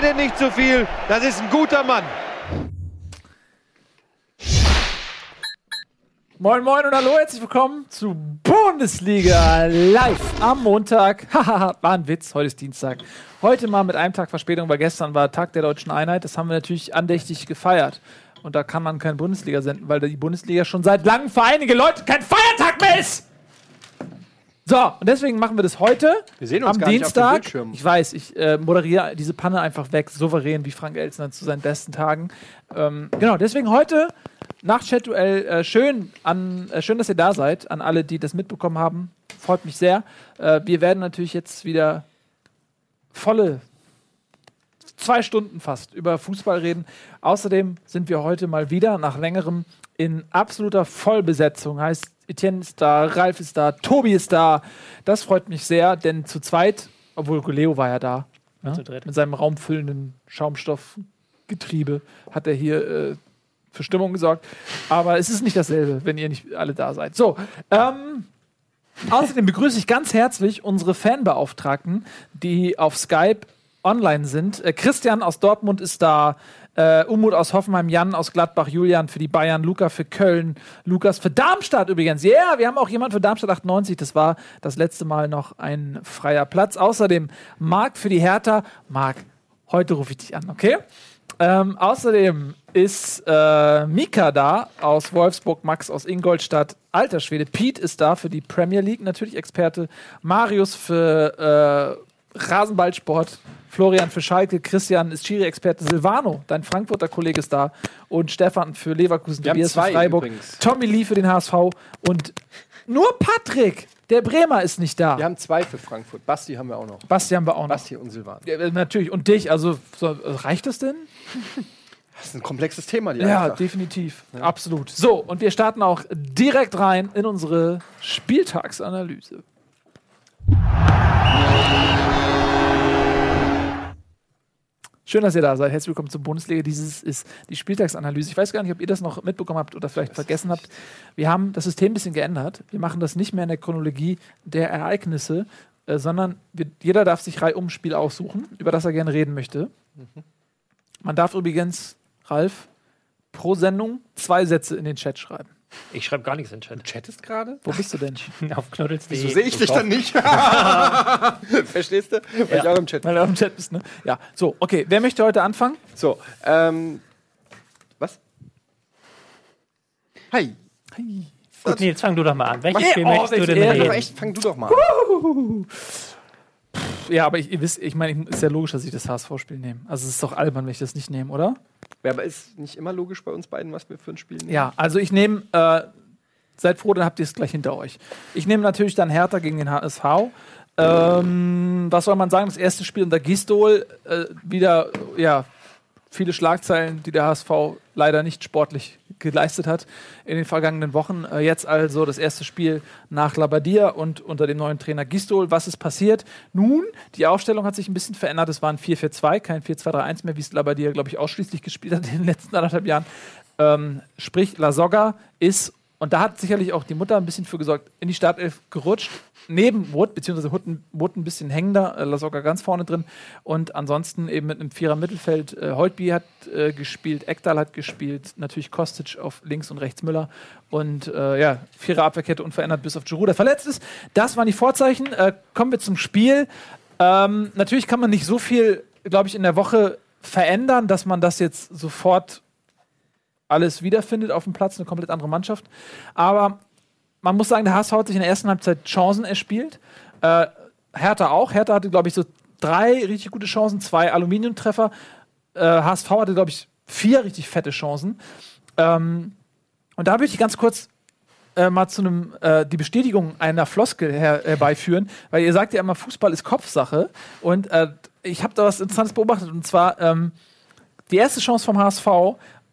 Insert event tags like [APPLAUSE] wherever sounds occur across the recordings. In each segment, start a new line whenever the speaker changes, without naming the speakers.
bitte nicht zu viel. Das ist ein guter Mann.
Moin Moin und hallo, herzlich willkommen zu Bundesliga live am Montag. [LAUGHS] Hahaha, war ein Witz, heute ist Dienstag. Heute mal mit einem Tag Verspätung, weil gestern war Tag der Deutschen Einheit. Das haben wir natürlich andächtig gefeiert. Und da kann man keine Bundesliga senden, weil die Bundesliga schon seit langem für einige Leute kein Feiertag mehr ist. So, und deswegen machen wir das heute
Wir sehen uns
am
gar nicht auf dem
Dienstag.
Bildschirm.
ich weiß, ich äh, moderiere diese Panne einfach weg, souverän wie Frank Elstner zu seinen besten Tagen. Ähm, genau, deswegen heute nach Chat-Duell äh, schön, an, äh, schön, dass ihr da seid, an alle, die das mitbekommen haben. Freut mich sehr. Äh, wir werden natürlich jetzt wieder volle zwei Stunden fast über Fußball reden. Außerdem sind wir heute mal wieder nach längerem in absoluter Vollbesetzung. Heißt, Etienne ist da, Ralf ist da, Tobi ist da. Das freut mich sehr, denn zu zweit, obwohl Leo war ja da, ne?
Zu dritt.
mit seinem raumfüllenden Schaumstoffgetriebe hat er hier äh, für Stimmung gesorgt. Aber es ist nicht dasselbe, wenn ihr nicht alle da seid. So, ähm, Außerdem begrüße ich ganz herzlich unsere Fanbeauftragten, die auf Skype online sind. Äh, Christian aus Dortmund ist da, äh, Umut aus Hoffenheim, Jan aus Gladbach, Julian für die Bayern, Luca für Köln, Lukas für Darmstadt übrigens. Ja, yeah, wir haben auch jemanden für Darmstadt 98. Das war das letzte Mal noch ein freier Platz. Außerdem Marc für die Hertha. Marc, heute rufe ich dich an, okay? Ähm, außerdem ist äh, Mika da aus Wolfsburg, Max aus Ingolstadt, alter Schwede. Pete ist da für die Premier League, natürlich Experte. Marius für äh, Rasenballsport. Florian für Schalke, Christian ist Schiri-Experte, Silvano, dein Frankfurter Kollege ist da und Stefan für Leverkusen,
Wir
Tobias für Freiburg,
übrigens.
Tommy Lee für den HSV und nur Patrick, der Bremer, ist nicht da.
Wir haben zwei für Frankfurt. Basti haben wir auch noch.
Basti haben wir auch noch.
Basti und Silvan.
Ja, äh, natürlich. Und dich, also so, reicht das denn?
Das ist ein komplexes Thema, die
Ja,
einfach.
definitiv. Absolut. So, und wir starten auch direkt rein in unsere Spieltagsanalyse. Schön, dass ihr da seid. Herzlich willkommen zur Bundesliga. Dieses ist die Spieltagsanalyse. Ich weiß gar nicht, ob ihr das noch mitbekommen habt oder vielleicht vergessen habt. Wir haben das System ein bisschen geändert. Wir machen das nicht mehr in der Chronologie der Ereignisse, äh, sondern wir, jeder darf sich reihum ein Spiel aussuchen, über das er gerne reden möchte. Man darf übrigens, Ralf, pro Sendung zwei Sätze in den Chat schreiben.
Ich schreibe gar nichts in den Chat.
Chattest gerade?
Wo bist du denn? [LAUGHS]
Auf knuddels.de.
Wieso sehe ich dich dann nicht? [LAUGHS] Verstehst du? Weil ich auch im Chat.
Weil du auf dem Chat bist, ne? Ja. So, okay. Wer möchte heute anfangen?
So, ähm. Was? Hi.
Gut, Nils, fang du doch mal an. Welches Spiel
Oh,
möchtest du denn reden?
echt, fang du doch mal an.
Ja, aber ich, ihr wisst, ich meine, ist ja logisch, dass ich das HSV-Spiel nehme. Also es ist doch albern, wenn ich das nicht nehme, oder?
Ja, aber ist nicht immer logisch bei uns beiden, was wir für ein Spiel nehmen?
Ja, also ich nehme, äh, seid froh, dann habt ihr es gleich hinter euch. Ich nehme natürlich dann Hertha gegen den HSV. Ähm, was soll man sagen? Das erste Spiel unter Gistol, äh, wieder, ja, viele Schlagzeilen, die der HSV leider nicht sportlich geleistet hat in den vergangenen Wochen. Äh, jetzt also das erste Spiel nach Labadia und unter dem neuen Trainer Gistol. Was ist passiert? Nun, die Aufstellung hat sich ein bisschen verändert. Es war ein 4-4-2, kein 4-2-3-1 mehr, wie es Labadia, glaube ich, ausschließlich [LAUGHS] gespielt hat in den letzten anderthalb Jahren. Ähm, sprich, La Soga ist, und da hat sicherlich auch die Mutter ein bisschen für gesorgt, in die Startelf gerutscht. Neben Wood, beziehungsweise Wood, Wood ein bisschen hängender, äh, La Soga ganz vorne drin. Und ansonsten eben mit einem Vierer Mittelfeld. Äh, Holtby hat äh, gespielt, Ekdal hat gespielt, natürlich Kostic auf links und rechts Müller. Und äh, ja, Vierer Abwehrkette unverändert bis auf Giroud, der verletzt ist. Das waren die Vorzeichen. Äh, kommen wir zum Spiel. Ähm, natürlich kann man nicht so viel, glaube ich, in der Woche verändern, dass man das jetzt sofort alles wiederfindet auf dem Platz, eine komplett andere Mannschaft. Aber man muss sagen, der HSV hat sich in der ersten Halbzeit Chancen erspielt. Äh, Hertha auch. Hertha hatte, glaube ich, so drei richtig gute Chancen, zwei Aluminiumtreffer. Äh, HSV hatte, glaube ich, vier richtig fette Chancen. Ähm, und da würde ich ganz kurz äh, mal zu einem äh, die Bestätigung einer Floskel her herbeiführen, weil ihr sagt ja immer, Fußball ist Kopfsache. Und äh, ich habe da was Interessantes beobachtet. Und zwar ähm, die erste Chance vom HSV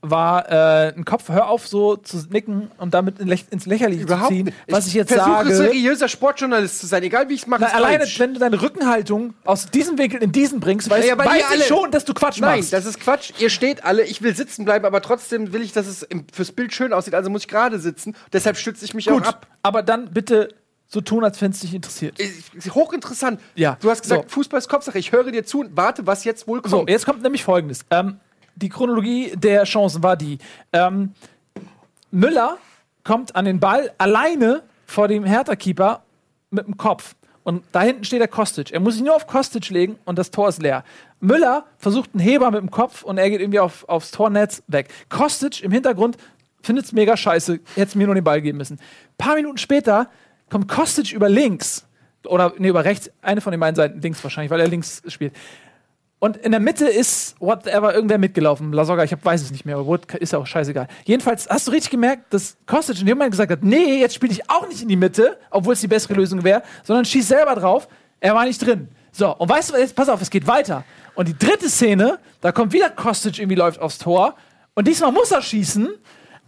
war äh, ein Kopf, hör auf so zu nicken und damit in ins Lächerliche
Überhaupt
zu ziehen,
nicht.
was ich, jetzt
versuche,
sage.
seriöser Sportjournalist zu sein, egal wie ich es mache.
Alleine,
falsch.
wenn du deine Rückenhaltung aus diesem Winkel in diesen bringst, weißt,
Ja,
weiß ich schon, dass du Quatsch
Nein,
machst.
das ist Quatsch. Ihr steht alle, ich will sitzen bleiben, aber trotzdem will ich, dass es fürs Bild schön aussieht. Also muss ich gerade sitzen. Deshalb stütze ich mich
Gut,
auch ab.
aber dann bitte so tun, als wenn es dich interessiert.
Ist Hochinteressant.
Ja.
Du hast gesagt,
So.
Fußball ist Kopfsache. Ich höre dir zu und warte, was jetzt wohl kommt.
So, jetzt kommt nämlich folgendes. Ähm, die Chronologie der Chancen war die. Ähm, Müller kommt an den Ball alleine vor dem Hertha-Keeper mit dem Kopf. Und da hinten steht der Kostic. Er muss sich nur auf Kostic legen und das Tor ist leer. Müller versucht einen Heber mit dem Kopf und er geht irgendwie auf, aufs Tornetz weg. Kostic im Hintergrund findet es mega scheiße, hätte mir nur den Ball geben müssen. Ein paar Minuten später kommt Kostic über links. Oder nee, über rechts, eine von den beiden Seiten, links wahrscheinlich, weil er links spielt. Und in der Mitte ist whatever irgendwer mitgelaufen. Lasogga, ich hab, weiß es nicht mehr, aber ist ja auch scheißegal. Jedenfalls hast du richtig gemerkt, dass Kostic in dem Moment gesagt hat, nee, jetzt spiele ich auch nicht in die Mitte, obwohl es die bessere Lösung wäre, sondern schieß selber drauf. Er war nicht drin. So, und weißt du, jetzt pass auf, es geht weiter. Und die dritte Szene, da kommt wieder Kostic irgendwie läuft aufs Tor und diesmal muss er schießen.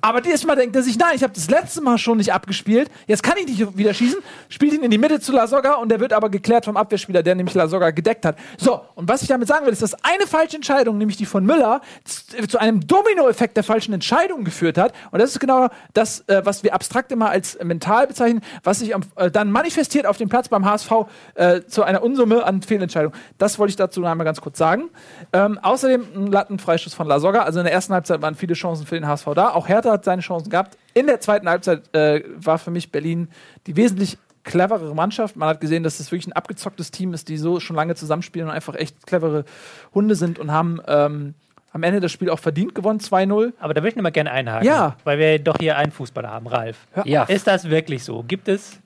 Aber diesmal denkt er sich, nein, ich habe das letzte Mal schon nicht abgespielt, jetzt kann ich nicht wieder schießen, spielt ihn in die Mitte zu Lasogga und der wird aber geklärt vom Abwehrspieler, der nämlich Lasogga gedeckt hat. So, und was ich damit sagen will, ist, dass eine falsche Entscheidung, nämlich die von Müller, zu einem Dominoeffekt der falschen Entscheidung geführt hat. Und das ist genau das, äh, was wir abstrakt immer als mental bezeichnen, was sich am, äh, dann manifestiert auf dem Platz beim HSV äh, zu einer Unsumme an Fehlentscheidungen. Das wollte ich dazu noch einmal ganz kurz sagen. Ähm, außerdem ein Lattenfreistoß von Lasogga. Also in der ersten Halbzeit waren viele Chancen für den HSV da. Auch Hertha hat seine Chancen gehabt. In der zweiten Halbzeit äh, war für mich Berlin die wesentlich cleverere Mannschaft. Man hat gesehen, dass das wirklich ein abgezocktes Team ist, die so schon lange zusammenspielen und einfach echt clevere Hunde sind und haben ähm, am Ende das Spiel auch verdient gewonnen, 2-0.
Aber da würde ich noch mal gerne einhaken.
Ja.
Weil wir doch hier einen Fußballer haben, Ralf.
Ja.
Ist das wirklich so? Gibt es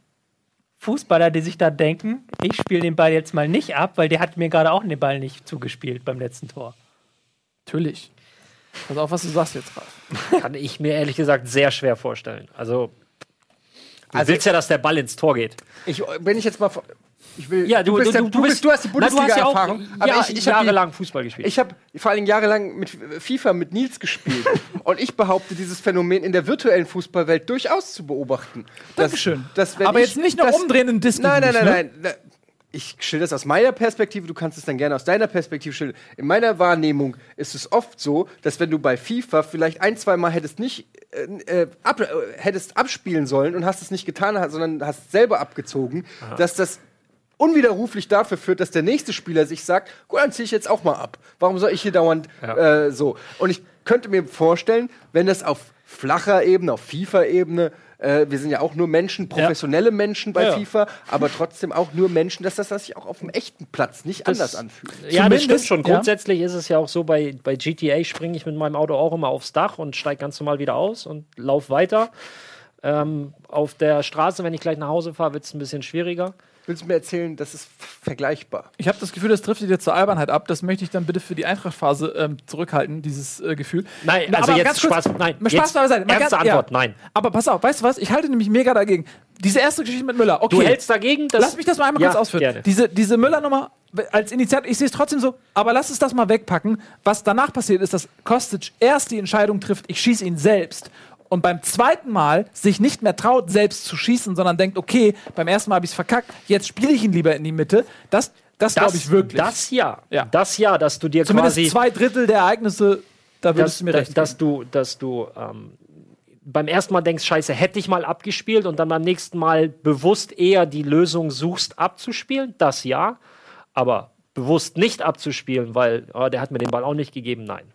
Fußballer, die sich da denken, ich spiele den Ball jetzt mal nicht ab, weil der hat mir gerade auch den Ball nicht zugespielt beim letzten Tor?
Natürlich. Pass auf, was du sagst jetzt, Ralf.
Kann ich mir ehrlich gesagt sehr schwer vorstellen. Also, du
Also-
willst ja, dass der Ball ins Tor geht.
Ich, wenn ich jetzt mal. Ich will,
Ja, du,
bist, der,
du,
du, bist, du hast die
du ja
Bundesliga-Erfahrung. aber
ja,
ich, ich habe
jahrelang Fußball gespielt.
Ich habe vor allen Dingen jahrelang mit FIFA mit Nils gespielt. [LAUGHS] und ich behaupte, dieses Phänomen in der virtuellen Fußballwelt durchaus zu beobachten. Dass-
Dankeschön.
Dass, wenn
Aber
ich,
jetzt nicht noch
dass-
umdrehen und Disco.
Nein, nein, nein,
ne?
nein. Ich schilder das aus meiner Perspektive, du kannst es dann gerne aus deiner Perspektive schildern. In meiner Wahrnehmung ist es oft so, dass wenn du bei FIFA vielleicht ein, zwei Mal hättest nicht äh, äh, ab, äh, hättest abspielen sollen und hast es nicht getan, sondern hast selber abgezogen, dass das unwiderruflich dafür führt, dass der nächste Spieler sich sagt, gut, dann ziehe ich jetzt auch mal ab. Warum soll ich hier dauernd äh, so? Und ich könnte mir vorstellen, wenn das auf flacher Ebene, auf FIFA-Ebene, äh, wir sind ja auch nur Menschen, professionelle Menschen bei
Ja.
FIFA, aber trotzdem auch nur Menschen, dass das sich auch auf dem echten Platz nicht anders anfühlt.
Ja, das
Zumindest,
stimmt schon.
ja.
Grundsätzlich ist es ja auch so, bei, bei GTA springe ich mit meinem Auto auch immer aufs Dach und steige ganz normal wieder aus und laufe weiter. Ähm, auf der Straße, wenn ich gleich nach Hause fahre, wird es ein bisschen schwieriger.
Willst du mir erzählen, das ist vergleichbar?
Ich habe das Gefühl, das trifft dir zur Albernheit ab. Das möchte ich dann bitte für die Eintrachtphase ähm, zurückhalten, dieses äh, Gefühl.
Nein,
Na,
also
aber
jetzt
ganz kurz,
Spaß- nein,
Spaß
jetzt
beiseite. Mal
ernste
ganz-
Antwort, nein.
Aber pass auf, weißt du was? Ich halte nämlich mega dagegen. Diese erste Geschichte mit Müller, okay.
Du hältst dagegen? Das
lass mich das mal einmal
Ja,
kurz ausführen.
Gerne.
Diese, diese Müller-Nummer als Initiator, ich sehe es trotzdem so, aber lass es das mal wegpacken. Was danach passiert ist, dass Kostic erst die Entscheidung trifft, ich schieße ihn selbst. Und beim zweiten Mal sich nicht mehr traut, selbst zu schießen, sondern denkt, okay, beim ersten Mal habe ich es verkackt, jetzt spiele ich ihn lieber in die Mitte. Das, das glaube ich wirklich.
Das ja.
Ja.
Das ja, dass du dir
Zumindest
quasi.
zwei Drittel der Ereignisse, da würdest
dass,
du mir recht
dass
geben.
du, dass du ähm, beim ersten Mal denkst, scheiße, hätte ich mal abgespielt und dann beim nächsten Mal bewusst eher die Lösung suchst, abzuspielen, das ja. Aber bewusst nicht abzuspielen, weil oh, der hat mir den Ball auch nicht gegeben, nein.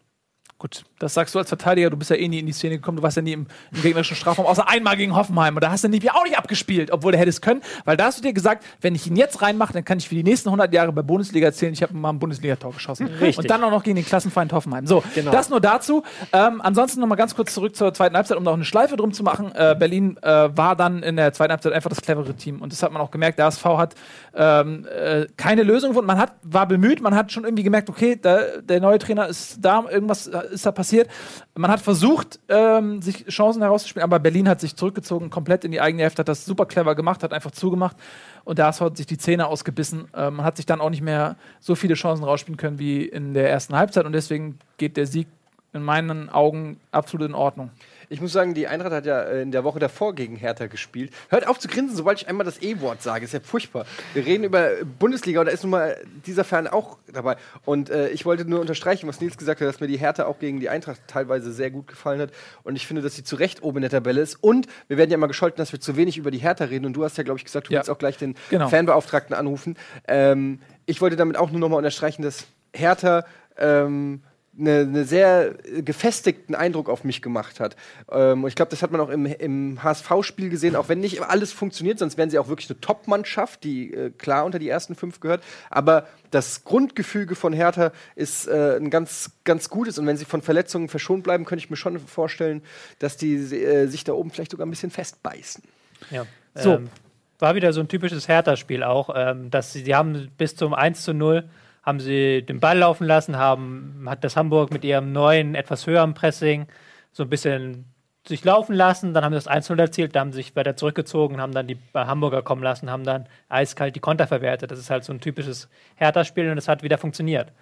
Gut, das sagst du als Verteidiger, du bist ja eh nie in die Szene gekommen, du warst ja nie im, im gegnerischen Strafraum, außer einmal gegen Hoffenheim. Und da hast du Nipi auch nicht abgespielt, obwohl der hätte es können, weil da hast du dir gesagt, wenn ich ihn jetzt reinmache, dann kann ich für die nächsten 100 Jahre bei Bundesliga erzählen, ich habe mal ein Bundesliga-Tor geschossen.
Richtig.
Und dann auch noch gegen den Klassenfeind Hoffenheim. So,
Genau.
das nur dazu. Ähm, ansonsten noch mal ganz kurz zurück zur zweiten Halbzeit, um noch eine Schleife drum zu machen. Äh, Berlin äh, war dann in der zweiten Halbzeit einfach das clevere Team. Und das hat man auch gemerkt. Der HSV hat ähm, äh, keine Lösung gefunden. Man hat, war bemüht, man hat schon irgendwie gemerkt, okay, da, der neue Trainer ist da, irgendwas ist da passiert. Man hat versucht, ähm, sich Chancen herauszuspielen, aber Berlin hat sich zurückgezogen, komplett in die eigene Hälfte, hat das super clever gemacht, hat einfach zugemacht und HSV hat sich die Zähne ausgebissen. Ähm, man hat sich dann auch nicht mehr so viele Chancen rausspielen können wie in der ersten Halbzeit und deswegen geht der Sieg in meinen Augen absolut in Ordnung.
Ich muss sagen, die Eintracht hat ja äh, in der Woche davor gegen Hertha gespielt. Hört auf zu grinsen, sobald ich einmal das E-Wort sage. Ist ja furchtbar. Wir reden über Bundesliga und da ist nun mal dieser Fan auch dabei. Und äh, ich wollte nur unterstreichen, was Nils gesagt hat, dass mir die Hertha auch gegen die Eintracht teilweise sehr gut gefallen hat. Und ich finde, dass sie zu Recht oben in der Tabelle ist. Und wir werden ja immer gescholten, dass wir zu wenig über die Hertha reden. Und du hast ja, glaube ich, gesagt, du
Ja.
willst auch gleich den
Genau.
Fanbeauftragten anrufen. Ähm, ich wollte damit auch nur nochmal unterstreichen, dass Hertha ähm, eine ne sehr gefestigten Eindruck auf mich gemacht hat. Ähm, und ich glaube, das hat man auch im, im HSV-Spiel gesehen, auch wenn nicht alles funktioniert, sonst wären sie auch wirklich eine Top-Mannschaft, die äh, klar unter die ersten fünf gehört. Aber das Grundgefüge von Hertha ist äh, ein ganz, ganz gutes. Und wenn sie von Verletzungen verschont bleiben, könnte ich mir schon vorstellen, dass die äh, sich da oben vielleicht sogar ein bisschen festbeißen.
Ja.
So.
Ähm, war wieder so ein typisches Hertha-Spiel auch, ähm, dass sie, sie haben bis zum 1 zu 0 haben sie den Ball laufen lassen, haben, hat das Hamburg mit ihrem neuen, etwas höheren Pressing so ein bisschen sich laufen lassen, dann haben sie das 1-0 erzielt, dann haben sie sich weiter zurückgezogen, haben dann die Hamburger kommen lassen, haben dann eiskalt die Konter verwertet. Das ist halt so ein typisches Hertha-Spiel und es hat wieder funktioniert.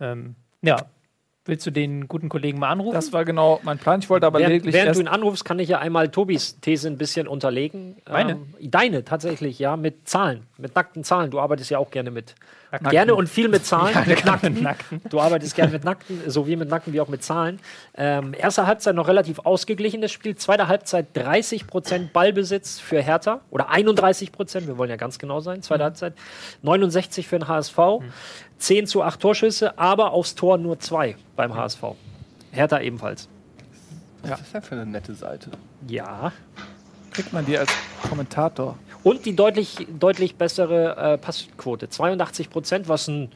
Ähm, ja, willst du den guten Kollegen mal anrufen?
Das war genau mein Plan. Ich wollte aber
Während,
lediglich
während du ihn anrufst, kann ich ja einmal Tobis These ein bisschen unterlegen.
Meine?
Ähm, deine, tatsächlich, ja, mit Zahlen, mit nackten Zahlen. Du arbeitest ja auch gerne mit.
Nackten.
Gerne und viel mit [LAUGHS] Zahlen.
Ja,
mit nackten.
mit nackten.
Du arbeitest gerne mit nackten, sowie mit nackten wie auch mit Zahlen. Ähm, erste Halbzeit noch relativ ausgeglichenes Spiel. Zweite Halbzeit 30% Ballbesitz für Hertha. Oder 31%, wir wollen ja ganz genau sein. Zweite Halbzeit 69 für den HSV. 10 zu 8 Torschüsse, aber aufs Tor nur 2 beim HSV. Hertha ebenfalls.
Was ist das für eine nette Seite?
Ja.
kriegt man die als Kommentator.
Und die deutlich, deutlich bessere äh, Passquote. 82 Prozent, was ein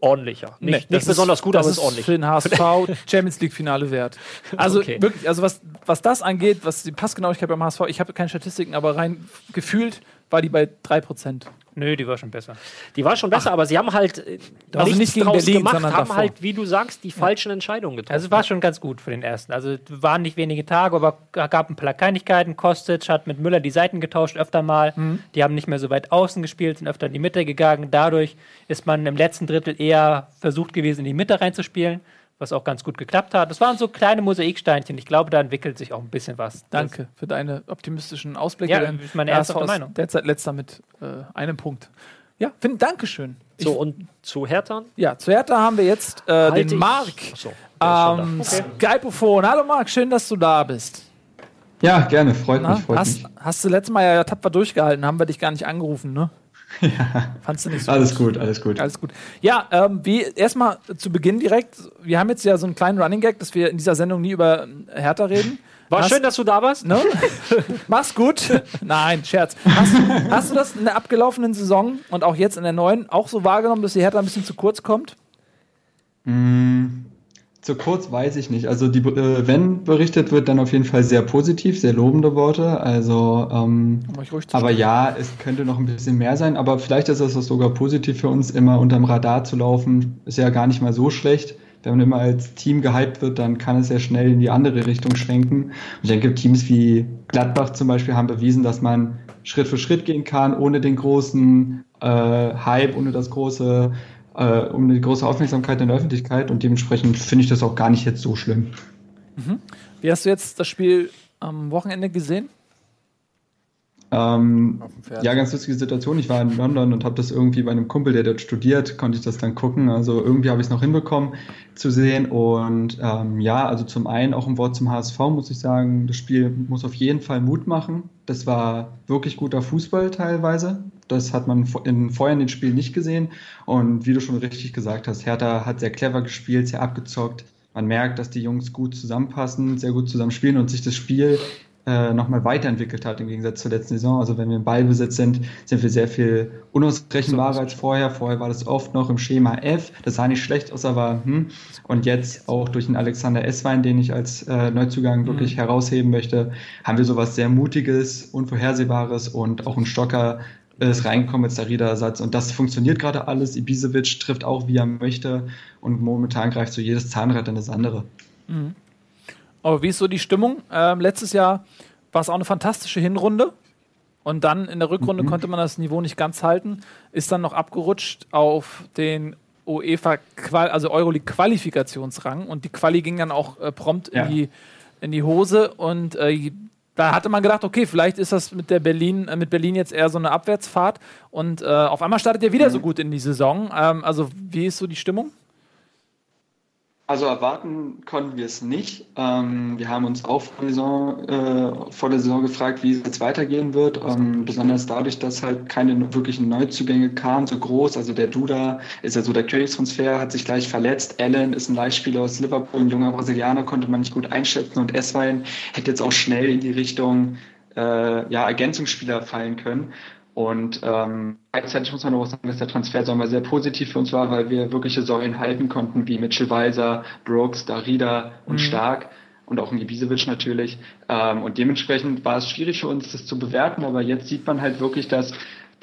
ordentlicher. Nicht,
Nee,
nicht
das
besonders gut,
das
aber es
ist
ist ordentlich.
Für den HSV [LAUGHS] Champions League Finale wert. Also
Okay.
wirklich, also was, was das angeht, was die Passgenauigkeit beim HSV, ich habe keine Statistiken, aber rein gefühlt war die bei 3%.
Nö, die war schon besser.
Die war schon besser, aber sie haben halt äh,
Also
nichts
nicht gegen
draus
Berlin,
gemacht, haben
davor.
halt, wie du sagst, die falschen Entscheidungen getroffen.
Also es war schon ganz gut für den ersten. Also waren nicht wenige Tage, aber gab ein paar Kleinigkeiten. Kostic hat mit Müller die Seiten getauscht öfter mal.
Mhm.
Die haben nicht mehr so weit außen gespielt, sind öfter in die Mitte gegangen. Dadurch ist man im letzten Drittel eher versucht gewesen, in die Mitte reinzuspielen, was auch ganz gut geklappt hat. Das waren so kleine Mosaiksteinchen. Ich glaube, da entwickelt sich auch ein bisschen was.
Danke für deine optimistischen Ausblicke.
Ja,
denn
ist meine ernsthafte
ist
Meinung.
Derzeit letzter mit äh, einem Punkt. Ja, find, Dankeschön.
so,
Ich,
und zu Hertha?
ja, zu Hertha haben wir jetzt äh, den Marc
schon
am
da.
Skypophon. Hallo Marc, schön, dass du da bist.
Ja, gerne, freut
Na,
mich, freut
hast,
mich.
hast du letztes Mal ja tapfer durchgehalten, haben wir dich gar nicht angerufen, ne? Ja. Fandst du nicht so
Alles gut, alles gut.
Alles gut. Ja, ähm, wie erstmal zu Beginn direkt, wir haben jetzt ja so einen kleinen Running Gag, dass wir in dieser Sendung nie über Hertha reden.
War
Hast-
schön, dass du da warst.
Ne? [LAUGHS] Mach's gut. Nein, Scherz. Hast, hast du das in der abgelaufenen Saison und auch jetzt in der neuen auch so wahrgenommen, dass die Hertha ein bisschen zu kurz kommt?
Mm, Zu kurz weiß ich nicht. Also die, äh, wenn berichtet wird, dann auf jeden Fall sehr positiv, sehr lobende Worte. Also, ähm, aber ja, es könnte noch ein bisschen mehr sein. Aber vielleicht ist es sogar positiv für uns, immer unterm Radar zu laufen. Ist ja gar nicht mal so schlecht. Wenn man immer als Team gehypt wird, dann kann es ja schnell in die andere Richtung schwenken. Und ich denke, Teams wie Gladbach zum Beispiel haben bewiesen, dass man Schritt für Schritt gehen kann, ohne den großen äh, Hype, ohne das große, äh, um die große Aufmerksamkeit in der Öffentlichkeit. Und dementsprechend finde ich das auch gar nicht jetzt so schlimm.
Wie hast du jetzt das Spiel am Wochenende gesehen?
Ähm, ja, ganz lustige Situation. Ich war in London und habe das irgendwie bei einem Kumpel, der dort studiert, konnte ich das dann gucken. Also irgendwie habe ich es noch hinbekommen zu sehen. Und ähm, ja, also zum einen auch ein Wort zum HSV muss ich sagen, das Spiel muss auf jeden Fall Mut machen. Das war wirklich guter Fußball teilweise. Das hat man in, vorher in den Spielen nicht gesehen. Und wie du schon richtig gesagt hast, Hertha hat sehr clever gespielt, sehr abgezockt. Man merkt, dass die Jungs gut zusammenpassen, sehr gut zusammen spielen und sich das Spiel äh, nochmal weiterentwickelt hat im Gegensatz zur letzten Saison. Also wenn wir im Ballbesitz sind, sind wir sehr viel unausrechenbarer als vorher. Vorher war das oft noch im Schema F. Das sah nicht schlecht aus, aber hm. Und jetzt auch durch den Alexander Esswein, den ich als äh, Neuzugang wirklich herausheben möchte, haben wir sowas sehr Mutiges, Unvorhersehbares und auch ein Stocker ist reingekommen als der Riederersatz. Und das funktioniert gerade alles. Ibisevic trifft auch, wie er möchte. Und momentan greift so jedes Zahnrad in das andere.
Aber wie ist so die Stimmung? Ähm, letztes Jahr war es auch eine fantastische Hinrunde. Und dann in der Rückrunde
Mhm.
konnte man das Niveau nicht ganz halten. Ist dann noch abgerutscht auf den UEFA, also Euroleague Qualifikationsrang. Und die Quali ging dann auch äh, prompt
Ja.
in die in die Hose und äh, da hatte man gedacht, okay, vielleicht ist das mit der Berlin, äh, mit Berlin jetzt eher so eine Abwärtsfahrt und äh, auf einmal startet ihr wieder so gut in die Saison. Ähm, also wie ist so die Stimmung?
Also erwarten konnten wir es nicht. Ähm, wir haben uns auch vor der, Saison, äh, vor der Saison gefragt, wie es jetzt weitergehen wird. Ähm, besonders dadurch, dass halt keine wirklichen Neuzugänge kamen, so groß. Also der Duda ist ja so der Königstransfer, hat sich gleich verletzt. Allen ist ein Leihspieler aus Liverpool, ein junger Brasilianer, konnte man nicht gut einschätzen. Und Eswein hätte jetzt auch schnell in die Richtung äh, ja, Ergänzungsspieler fallen können. Und ähm, gleichzeitig muss man auch sagen, dass der Transfersommer sehr positiv für uns war, weil wir wirkliche Säulen halten konnten, wie Mitchell Weiser, Brooks, Darida und mhm. Stark und auch ein Ibisevic natürlich. Ähm, und dementsprechend war es schwierig für uns, das zu bewerten, aber jetzt sieht man halt wirklich, dass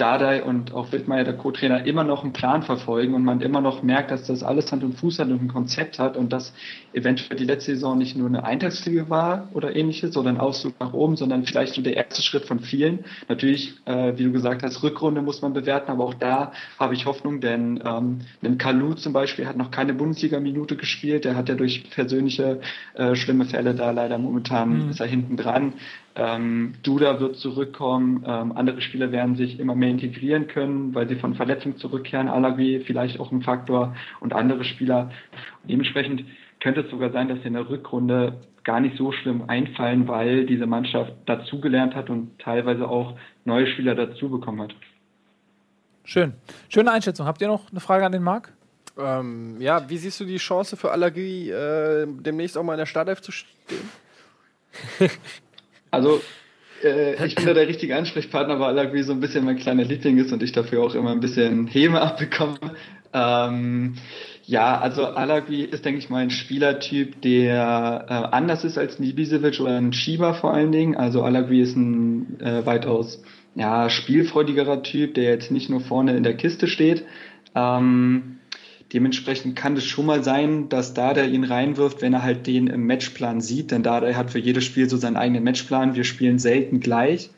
Dardai und auch Wittmeier, der Co-Trainer, immer noch einen Plan verfolgen und man immer noch merkt, dass das alles Hand und Fuß hat und ein Konzept hat und dass eventuell die letzte Saison nicht nur eine Eintagsfliege war oder ähnliches oder ein Ausflug nach oben, sondern vielleicht nur der erste Schritt von vielen. Natürlich, äh, wie du gesagt hast, Rückrunde muss man bewerten, aber auch da habe ich Hoffnung, denn ähm, ein Kalu zum Beispiel hat noch keine Bundesliga-Minute gespielt, der hat ja durch persönliche äh, schlimme Fälle da leider momentan mhm. ist er hinten dran. Ähm, Duda wird zurückkommen, ähm, andere Spieler werden sich immer mehr integrieren können, weil sie von Verletzungen zurückkehren. Alagui vielleicht auch ein Faktor und andere Spieler. Dementsprechend könnte es sogar sein, dass sie in der Rückrunde gar nicht so schlimm einfallen, weil diese Mannschaft dazugelernt hat und teilweise auch neue Spieler dazu bekommen hat.
Schön. Schöne Einschätzung. Habt ihr noch eine Frage an den Marc?
Ähm, ja, wie siehst du die Chance für Alagui, äh, demnächst auch mal in der Startelf zu stehen? [LAUGHS]
Also äh, ich bin da der richtige Ansprechpartner, weil Alagui so ein bisschen mein kleiner Liebling ist und ich dafür auch immer ein bisschen Häme abbekomme. Ähm, ja, also Alagui ist, denke ich mal, ein Spielertyp, der äh, anders ist als Nibisevic oder ein Schieber vor allen Dingen. Also Alagui ist ein äh, weitaus ja, spielfreudigerer Typ, der jetzt nicht nur vorne in der Kiste steht. Ähm, Dementsprechend kann es schon mal sein, dass Dada ihn reinwirft, wenn er halt den im Matchplan sieht, denn Dada hat für jedes Spiel so seinen eigenen Matchplan. Wir spielen selten gleich.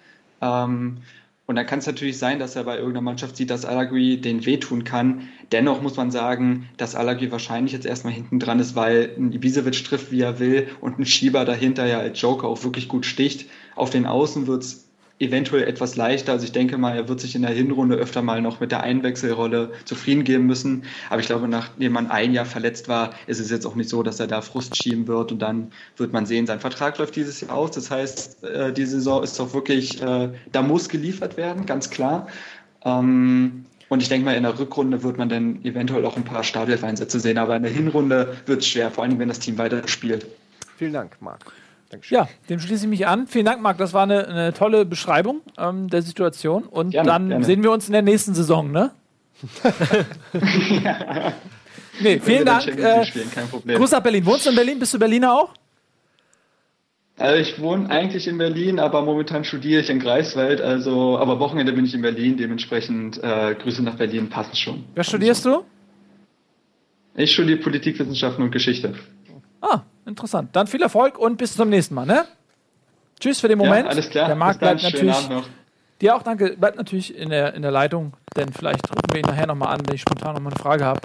Ähm, und dann kann es natürlich sein, dass er bei irgendeiner Mannschaft sieht, dass Alagui den wehtun kann. Dennoch muss man sagen, dass Alagui wahrscheinlich jetzt erstmal hinten dran ist, weil ein Ibisevic trifft, wie er will und ein Schieber dahinter ja als Joker auch wirklich gut sticht. Auf den Außen wird es eventuell etwas leichter. Also ich denke mal, er wird sich in der Hinrunde öfter mal noch mit der Einwechselrolle zufrieden geben müssen. Aber ich glaube, nachdem man ein Jahr verletzt war, ist es jetzt auch nicht so, dass er da Frust schieben wird. Und dann wird man sehen, sein Vertrag läuft dieses Jahr aus. Das heißt, äh, die Saison ist doch wirklich, äh, da muss geliefert werden, ganz klar. Ähm, und ich denke mal, in der Rückrunde wird man dann eventuell auch ein paar Startelf-Einsätze sehen. Aber in der Hinrunde wird es schwer, vor allem wenn das Team weiter spielt.
Vielen Dank, Marc.
Dankeschön. Ja, dem schließe ich mich an. Vielen Dank, Marc. Das war eine, eine tolle Beschreibung ähm, der Situation. Und gerne, dann gerne. sehen wir uns in der nächsten Saison, ne? [LAUGHS] nee, vielen Dank. Äh, Gruß nach Berlin. Wohnst du in Berlin? Bist du Berliner auch?
Also ich wohne eigentlich in Berlin, aber momentan studiere ich in Greifswald. Also, aber Wochenende bin ich in Berlin. Dementsprechend äh, Grüße nach Berlin passen schon.
Was studierst du?
Ich studiere Politikwissenschaften und Geschichte.
Ah, interessant. Dann viel Erfolg und bis zum nächsten Mal, ne? Tschüss für den Moment.
Ja, alles klar.
Der Markt bleibt natürlich. Dir auch danke, bleibt natürlich in der, in der Leitung, denn vielleicht rufen wir ihn nachher nochmal an, wenn ich spontan nochmal eine Frage habe.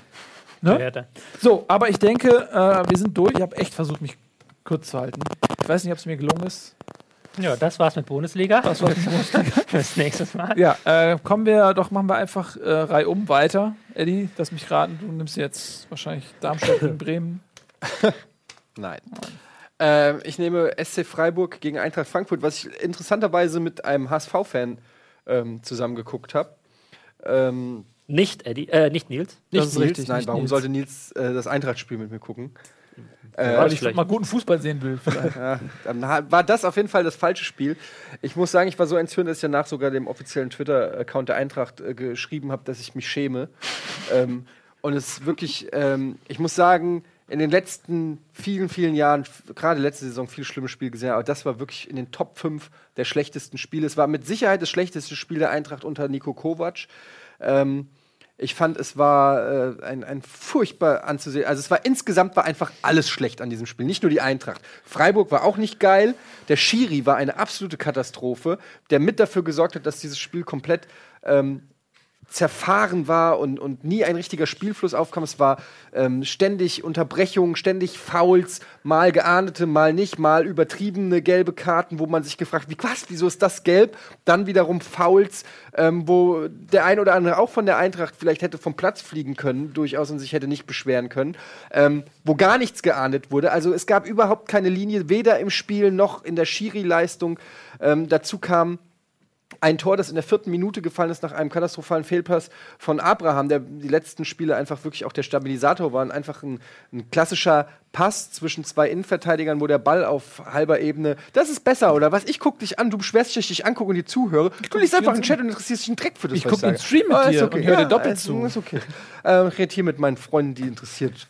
Ne? So, aber ich denke, äh, wir sind durch. Ich habe echt versucht, mich kurz zu halten. Ich weiß nicht, ob es mir gelungen ist.
Ja, das war's mit Bundesliga.
Das war's mit Bundesliga. [LAUGHS]
Fürs nächste Mal.
Ja, äh, kommen wir doch, machen wir einfach äh, reihum weiter. Eddie, lass mich raten, du nimmst jetzt wahrscheinlich Darmstadt in Bremen. [LAUGHS]
Nein. Ähm, ich nehme SC Freiburg gegen Eintracht Frankfurt, was ich interessanterweise mit einem HSV-Fan ähm, zusammengeguckt habe. Ähm,
nicht Eddie, äh, nicht Nils.
Nicht das ist Nils, richtig. Nein, warum Nils. sollte Nils äh, das Eintracht-Spiel mit mir gucken?
Äh, weil ich mal guten Fußball sehen will.
ja, dann war das auf jeden Fall das falsche Spiel. Ich muss sagen, ich war so entzündet, dass ich danach sogar dem offiziellen Twitter-Account der Eintracht äh, geschrieben habe, dass ich mich schäme. ähm, und es ist wirklich, ähm, ich muss sagen, in den letzten vielen, vielen Jahren, gerade letzte Saison, viel schlimme Spiele gesehen, aber das war wirklich in den Top 5 der schlechtesten Spiele. Es war mit Sicherheit das schlechteste Spiel der Eintracht unter Nico Kovac. Ähm, ich fand, es war äh, ein, ein furchtbar anzusehen. Also es war insgesamt war einfach alles schlecht an diesem Spiel, nicht nur die Eintracht. Freiburg war auch nicht geil. Der Schiri war eine absolute Katastrophe, der mit dafür gesorgt hat, dass dieses Spiel komplett ähm, zerfahren war und, und nie ein richtiger Spielfluss aufkam. Es war ähm, ständig Unterbrechungen, ständig Fouls, mal geahndete, mal nicht, mal übertriebene gelbe Karten, wo man sich gefragt, wie was, wieso ist das gelb? Dann wiederum Fouls, ähm, wo der ein oder andere auch von der Eintracht vielleicht hätte vom Platz fliegen können, durchaus und sich hätte nicht beschweren können, ähm, wo gar nichts geahndet wurde. Also es gab überhaupt keine Linie, weder im Spiel noch in der Schiri-Leistung. Ähm, dazu kam ein Tor, das in der vierten Minute gefallen ist nach einem katastrophalen Fehlpass von Abraham, der die letzten Spiele einfach wirklich auch der Stabilisator war. Einfach ein, ein, klassischer Pass zwischen zwei Innenverteidigern, wo der Ball auf halber Ebene. Das ist besser, oder was? Ich guck dich an, du beschwerst dich, ich dich angucke und dir zuhöre. Du liest einfach einen Chat und interessierst dich einen Dreck für das.
Ich gucke den Stream mit
oh,
dir
okay.
und höre
ja,
dir doppelt zu.
Ist okay. äh, ich rede hier mit meinen Freunden, die interessiert.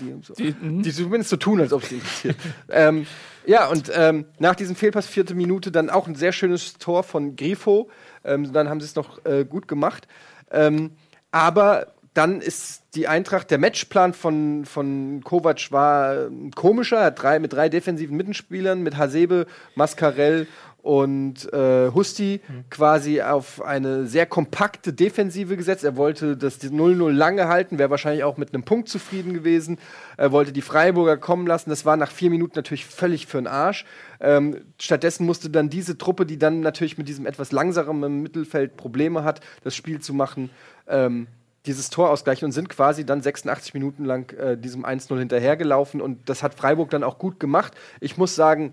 Die, so.
Die- mhm.
die zumindest so tun, als ob sie interessiert. ähm, ja, und ähm, nach diesem Fehlpass, vierte Minute, dann auch ein sehr schönes Tor von Grifo. Ähm, dann haben sie es noch äh, gut gemacht. Ähm, aber dann ist die Eintracht, der Matchplan von, von Kovac war ähm, komischer. Er hat drei, mit drei defensiven Mittenspielern, mit Hasebe, Mascarell und äh, Husti quasi auf eine sehr kompakte Defensive gesetzt. Er wollte das 0-0 lange halten, wäre wahrscheinlich auch mit einem Punkt zufrieden gewesen. Er wollte die Freiburger kommen lassen. Das war nach vier Minuten natürlich völlig für den Arsch. Ähm, stattdessen musste dann diese Truppe, die dann natürlich mit diesem etwas langsameren Mittelfeld Probleme hat, das Spiel zu machen, ähm, dieses Tor ausgleichen und sind quasi dann 86 Minuten lang äh, diesem 1-0 hinterhergelaufen. Und das hat Freiburg dann auch gut gemacht. Ich muss sagen,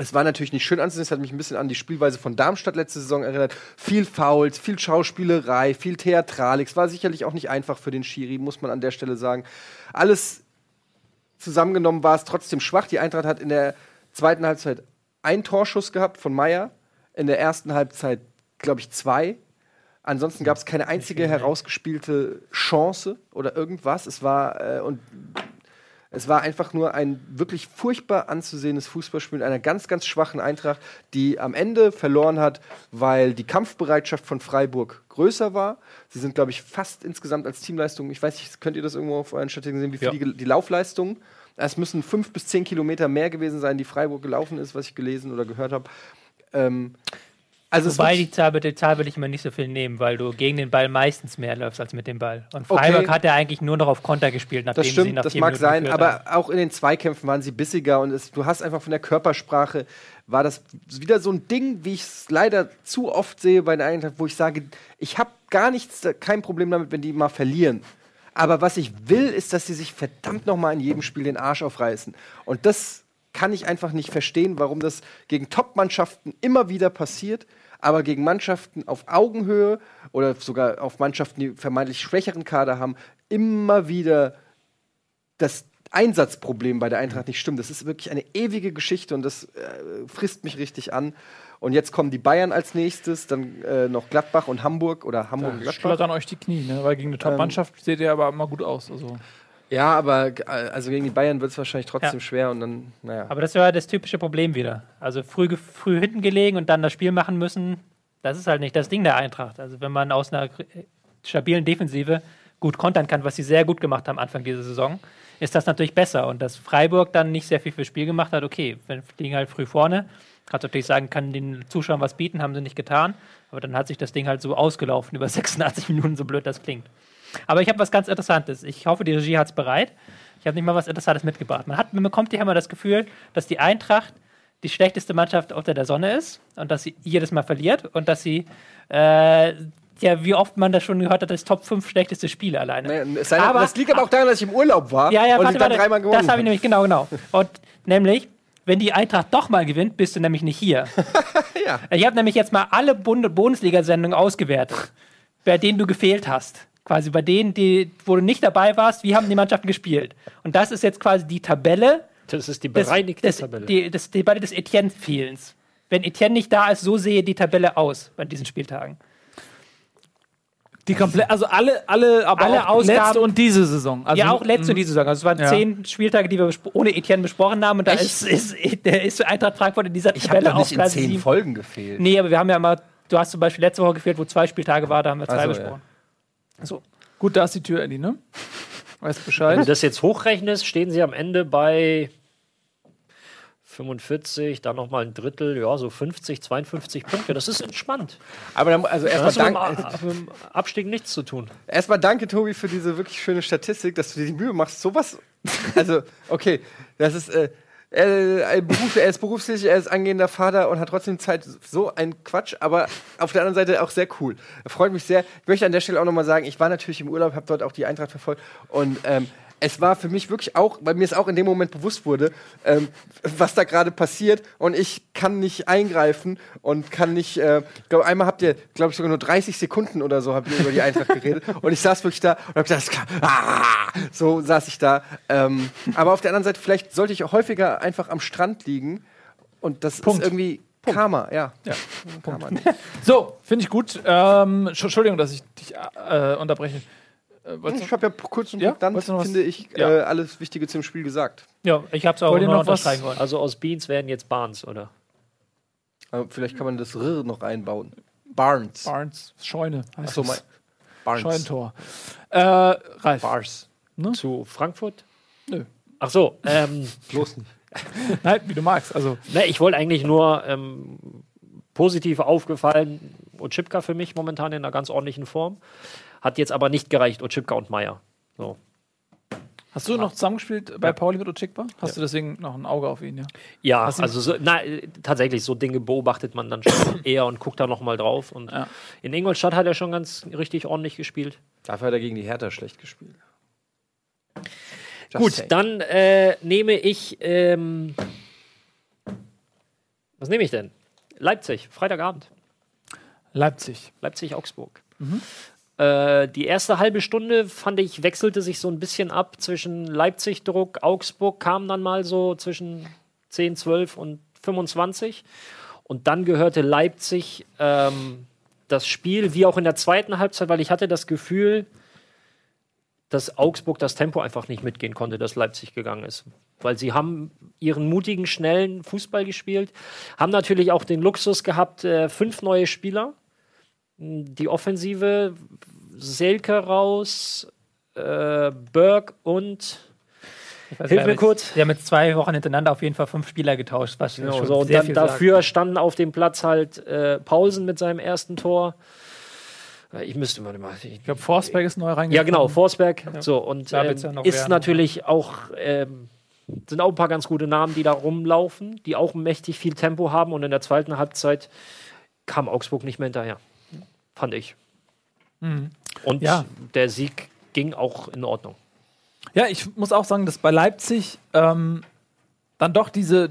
es war natürlich nicht schön anzusehen, es hat mich ein bisschen an die Spielweise von Darmstadt letzte Saison erinnert. Viel Fouls, viel Schauspielerei, viel Theatralik. Es war sicherlich auch nicht einfach für den Schiri, muss man an der Stelle sagen. Alles zusammengenommen war es trotzdem schwach. Die Eintracht hat in der zweiten Halbzeit einen Torschuss gehabt von Meier, in der ersten Halbzeit, glaube ich, zwei. Ansonsten gab es keine einzige herausgespielte Chance oder irgendwas. Es war äh, und es war einfach nur ein wirklich furchtbar anzusehendes Fußballspiel einer ganz, ganz schwachen Eintracht, die am Ende verloren hat, weil die Kampfbereitschaft von Freiburg größer war. Sie sind, glaube ich, fast insgesamt als Teamleistung, ich weiß nicht, könnt ihr das irgendwo auf euren Statistiken sehen, wie viel
Ja.
die, die Laufleistung? Es müssen fünf bis zehn Kilometer mehr gewesen sein, die Freiburg gelaufen ist, was ich gelesen oder gehört habe. Ähm, also
Wobei die Zahl, die Zahl will ich immer nicht so viel nehmen, weil du gegen den Ball meistens mehr läufst als mit dem Ball. Und
Okay.
Freiburg hat ja eigentlich nur noch auf Konter gespielt, nachdem
Das
sie
stimmt,
nach
das
vier
mag
Minuten
sein, aber
haben.
auch in den Zweikämpfen waren sie bissiger und es, du hast einfach von der Körpersprache, war das wieder so ein Ding, wie ich es leider zu oft sehe bei der Eintracht, wo ich sage, ich habe gar nichts, kein Problem damit, wenn die mal verlieren. Aber was ich will, ist, dass sie sich verdammt noch mal in jedem Spiel den Arsch aufreißen. Und das kann ich einfach nicht verstehen, warum das gegen Top-Mannschaften immer wieder passiert, aber gegen Mannschaften auf Augenhöhe oder sogar auf Mannschaften, die vermeintlich schwächeren Kader haben, immer wieder das Einsatzproblem bei der Eintracht nicht stimmt. Das ist wirklich eine ewige Geschichte und das äh, frisst mich richtig an. Und jetzt kommen die Bayern als nächstes, dann äh, noch Gladbach und Hamburg oder Hamburg und Gladbach.
Schlottern euch die Knie, ne? Weil gegen eine Top-Mannschaft seht ihr aber immer gut aus. Also.
Ja, aber äh, also gegen die Bayern wird es wahrscheinlich trotzdem
Ja.
schwer und dann, naja.
Aber das war das typische Problem wieder. Also früh, früh hinten gelegen und dann das Spiel machen müssen, das ist halt nicht das Ding der Eintracht. Also wenn man aus einer stabilen Defensive gut kontern kann, was sie sehr gut gemacht haben Anfang dieser Saison, ist das natürlich besser. Und dass Freiburg dann nicht sehr viel fürs Spiel gemacht hat, okay, wenn liegen halt früh vorne, kannst du natürlich sagen, kann den Zuschauern was bieten, haben sie nicht getan. Aber dann hat sich das Ding halt so ausgelaufen über [LAUGHS] 86 Minuten, so blöd das klingt. Aber ich habe was ganz Interessantes. Ich hoffe, die Regie hat es bereit. Ich habe nicht mal was Interessantes mitgebracht. Man, hat, man bekommt hier immer das Gefühl, dass die Eintracht die schlechteste Mannschaft unter der Sonne ist und dass sie jedes Mal verliert und dass sie, äh, ja, wie oft man das schon gehört hat, das Top 5 schlechteste Spiele alleine.
Es sei
Aber-
das liegt aber auch daran, dass ich im Urlaub war
Ja, ja,
und
warte,
dann
warte,
dreimal gewonnen
das habe ich nämlich, genau, genau. Und nämlich, wenn die Eintracht doch mal gewinnt, bist du nämlich nicht hier. [LAUGHS]
Ja.
Ich habe nämlich jetzt mal alle Bund Bundesliga-Sendungen ausgewertet, bei denen du gefehlt hast. Quasi bei denen, die, wo du nicht dabei warst, wie haben die Mannschaften gespielt. Und das ist jetzt quasi die Tabelle
Das ist die
des,
bereinigte
des,
Tabelle.
Die, das, die Tabelle des Etienne-Fehlens. Wenn Etienne nicht da ist, so sehe die Tabelle aus bei diesen Spieltagen.
Die komplett, also alle, alle, aber
Alle
auch letzte
Ausgaben-
und diese Saison. Also,
ja, auch letzte diese Saison. Also es waren
Ja.
zehn Spieltage, die wir ohne Etienne besprochen haben. Und da ist, ist, der ist Eintracht Frankfurt in dieser
Ich
Tabelle auf
nicht in zehn
sieben.
Folgen gefehlt.
Nee, aber wir haben ja mal, du hast zum Beispiel letzte Woche gefehlt, wo zwei Spieltage war, da haben wir zwei
Ach so,
besprochen. So.
Gut, da ist die Tür, Eddie, ne? Weißt
Wenn
Bescheid.
du das jetzt hochrechnest, stehen sie am Ende bei 45, dann nochmal ein Drittel, ja, so 50, 52 Punkte. Das ist entspannt.
Aber dann, also erstmal
hast du mit dem
dank,
A- mit dem Abstieg nichts zu tun.
erstmal danke, Tobi, für diese wirklich schöne Statistik, dass du dir die Mühe machst. Sowas. [LAUGHS] Also, okay, das ist. Äh, er, Beruf, er ist berufstätig, er ist angehender Vater und hat trotzdem Zeit. So ein Quatsch, aber auf der anderen Seite auch sehr cool. Freut mich sehr. Ich möchte an der Stelle auch nochmal sagen, ich war natürlich im Urlaub, habe dort auch die Eintracht verfolgt und ähm, es war für mich wirklich auch, weil mir es auch in dem Moment bewusst wurde, ähm, was da gerade passiert und ich kann nicht eingreifen und kann nicht, äh, ich glaube, einmal habt ihr, glaube ich, sogar nur 30 Sekunden oder so habt ihr über die Eintracht geredet [LAUGHS] und ich saß wirklich da und hab kann, ah, so saß ich da. Ähm, aber auf der anderen Seite, vielleicht sollte ich auch häufiger einfach am Strand liegen und das
Punkt.
ist irgendwie Karma, ja.
Ja.
Karma. [LAUGHS]
So, finde ich gut. Ähm, Entsch- Entschuldigung, dass ich dich äh, unterbreche. Äh,
Ich habe ja kurz und
Ja?
prägnant,
noch was-
finde ich,
Ja.
äh, alles Wichtige zum Spiel gesagt.
Ja, ich habe es auch
Wollt noch was-
unterstreichen wollen.
Also aus Beans werden jetzt Barnes, oder?
Aber vielleicht kann man das R noch einbauen. Barnes.
Barnes, Scheune. heißt
Achso,
es.
mein. Barnes.
Scheunentor. Äh, Ralf.
Bars.
Zu Frankfurt?
Nö.
Ach so, ähm, [LAUGHS]
Bloß nicht. [LAUGHS]
Nein, wie du magst. Also,
ne, ich wollte eigentlich nur ähm, positiv aufgefallen, Ochipka für mich momentan in einer ganz ordentlichen Form. Hat jetzt aber nicht gereicht, Ochipka und Meier. So.
hast du noch zusammengespielt bei
Ja.
Pauli mit Ochikba? Hast du deswegen noch ein Auge auf ihn, ja?
Ja,
Hast
also so, na, tatsächlich, so Dinge beobachtet man dann schon [COUGHS] eher und guckt da nochmal drauf. Und
Ja.
in Ingolstadt hat er schon ganz richtig ordentlich gespielt.
Dafür hat er gegen die Hertha schlecht gespielt. Just
Gut,
saying.
dann äh, nehme ich. Ähm, was nehme ich denn? Leipzig, Freitagabend.
Leipzig.
Leipzig-Augsburg. Äh, die erste halbe Stunde fand ich, wechselte sich so ein bisschen ab zwischen Leipzig-Druck, Augsburg kam dann mal so zwischen 10, 12 und 25. Und dann gehörte Leipzig ähm, das Spiel, wie auch in der zweiten Halbzeit, weil ich hatte das Gefühl, dass Augsburg das Tempo einfach nicht mitgehen konnte, das Leipzig gegangen ist. Weil sie haben ihren mutigen, schnellen Fußball gespielt, haben natürlich auch den Luxus gehabt, äh, fünf neue Spieler. Die Offensive, Selke raus, äh, Berg und
weiß,
Hilf mir kurz.
Wir haben jetzt zwei Wochen hintereinander auf jeden Fall fünf Spieler getauscht, was
Genau,
schon
so, und dann
viel
dafür standen auf dem Platz halt äh, Paulsen mit seinem ersten Tor. Äh, Ich müsste mal. Ich
Ich glaube, Forsberg ist neu reingekommen.
ja, genau, Forsberg. So, und
Da
ähm,
ja noch
ist
werden.
natürlich auch, ähm, sind auch ein paar ganz gute Namen, die da rumlaufen, die auch mächtig viel Tempo haben. Und in der zweiten Halbzeit kam Augsburg nicht mehr hinterher. Fand ich. Und
Ja.
der Sieg ging auch in Ordnung.
Ja, ich muss auch sagen, dass bei Leipzig ähm, dann doch diese,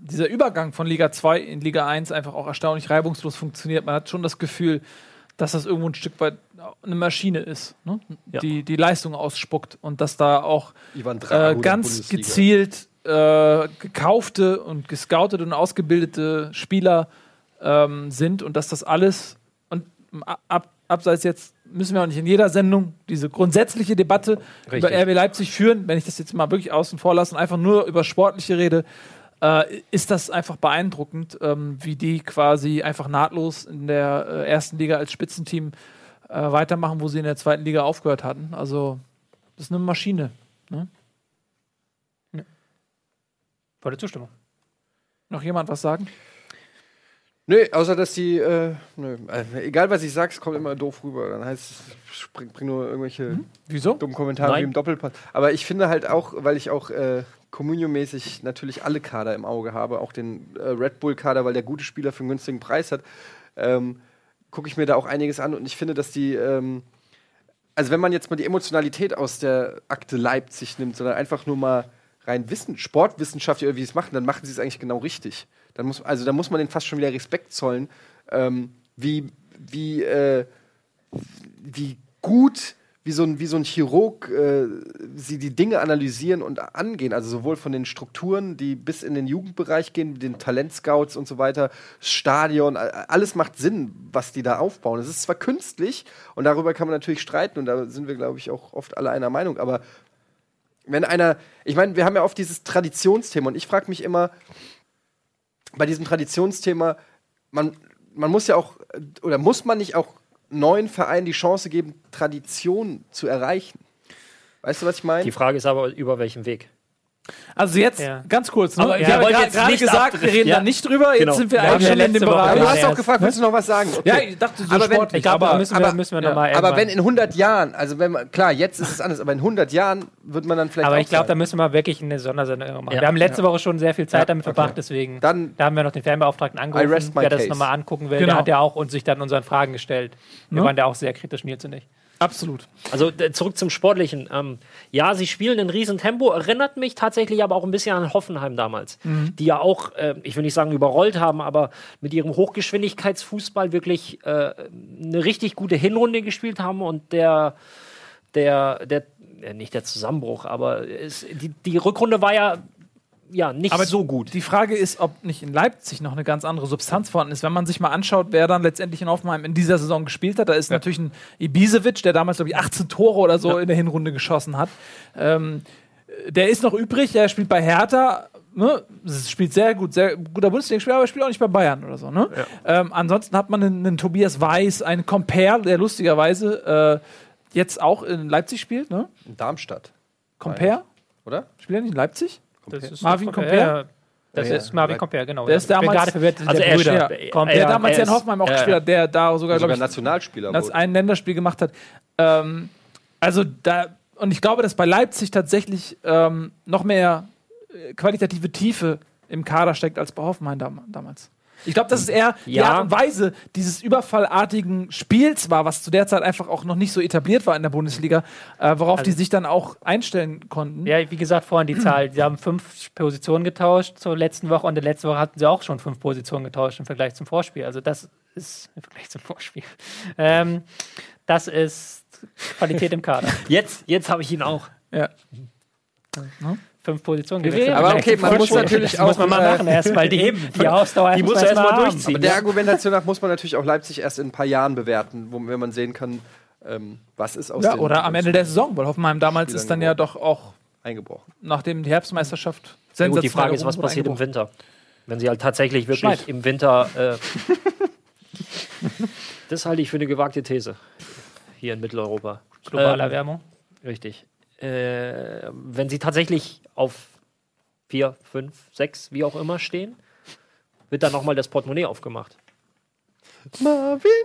dieser Übergang von Liga 2 in Liga 1 einfach auch erstaunlich reibungslos funktioniert. Man hat schon das Gefühl, dass das irgendwo ein Stück weit eine Maschine ist, ne?
Ja.
die die Leistung ausspuckt und dass da auch äh, ganz gezielt äh, gekaufte und gescoutete und ausgebildete Spieler ähm, sind und dass das alles ab, ab, abseits jetzt müssen wir auch nicht in jeder Sendung diese grundsätzliche Debatte über
Richtig.
RB Leipzig führen, wenn ich das jetzt mal wirklich außen vor lasse und einfach nur über sportliche rede, äh, ist das einfach beeindruckend, ähm, wie die quasi einfach nahtlos in der äh, ersten Liga als Spitzenteam äh, weitermachen, wo sie in der zweiten Liga aufgehört hatten. Also das ist eine Maschine.
Volle Zustimmung.
Noch jemand was sagen?
Nö, außer dass die, äh, nö, äh, egal was ich sag, es kommt immer doof rüber. Dann heißt es, ich bring, nur irgendwelche
Wieso?
dummen Kommentare
Nein.
wie im Doppelpass. Aber ich finde halt auch, weil ich auch äh, Communio-mäßig natürlich alle Kader im Auge habe, auch den äh, Red Bull-Kader, weil der gute Spieler für einen günstigen Preis hat, ähm, gucke ich mir da auch einiges an und ich finde, dass die, ähm, also wenn man jetzt mal die Emotionalität aus der Akte Leipzig nimmt, sondern einfach nur mal rein Wissen, Sportwissenschaftlich oder wie sie es machen, dann machen sie es eigentlich genau richtig. Dann muss, also da muss man denen fast schon wieder Respekt zollen, ähm, wie, wie, äh, wie gut, wie so ein, wie so ein Chirurg äh, sie die Dinge analysieren und angehen. Also sowohl von den Strukturen, die bis in den Jugendbereich gehen, den Talentscouts und so weiter, Stadion, alles macht Sinn, was die da aufbauen. Es ist zwar künstlich und darüber kann man natürlich streiten und da sind wir, glaube ich, auch oft alle einer Meinung, aber wenn einer, ich meine, wir haben ja oft dieses Traditionsthema und ich frage mich immer, bei diesem Traditionsthema, man, man muss ja auch, oder muss man nicht auch neuen Vereinen die Chance geben, Tradition zu erreichen? Weißt du, was ich meine?
Die Frage ist aber, über welchen Weg?
Also jetzt
Ja.
ganz kurz. Ne?
Aber
ich
wir
habe gerade
nicht
gesagt, wir reden
Ja.
da nicht drüber. Jetzt
Genau.
sind wir
Wir
eigentlich
ja
schon in dem Bereich.
Aber du
Ja,
hast
ja,
doch gefragt, willst du noch was sagen? Okay.
Ja, ich dachte so
Aber wenn-
sportlich.
Da
aber
müssen wir,
aber-
müssen wir
ja.
noch mal
Aber wenn in 100 Jahren, also wenn man, klar, jetzt ist es anders, aber in 100 Jahren wird man dann vielleicht.
Aber
auch
ich glaube, da müssen wir wirklich eine Sondersendung machen.
Ja.
Wir haben letzte Woche schon sehr viel Zeit
Ja,
damit
okay.
verbracht, deswegen
Dann-
da haben wir noch den Fernbeauftragten angerufen, der das nochmal angucken will.
Genau.
Der hat ja auch uns sich dann unseren Fragen gestellt. Wir
Ne?
waren da auch sehr kritisch, Nils und ich.
Absolut.
Also zurück zum Sportlichen. Ähm, ja, sie spielen ein Riesentempo, erinnert mich tatsächlich aber auch ein bisschen an Hoffenheim damals, die ja auch, äh, ich will nicht sagen überrollt haben, aber mit ihrem Hochgeschwindigkeitsfußball wirklich äh, eine richtig gute Hinrunde gespielt haben und der, der, der, äh, nicht der Zusammenbruch, aber es, die, die Rückrunde war ja, ja nicht
Aber
so gut.
Die Frage ist, ob nicht in Leipzig noch eine ganz andere Substanz vorhanden ist. Wenn man sich mal anschaut, wer dann letztendlich in Hoffenheim in dieser Saison gespielt hat, da ist natürlich ein Ibisevic, der damals, glaube ich, 18 Tore oder so in der Hinrunde geschossen hat. Ähm, der ist noch übrig, er spielt bei Hertha, ne? Spielt sehr gut, sehr guter Bundesligaspieler, aber er spielt auch nicht bei Bayern oder so. Ne? Ähm, ansonsten hat man einen, einen Tobias Weiß, einen Compare, der lustigerweise äh, jetzt auch in Leipzig spielt. Ne?
in Darmstadt,
Compare?
oder?
Spielt er nicht in Leipzig?
Ist
Marvin
Compare.
Compare?
Das
Ja,
ist Marvin. Compare, genau.
Der ist damals-
gerade verwirrt,
Also
der
er
Brüder. Compare.
der damals ja in
ist-
Hoffenheim auch
ja,
gespielt hat, der da sogar, glaube
Sogar
ich,
Nationalspieler.
das ein Länderspiel gemacht hat. Ähm, also da, und ich glaube, dass bei Leipzig tatsächlich ähm, noch mehr äh, qualitative Tiefe im Kader steckt als bei Hoffenheim dam damals. Ich glaube, dass es eher die
Ja.
Art und Weise dieses überfallartigen Spiels war, was zu der Zeit einfach auch noch nicht so etabliert war in der Bundesliga, äh, worauf die sich dann auch einstellen konnten.
Ja, wie gesagt, vorhin die Zahl. Sie haben fünf Positionen getauscht zur letzten Woche und in der letzten Woche hatten sie auch schon fünf Positionen getauscht im Vergleich zum Vorspiel. Also das ist im Vergleich zum Vorspiel. Ähm, das ist Qualität im Kader.
Jetzt, jetzt habe ich ihn auch.
Ja.
Fünf Positionen
Gewählt.
gewechselt.
Aber okay, man muss natürlich
das muss
auch,
man mal
äh,
machen erstmal [LAUGHS] die, die Ausdauer
Die muss
erst mal
erstmal durchziehen.
Aber der Argumentation nach muss man natürlich auch Leipzig erst in ein paar Jahren bewerten, wo, wenn man sehen kann, ähm, was ist aus
ja, oder am Ende der Saison, weil Hoffenheim damals
Spielern
ist dann ja doch auch,
eingebrochen.
nachdem die Herbstmeisterschaft
Ja, gut, die
sensationell
Frage ist, was passiert im. Winter? Wenn sie halt tatsächlich wirklich
Schneit.
im Winter. Äh, [LAUGHS] das halte ich für eine gewagte These. Hier in Mitteleuropa.
Globale
Ähm,
Erwärmung.
Richtig. Äh, wenn sie tatsächlich auf 4, 5, 6, wie auch immer stehen, wird dann nochmal das Portemonnaie aufgemacht.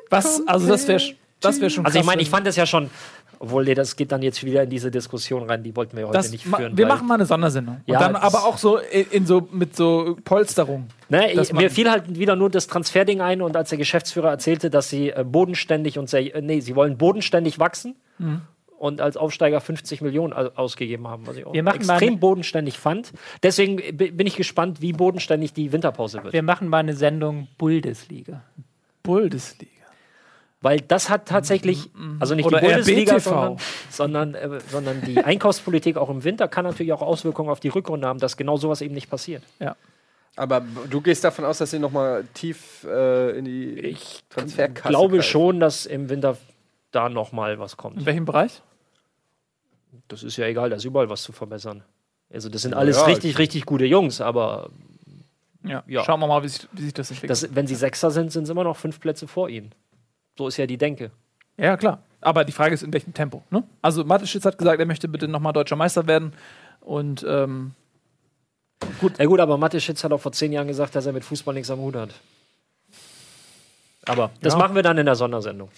Was, also das wäre das wär schon
Also ich
krass,
meine, ich fand das ja schon, obwohl nee, das geht dann jetzt wieder in diese Diskussion rein, die wollten wir heute
das,
nicht
ma-
führen.
wir machen mal eine Sondersendung. Und
Ja,
dann aber auch so in, in so mit so Polsterung.
Ne, ich, mir fiel halt wieder nur das Transferding ein und als der Geschäftsführer erzählte, dass sie äh, bodenständig und sehr, äh, nee, sie wollen bodenständig wachsen
Mhm.
Und als Aufsteiger 50 Millionen au- ausgegeben haben, was ich auch
Wir machen mal
extrem bodenständig fand. Deswegen bin ich gespannt, wie bodenständig die Winterpause wird.
Wir machen mal eine Sendung Bundesliga.
Bundesliga.
Weil das hat tatsächlich, also nicht
Mhm. Oder
die Bundesliga,
RBTV.
sondern, sondern, äh, sondern die [LAUGHS] Einkaufspolitik auch im Winter kann natürlich auch Auswirkungen auf die Rückrunde haben, dass genau sowas eben nicht passiert.
Ja.
Aber du gehst davon aus, dass sie noch mal tief äh, in die
Ich
Transferkasse
Ich glaube
greifen.
schon, dass im Winter da noch mal was kommt.
In welchem Bereich?
Das ist ja egal, da ist überall was zu verbessern. Also das sind alles
ja,
richtig, richtig gute Jungs, aber
Ja.
Ja.
Schauen wir mal, wie sich, wie sich das entwickelt.
das, wenn sie Sechster sind, sind es immer noch fünf Plätze vor ihnen. So ist ja die Denke.
ja, klar. Aber die Frage ist, in welchem Tempo. Ne? Also Mateschitz hat gesagt, er möchte bitte nochmal deutscher Meister werden. Und ähm,
Ja gut, aber Mateschitz hat auch vor zehn Jahren gesagt, dass er mit Fußball nichts am Hut hat. Aber das
Ja.
machen wir dann in der Sondersendung.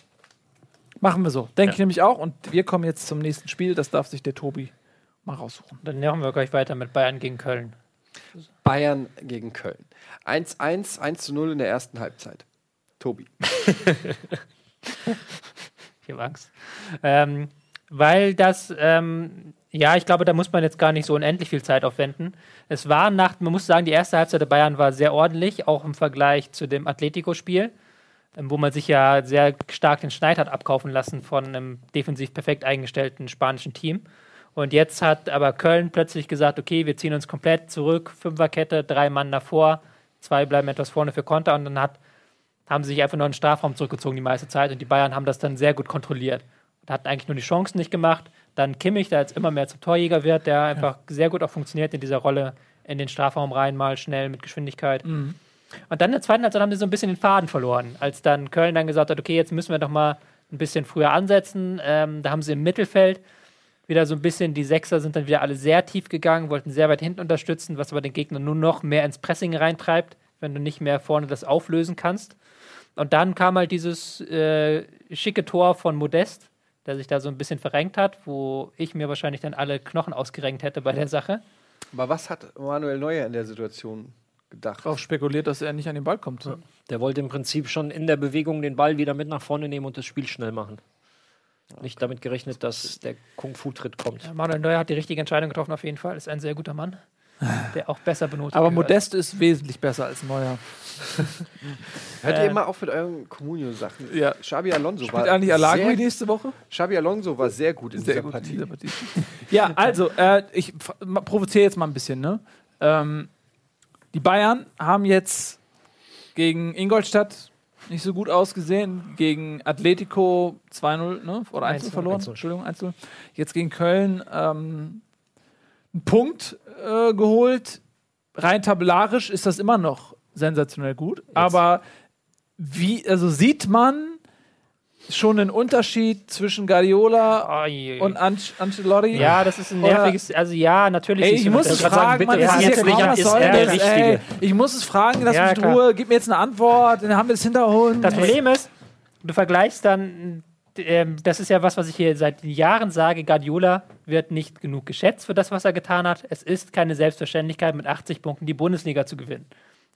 Machen wir so. Denke ich nämlich auch. Und wir kommen jetzt zum nächsten Spiel. Das darf sich der Tobi mal raussuchen.
Dann machen wir gleich weiter mit Bayern gegen Köln.
Bayern gegen Köln. 1-1, 1 zu 0 in der ersten Halbzeit. Tobi. [LAUGHS]
Ich habe Angst. Ähm, weil das, ähm, ja, ich glaube, da muss man jetzt gar nicht so unendlich viel Zeit aufwenden. Es war nach, man muss sagen, die erste Halbzeit der Bayern war sehr ordentlich, auch im Vergleich zu dem Atletico-Spiel, wo man sich ja sehr stark den Schneid hat abkaufen lassen von einem defensiv perfekt eingestellten spanischen Team. Und jetzt hat aber Köln plötzlich gesagt, okay, wir ziehen uns komplett zurück, Fünferkette, drei Mann davor, zwei bleiben etwas vorne für Konter und dann hat haben sie sich einfach nur in den Strafraum zurückgezogen die meiste Zeit und die Bayern haben das dann sehr gut kontrolliert. Und hatten eigentlich nur die Chancen nicht gemacht. Dann Kimmich, der jetzt immer mehr zum Torjäger wird, der einfach sehr gut auch funktioniert in dieser Rolle in den Strafraum rein, mal schnell mit Geschwindigkeit. Und dann in der zweiten Halbzeit haben sie so ein bisschen den Faden verloren, als dann Köln dann gesagt hat, okay, jetzt müssen wir doch mal ein bisschen früher ansetzen. Ähm, da haben sie im Mittelfeld wieder so ein bisschen, die Sechser sind dann wieder alle sehr tief gegangen, wollten sehr weit hinten unterstützen, was aber den Gegner nur noch mehr ins Pressing reintreibt, wenn du nicht mehr vorne das auflösen kannst. Und dann kam halt dieses äh, schicke Tor von Modest, der sich da so ein bisschen verrenkt hat, wo ich mir wahrscheinlich dann alle Knochen ausgerenkt hätte bei der Sache.
Aber was hat Manuel Neuer in der Situation gedacht?
Auch spekuliert, dass er nicht an den Ball kommt.
Der wollte im Prinzip schon in der Bewegung den Ball wieder mit nach vorne nehmen und das Spiel schnell machen. Nicht damit gerechnet, dass der Kung-Fu-Tritt kommt.
Ja, Manuel Neuer hat die richtige Entscheidung getroffen, auf jeden Fall. Ist ein sehr guter Mann, [LAUGHS] der auch besser benotet
Aber
gehört.
Modest ist wesentlich besser als Neuer. [LAUGHS]
Hört
Äh,
ihr immer auf mit euren Communio-Sachen?
Ja.
Xabi Alonso
Spielt eigentlich
sehr,
Alagui nächste Woche?
Xabi Alonso war sehr gut in
Sehr
dieser
gut
Partie.
in dieser Partie. ja, also, äh, ich provoziere jetzt mal ein bisschen. Ne? Ähm, die Bayern haben jetzt gegen Ingolstadt nicht so gut ausgesehen, gegen Atletico 2-0 ne? oder 1-0
1-0,
verloren.
1-0.
Entschuldigung, 1-0. Jetzt gegen Köln ähm, einen Punkt äh, geholt. Rein tabellarisch ist das immer noch sensationell gut. Aber wie, also sieht man schon einen Unterschied zwischen Guardiola
oi.
und An Ancelotti?
ja, das ist ein
Oder-
nerviges, also ja, natürlich.
Ey, ich muss
das.
es fragen, Mann, das ist
jetzt
jetzt
nicht,
was
ist er der
das,
Richtige.
ey? Ich muss es fragen, lass
Ja,
mich in. Ruhe, gib mir jetzt eine Antwort, dann haben wir es hinter uns.
Das. Problem ist, du vergleichst dann, ähm, das ist ja was, was ich hier seit Jahren sage, Guardiola wird nicht genug geschätzt für das, was er getan hat. Es ist keine Selbstverständlichkeit, mit 80 Punkten die Bundesliga zu gewinnen.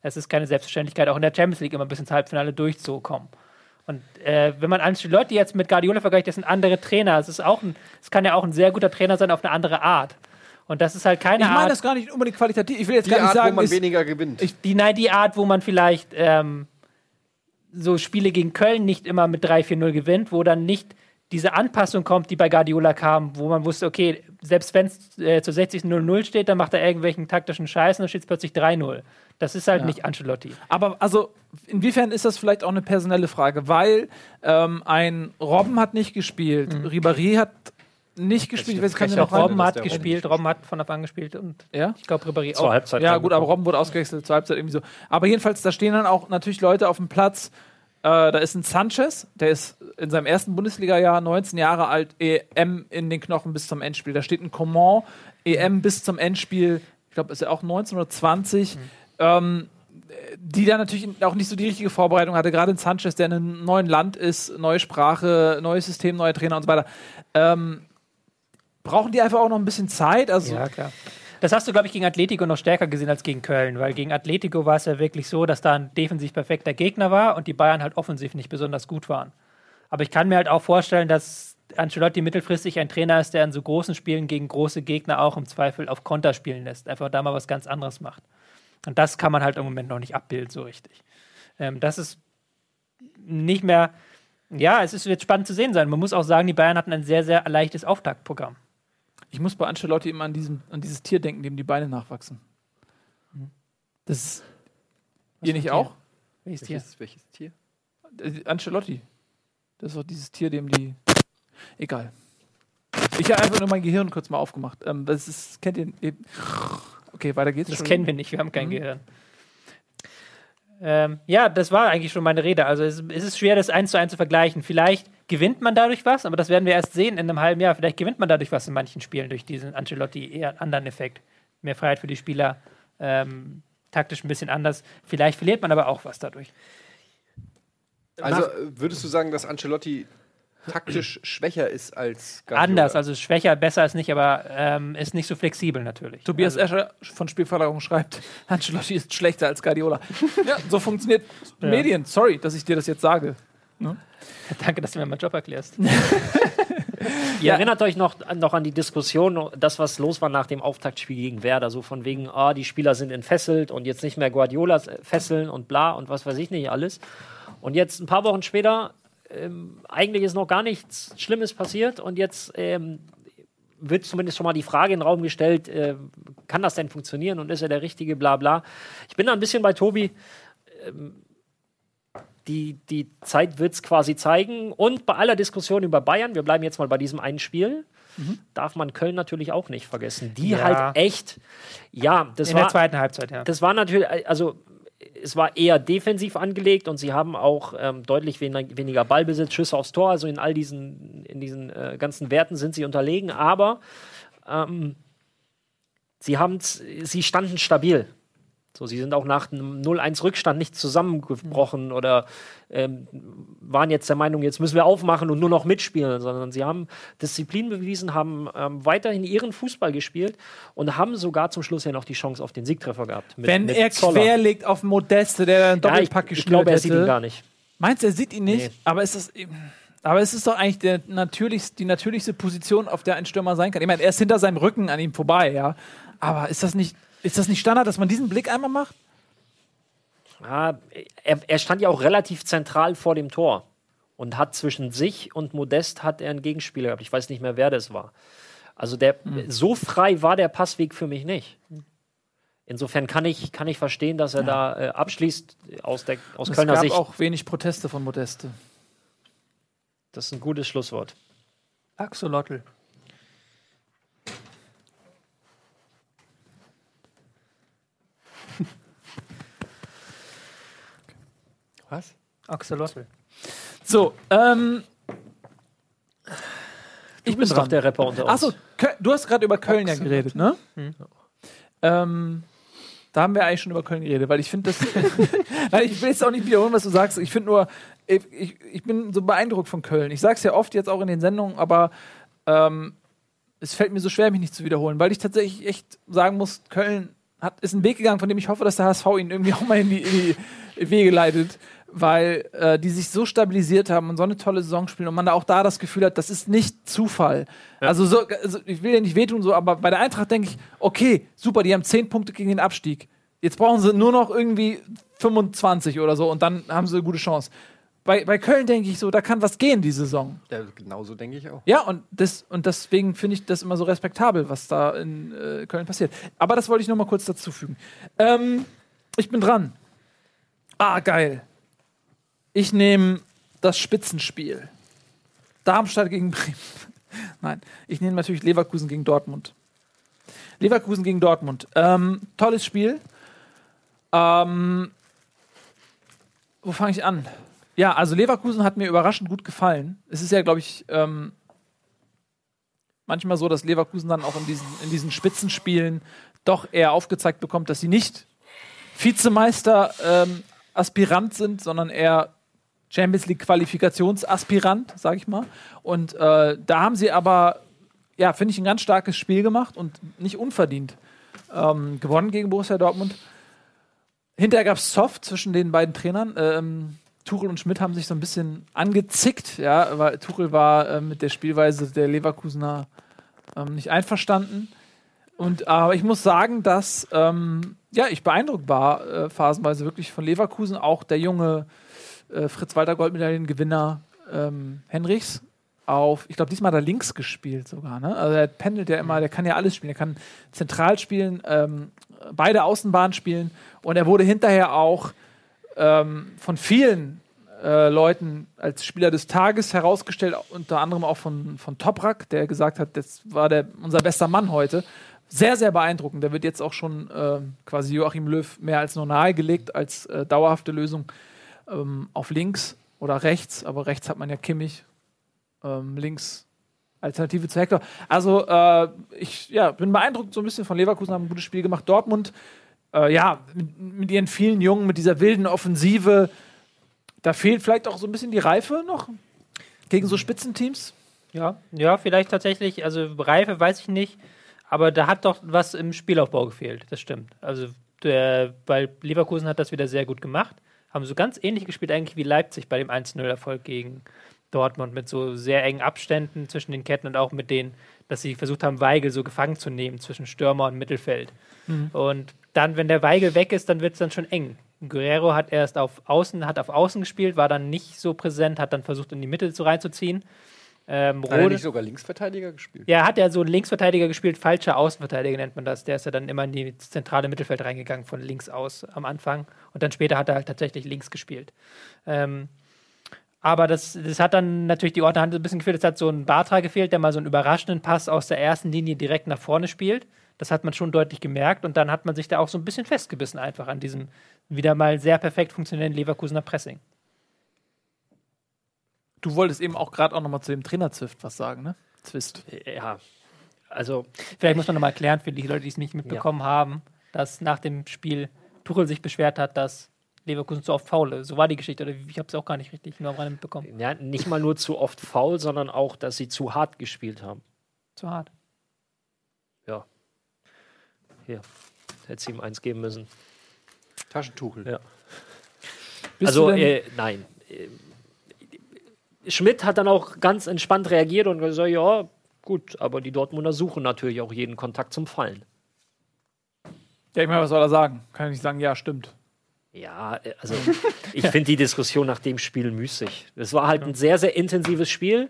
Es ist keine Selbstverständlichkeit, auch in der Champions League immer bis ins Halbfinale durchzukommen. Und äh, wenn man Ancelotti jetzt mit Guardiola vergleicht, das sind andere Trainer. Es ist auch ein, es kann ja auch ein sehr guter Trainer sein auf eine andere Art. Und das ist halt keine
Ich meine
Art.
das gar nicht unbedingt qualitativ. Ich will jetzt
Die
gar nicht
Art,
sagen,
wo man
ist,
weniger gewinnt.
die, nein, die Art, wo man vielleicht ähm, so Spiele gegen Köln nicht immer mit 3-4-0 gewinnt, wo dann nicht diese Anpassung kommt, die bei Guardiola kam, wo man wusste, okay, selbst wenn es äh, zu 60 0-0 steht, dann macht er irgendwelchen taktischen Scheiß und dann steht es plötzlich 3-0. Das ist halt nicht Ancelotti.
Aber also, inwiefern ist das vielleicht auch eine personelle Frage? Weil ähm, ein Robben hat nicht gespielt, Ribéry hat nicht gespielt. Ich weiß, kann
Ich
noch?
Robben hat gespielt, Robben hat von Anfang an gespielt und
Ja?
ich glaube Ribéry
Zur
auch.
Halbzeit.
Ja, gut, aber. Robben wurde ausgewechselt zur Halbzeit irgendwie so. Aber jedenfalls, da stehen dann auch natürlich Leute auf dem Platz. Äh, da ist ein Sanchez, der ist in seinem ersten Bundesliga-Jahr 19 Jahre alt, EM in den Knochen bis zum Endspiel. Da steht ein Coman, EM bis zum Endspiel. Ich glaube, ist er auch 19 oder 20. Ähm, die da natürlich auch nicht so die richtige Vorbereitung hatte, gerade in Sanchez, der in einem neuen Land ist, neue Sprache, neues System, neue Trainer und so weiter. Ähm, brauchen die einfach auch noch ein bisschen Zeit? Also,
Ja, klar. Das hast du, glaube ich, gegen Atletico noch stärker gesehen als gegen Köln, weil gegen Atletico war es ja wirklich so, dass da ein defensiv perfekter Gegner war und die Bayern halt offensiv nicht besonders gut waren. Aber ich kann mir halt auch vorstellen, dass Ancelotti mittelfristig ein Trainer ist, der in so großen Spielen gegen große Gegner auch im Zweifel auf Konter spielen lässt. Einfach da mal was ganz anderes macht. Und das kann man halt im Moment noch nicht abbilden, so richtig. Ähm, das ist nicht mehr. Ja, es ist, wird spannend zu sehen sein. Man muss auch sagen, die Bayern hatten ein sehr, sehr leichtes Auftaktprogramm.
Ich muss bei Ancelotti immer an, diesem, an dieses Tier denken, dem die Beine nachwachsen. Das ist ihr nicht
ein
auch?
Welches Tier?
welches, welches Tier?
Äh, Ancelotti. Das ist doch dieses Tier, dem die. Egal. Ich habe einfach nur mein Gehirn kurz mal aufgemacht. Ähm, das ist, kennt ihr. Okay, weiter geht's.
Das
schon.
kennen wir nicht, wir haben kein
Mhm.
Gehirn. Ähm, ja, das war eigentlich schon meine Rede. Also es, es ist schwer, das eins zu eins zu vergleichen. Vielleicht gewinnt man dadurch was, aber das werden wir erst sehen in einem halben Jahr. Vielleicht gewinnt man dadurch was in manchen Spielen durch diesen Ancelotti eher anderen Effekt. Mehr Freiheit für die Spieler, ähm, taktisch ein bisschen anders. Vielleicht verliert man aber auch was dadurch.
Also würdest du sagen, dass Ancelotti taktisch schwächer ist als Guardiola?
Anders, also schwächer, besser ist nicht, aber ähm, ist nicht so flexibel natürlich.
Tobias
also,
Escher von Spielverlagerung schreibt, [LAUGHS] Ancelotti ist schlechter als Guardiola. [LAUGHS] ja, so funktioniert Medien. Sorry, dass ich dir das jetzt sage. [LAUGHS]
Danke, dass du mir meinen Job erklärst.
Ihr erinnert euch noch, noch an die Diskussion, das, was los war nach dem Auftaktspiel gegen Werder, so von wegen, ah, die Spieler sind entfesselt und jetzt nicht mehr Guardiolas äh, fesseln und bla und was weiß ich nicht alles. Und jetzt ein paar Wochen später, ähm, eigentlich ist noch gar nichts Schlimmes passiert und jetzt ähm, wird zumindest schon mal die Frage in den Raum gestellt, äh, kann das denn funktionieren und ist er der Richtige, bla bla. Ich bin da ein bisschen bei Tobi. Ähm, die, die Zeit wird es quasi zeigen. Und bei aller Diskussion über Bayern, wir bleiben jetzt mal bei diesem einen Spiel, darf man Köln natürlich auch nicht vergessen. Die
Ja.
halt echt, ja, das
In der
war,
zweiten Halbzeit, ja.
das war natürlich, also es war eher defensiv angelegt und sie haben auch ähm, deutlich wen weniger Ballbesitz, Schüsse aufs Tor. Also in all diesen, in diesen äh, ganzen Werten sind sie unterlegen, aber ähm, sie, sie standen stabil. So, sie sind auch nach einem 0-1 Rückstand nicht zusammengebrochen oder ähm, waren jetzt der Meinung, jetzt müssen wir aufmachen und nur noch mitspielen, sondern sie haben Disziplin bewiesen, haben ähm, weiterhin ihren Fußball gespielt und haben sogar zum Schluss ja noch die Chance auf den Siegtreffer gehabt.
Mit, Wenn mit er Zoller. querlegt auf Modeste, der dann Doppelpack ja,
ich, ich glaube, er sieht ihn gar nicht.
Meinst du, er sieht ihn nicht? Nee. Aber ist das aber es ist doch eigentlich der natürlichst, die natürlichste Position, auf der ein Stürmer sein kann. Ich meine, er ist hinter seinem Rücken an ihm vorbei, ja. Aber ist das nicht ist das nicht Standard, dass man diesen Blick einmal macht?
Ja, er, er, stand ja auch relativ zentral vor dem Tor und hat zwischen sich und Modest hat er einen Gegenspieler gehabt. Ich weiß nicht mehr, wer das war. Also der, mhm. so frei war der Passweg für mich nicht. Insofern kann ich, kann ich verstehen, dass er ja. da äh, abschließt aus, der, aus Kölner Sicht.
Es gab auch wenig Proteste von Modeste.
Das ist ein gutes Schlusswort.
Axolotl.
Was?
Axolotl. So, ähm.
Ich du bin doch der Rapper unter uns.
Achso, du hast gerade über Köln ja geredet, ne? Hm. Ähm, da haben wir eigentlich schon über Köln geredet, weil ich finde das. [LAUGHS] ich will jetzt auch nicht wiederholen, was du sagst. Ich finde nur, ich, ich, ich, bin so beeindruckt von Köln. Ich sage es ja oft jetzt auch in den Sendungen, aber ähm, es fällt mir so schwer, mich nicht zu wiederholen, weil ich tatsächlich echt sagen muss, Köln hat, ist ein Weg gegangen, von dem ich hoffe, dass der HSV ihn irgendwie [LAUGHS] auch mal in die, in die Wege leitet weil äh, die sich so stabilisiert haben und so eine tolle Saison spielen und man da auch da das Gefühl hat, das ist nicht Zufall. Ja. Also, so, also ich will ja nicht wehtun, so, aber bei der Eintracht denke ich, okay, super, die haben 10 Punkte gegen den Abstieg. Jetzt brauchen sie nur noch irgendwie 25 oder so und dann haben sie eine gute Chance. Bei, bei Köln denke ich so, da kann was gehen, die Saison.
Ja, genauso denke ich auch.
Ja, und, das, und deswegen finde ich das immer so respektabel, was da in äh, Köln passiert. Aber das wollte ich noch mal kurz dazu fügen. Ähm, ich bin dran. Ah, geil. Ich nehme das Spitzenspiel. Darmstadt gegen Bremen. [LAUGHS] Nein, ich nehme natürlich Leverkusen gegen Dortmund. Leverkusen gegen Dortmund. Ähm, tolles Spiel. Ähm, wo fange ich an? Ja, also Leverkusen hat mir überraschend gut gefallen. Es ist ja, glaube ich, ähm, manchmal so, dass Leverkusen dann auch in diesen, in diesen Spitzenspielen doch eher aufgezeigt bekommt, dass sie nicht Vizemeister ähm, Aspirant sind, sondern eher Champions League Qualifikationsaspirant, sag ich mal. Und äh, da haben sie aber, ja, finde ich, ein ganz starkes Spiel gemacht und nicht unverdient ähm, gewonnen gegen Borussia Dortmund. Hinterher gab es Soft zwischen den beiden Trainern. Ähm, Tuchel und Schmidt haben sich so ein bisschen angezickt, ja, weil Tuchel war äh, mit der Spielweise der Leverkusener ähm, nicht einverstanden. Und aber ich muss sagen, dass ähm, ja, ich beeindruckt war äh, phasenweise wirklich von Leverkusen, auch der junge äh, Fritz Walter Goldmedaillengewinner ähm, Henrichs auf, ich glaube, diesmal hat er links gespielt sogar. Ne? Also er pendelt ja immer, der kann ja alles spielen. Er kann zentral spielen, ähm, beide Außenbahnen spielen und er wurde hinterher auch ähm, von vielen äh, Leuten als Spieler des Tages herausgestellt, unter anderem auch von, von Toprak, der gesagt hat, das war der, unser bester Mann heute. Sehr, sehr beeindruckend. Der wird jetzt auch schon äh, quasi Joachim Löw mehr als nur nahegelegt als äh, dauerhafte Lösung ähm, auf links oder rechts, aber rechts hat man ja Kimmich, ähm, links Alternative zu Hector. Also äh, ich ja, bin beeindruckt so ein bisschen von Leverkusen, haben ein gutes Spiel gemacht. Dortmund, äh, ja, mit, mit, ihren vielen Jungen, mit dieser wilden Offensive, da fehlt vielleicht auch so ein bisschen die Reife noch gegen so Spitzenteams.
Ja, ja, vielleicht tatsächlich, also Reife weiß ich nicht, aber da hat doch was im Spielaufbau gefehlt, das stimmt. Also der, weil Leverkusen hat das wieder sehr gut gemacht haben so ganz ähnlich gespielt eigentlich wie Leipzig bei dem 1-0-Erfolg gegen Dortmund mit so sehr engen Abständen zwischen den Ketten und auch mit denen, dass sie versucht haben, Weigel so gefangen zu nehmen zwischen Stürmer und Mittelfeld. Mhm. Und dann, wenn der Weigel weg ist, dann wird es dann schon eng. Guerrero hat erst auf Außen, hat auf Außen gespielt, war dann nicht so präsent, hat dann versucht, in die Mitte so reinzuziehen.
Ähm, hat er nicht sogar Linksverteidiger gespielt?
Ja, hat er so Linksverteidiger gespielt, falscher Außenverteidiger nennt man das. Der ist ja dann immer in die zentrale Mittelfeld reingegangen, von links aus am Anfang. Und dann später hat er halt tatsächlich links gespielt. Ähm, aber das, das hat dann natürlich die Ordner ein bisschen gefehlt. Es hat so ein Bartra gefehlt, der mal so einen überraschenden Pass aus der ersten Linie direkt nach vorne spielt. Das hat man schon deutlich gemerkt und dann hat man sich da auch so ein bisschen festgebissen einfach an diesem wieder mal sehr perfekt funktionierenden Leverkusener Pressing.
Du wolltest eben auch gerade auch nochmal zu dem Trainer Zwift was sagen, ne? Zwist.
Ja, also
Vielleicht muss man nochmal erklären für die Leute, die es nicht mitbekommen haben, dass nach dem Spiel Tuchel sich beschwert hat, dass Leverkusen zu oft faule. So war die Geschichte, oder ich habe es auch gar nicht richtig nur am Rande mitbekommen.
ja, nicht mal nur zu oft faul, sondern auch, dass sie zu hart gespielt haben.
Zu hart.
Ja. Hier, hätte sie ihm eins geben müssen.
Taschentuchel.
Ja.
Bist
also,
du denn-
äh, nein. Schmidt hat dann auch ganz entspannt reagiert und gesagt, ja, gut, aber die Dortmunder suchen natürlich auch jeden Kontakt zum Fallen.
ja, ich meine, was soll er sagen? Kann ich nicht sagen, ja, stimmt.
Ja, also ich [LAUGHS] finde die Diskussion nach dem Spiel müßig. Es war halt ein sehr, sehr intensives Spiel,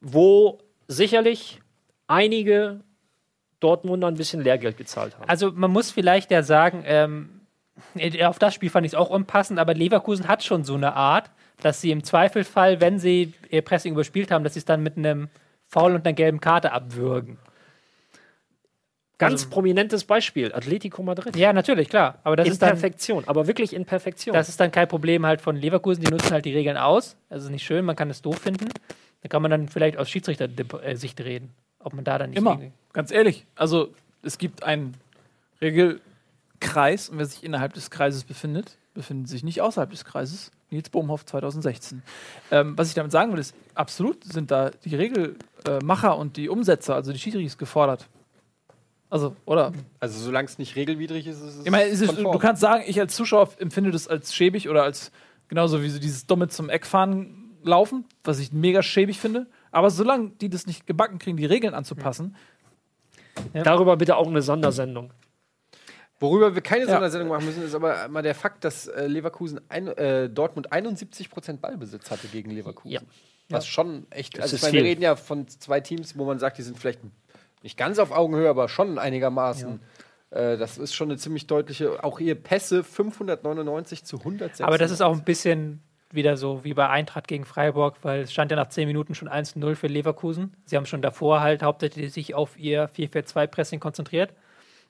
wo sicherlich einige Dortmunder ein bisschen Lehrgeld gezahlt haben.
Also man muss vielleicht ja sagen, ähm, äh, auf das Spiel fand ich es auch unpassend, aber Leverkusen hat schon so eine Art, dass sie im Zweifelfall, wenn sie ihr Pressing überspielt haben, dass sie es dann mit einem Foul und einer gelben Karte abwürgen.
Ganz
also-
prominentes Beispiel, Atletico Madrid.
Ja, natürlich, klar. Aber das
in
ist dann
Perfektion, aber wirklich in Perfektion.
Das ist dann kein Problem halt von Leverkusen, die nutzen halt die Regeln aus. Das ist nicht schön, man kann es doof finden. Da kann man dann vielleicht aus Schiedsrichter-Sicht reden, ob man da dann nicht
Immer. Ganz ehrlich. Also, es gibt einen Regelkreis und wer sich innerhalb des Kreises befindet, befindet sich nicht außerhalb des Kreises. Nils Bohmhoff 2016. Ähm, was ich damit sagen will, ist, absolut sind da die Regelmacher und die Umsetzer, also die Schiedsrichter, gefordert. Also, oder?
Also solange es nicht regelwidrig ist, ist es
Ich meine, es ist, du kannst sagen, ich als Zuschauer empfinde das als schäbig oder als genauso wie so dieses dumme zum Eckfahren laufen, was ich mega schäbig finde. Aber solange die das nicht gebacken kriegen, die Regeln anzupassen,
Darüber bitte auch eine Sondersendung.
Worüber wir keine
Ja.
Sondersendung machen müssen, ist aber mal der Fakt, dass äh, Leverkusen ein, äh, Dortmund 71% Ballbesitz hatte gegen Leverkusen.
Ja.
Was schon echt.
Das
Also ich meine, wir reden ja von zwei Teams, wo man sagt, die sind vielleicht nicht ganz auf Augenhöhe, aber schon einigermaßen. Äh, das ist schon eine ziemlich deutliche. Auch ihr Pässe 599 zu 106.
Aber das ist auch ein bisschen wieder so wie bei Eintracht gegen Freiburg, weil es stand ja nach 10 Minuten schon 1-0 für Leverkusen. Sie haben schon davor halt hauptsächlich sich auf ihr 4-4-2-Pressing konzentriert.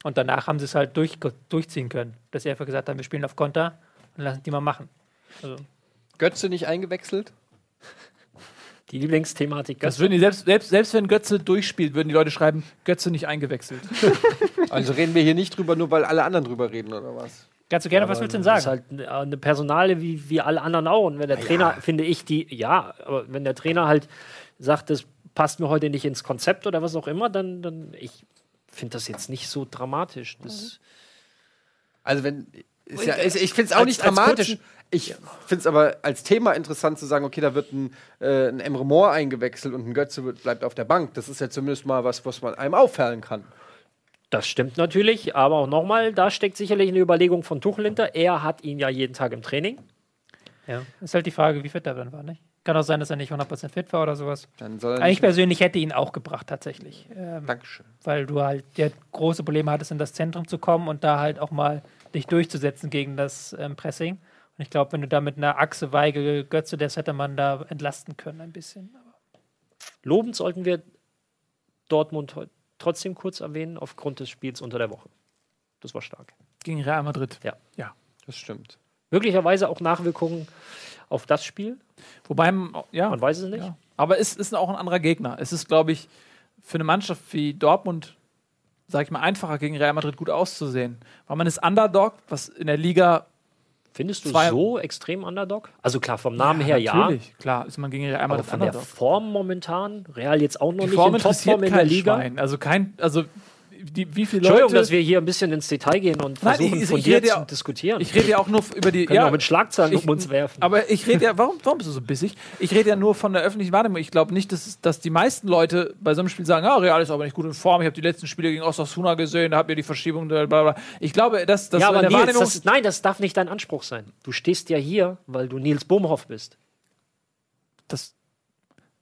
Und danach haben sie es halt durch, durchziehen können. Dass sie einfach gesagt haben, wir spielen auf Konter und lassen die mal machen. Also,
Götze nicht eingewechselt.
Die Lieblingsthematik.
das würden die selbst, selbst, selbst wenn Götze durchspielt, würden die Leute schreiben, Götze nicht eingewechselt. [LAUGHS]
Also reden wir hier nicht drüber, nur weil alle anderen drüber reden, oder was?
Kannst du gerne, was willst du denn
Das
sagen?
ist halt eine- eine Personale wie, wie alle anderen auch. Und wenn der Trainer, finde ich, die, ja, aber wenn der Trainer halt sagt, das passt mir heute nicht ins Konzept oder was auch immer, dann, dann ich finde das jetzt nicht so dramatisch. Das,
Also wenn ist ja, ist, ich finde es auch
Als-
nicht dramatisch.
kurzen-
ich finde es aber als Thema interessant zu sagen, okay, da wird ein, äh, ein Emre Moore eingewechselt und ein Götze wird, bleibt auf der Bank. Das ist ja zumindest mal was, was man einem auffallen kann.
das stimmt natürlich, aber auch nochmal, da steckt sicherlich eine Überlegung von Tuchel hinter. Er hat ihn ja jeden Tag im Training.
Ja. Ist halt die Frage, wie fit er dann war, nicht? Kann auch sein, dass er nicht 100% fit war oder sowas.
Dann soll er
Aber ich persönlich hätte ihn auch gebracht, tatsächlich. Ähm,
Dankeschön.
weil du halt ja, große Probleme hattest, in das Zentrum zu kommen und da halt auch mal dich durchzusetzen gegen das ähm, Pressing. Und ich glaube, wenn du da mit einer Achse Weigel Götze, das hätte man da entlasten können ein bisschen.
Lobend sollten wir Dortmund trotzdem kurz erwähnen, aufgrund des Spiels unter der Woche. Das war stark.
Gegen Real Madrid.
Ja.
ja.
Das stimmt.
Möglicherweise auch Nachwirkungen auf das Spiel.
Wobei, ja.
Man weiß es nicht.
Ja. Aber es ist auch ein anderer Gegner. Es ist, glaube ich, für eine Mannschaft wie Dortmund, sag ich mal, einfacher gegen Real Madrid gut auszusehen. Weil man ist Underdog, was in der Liga.
Findest du so extrem Underdog? Also klar, vom Namen her ja.
Natürlich, klar, ist man gegen Real
Aber
Madrid
von der
Underdog.
Form momentan, Real jetzt auch noch
Die
nicht
Form
in Topform in der Liga.
Schwein. Also kein, also die, wie viele
Entschuldigung,
Leute.
dass wir hier ein bisschen ins Detail gehen und
Nein,
versuchen,
ich-
von
ich rede
zu diskutieren.
ich rede ja auch nur über die.
können ja, auch mit Schlagzeilen um uns werfen.
Aber ich rede ja, warum, warum bist du so bissig? Ich rede ja nur von der öffentlichen Wahrnehmung. Ich glaube nicht, dass, dass die meisten Leute bei so einem Spiel sagen, ah, Real ist aber nicht gut in Form. Ich habe die letzten Spiele gegen Osasuna gesehen, da habt ihr die Verschiebung, bla bla bla. Ich glaube, dass das
ja,
in
aber
der
Nils,
Wahrnehmung.
das, nein, das darf nicht dein Anspruch sein. Du stehst ja hier, weil du Nils Bohmhoff bist.
das,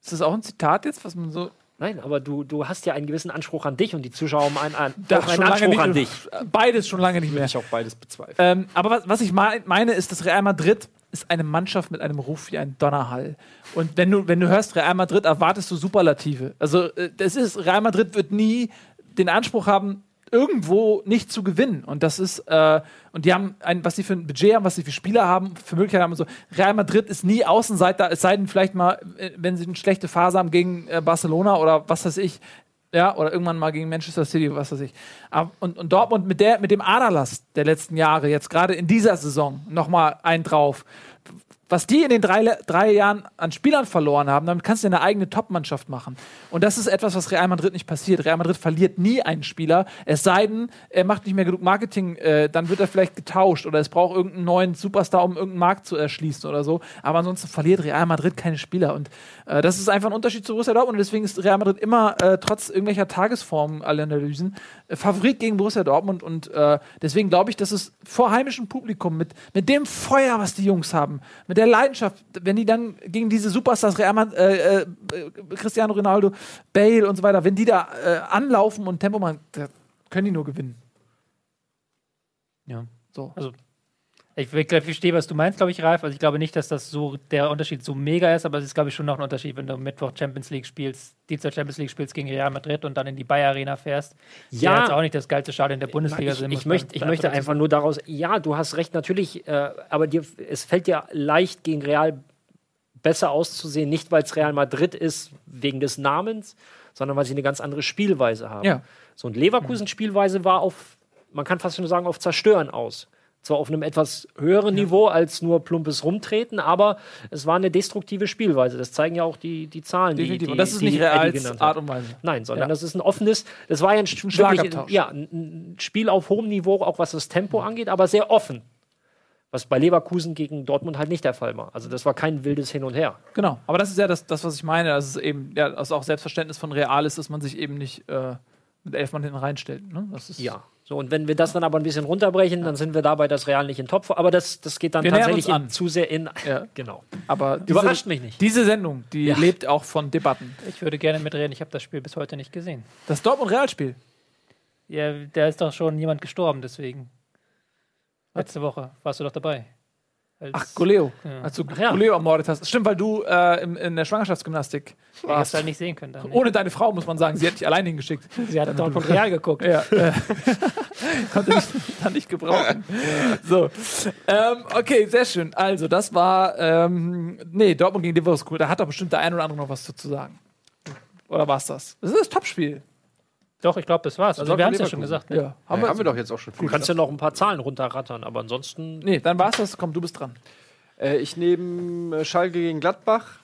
ist das auch ein Zitat jetzt, was man so.
Nein, aber du, du hast ja einen gewissen Anspruch an dich und die Zuschauer haben einen, einen,
Das
einen Anspruch an dich.
Beides schon lange nicht mehr.
Ich auch beides bezweifle.
Ähm, aber was, was ich mein, meine, ist, dass Real Madrid ist eine Mannschaft mit einem Ruf wie ein Donnerhall. Und wenn du, wenn du hörst Real Madrid, erwartest du Superlative. Also, äh, das ist, Real Madrid wird nie den Anspruch haben, irgendwo nicht zu gewinnen. Und das ist, äh, und die haben ein, was sie für ein Budget haben, was sie für Spieler haben, für Möglichkeiten haben und so. Real Madrid ist nie Außenseiter, es sei denn vielleicht mal, äh, wenn sie eine schlechte Phase haben gegen äh, Barcelona oder was weiß ich. Ja, oder irgendwann mal gegen Manchester City, was weiß ich. Und, und Dortmund mit, der, mit dem Aderlass der letzten Jahre, jetzt gerade in dieser Saison, nochmal ein drauf was die in den drei, drei Jahren an Spielern verloren haben, damit kannst du eine eigene Top-Mannschaft machen. Und das ist etwas, was Real Madrid nicht passiert. Real Madrid verliert nie einen Spieler, es sei denn, er macht nicht mehr genug Marketing, äh, dann wird er vielleicht getauscht oder es braucht irgendeinen neuen Superstar, um irgendeinen Markt zu erschließen oder so. Aber ansonsten verliert Real Madrid keine Spieler. Und äh, das ist einfach ein Unterschied zu Borussia Dortmund. Und deswegen ist Real Madrid immer äh, trotz irgendwelcher Tagesformen, alle Analysen, äh, Favorit gegen Borussia Dortmund. Und äh, deswegen glaube ich, dass es vor heimischem Publikum mit, mit dem Feuer, was die Jungs haben, mit der Leidenschaft, wenn die dann gegen diese Superstars, Real Madrid, äh, äh, Cristiano Ronaldo, Bale und so weiter, wenn die da äh, anlaufen und Tempo machen, können die nur gewinnen.
Ja.
So.
Also, ich, ich, ich verstehe, was du meinst, glaube ich, Ralf. Also ich glaube nicht, dass das so der Unterschied so mega ist, aber es ist, glaube ich, schon noch ein Unterschied, wenn du Mittwoch Champions League spielst, Dienstag Champions League spielst gegen Real Madrid und dann in die Bayer Arena fährst.
Ja.
Die jetzt auch nicht das geilste Stadion der Bundesliga
ich,
sind.
ich, möchte, ich möchte einfach nur daraus, ja, du hast recht, natürlich, äh, aber dir, es fällt dir leicht gegen Real besser auszusehen, nicht weil es Real Madrid ist, wegen des Namens, sondern weil sie eine ganz andere Spielweise haben.
Ja.
So und Leverkusen Spielweise war auf, man kann fast schon sagen, auf Zerstören aus. Zwar auf einem etwas höheren Niveau als nur plumpes Rumtreten, aber es war eine destruktive Spielweise. Das zeigen ja auch die, die Zahlen. Die,
Definitiv.
die,
und das ist
die
nicht
hat.
Art und Weise.
Nein, sondern
Ja.
das ist ein offenes, das war ja ein,
Schlagabtausch.
ja, ein ein Spiel auf hohem Niveau, auch was das Tempo angeht, aber sehr offen. Was bei Leverkusen gegen Dortmund halt nicht der Fall war. Also das war kein wildes Hin und Her.
Genau, aber das ist ja das, das was ich meine, dass es eben, ja, also auch Selbstverständnis von Real ist, dass man sich eben nicht äh, mit elf Mann hinten reinstellt. Ne? Das ist,
Ja. So, und wenn wir das dann aber ein bisschen runterbrechen, dann sind wir dabei, dass Real nicht in Topf. Aber das, das geht dann
Wir
tatsächlich in,
an.
zu sehr in.
Ja. [LAUGHS]
Genau.
Aber diese,
Überrascht mich nicht.
Diese Sendung, die
Ja.
lebt auch von Debatten.
Ich würde gerne mitreden, ich habe das Spiel bis heute nicht gesehen.
Das Dortmund-Real-Spiel.
Ja, da ist doch schon jemand gestorben, deswegen. Letzte Woche warst du doch dabei.
Ach, Goleo.
Ja.
Als du
ja.
Goleo ermordet hast. Stimmt, weil du äh, im, in der Schwangerschaftsgymnastik
ich hab's
warst.
halt nicht sehen können. Dann, ne?
Ohne deine Frau, muss man sagen. Sie hat dich allein hingeschickt.
Sie hat Dortmund Real geguckt.
Ja, [LAUGHS] konnte ich dann nicht gebrauchen. So. Ähm, okay, sehr schön. Also, das war, ähm, nee, Dortmund gegen Leverkusen. Da hat doch bestimmt der ein oder andere noch was zu sagen. Oder war es das? Das ist das Topspiel.
Doch, ich glaube, das war's. Also, wir haben es ja schon gesagt. Ne?
Ja.
Haben, wir, haben wir doch jetzt auch schon viel.
Du kannst ja noch ein paar Zahlen runterrattern, aber ansonsten.
Nee, dann war es das. Komm, du bist dran.
Äh, ich nehme äh, Schalke gegen Gladbach.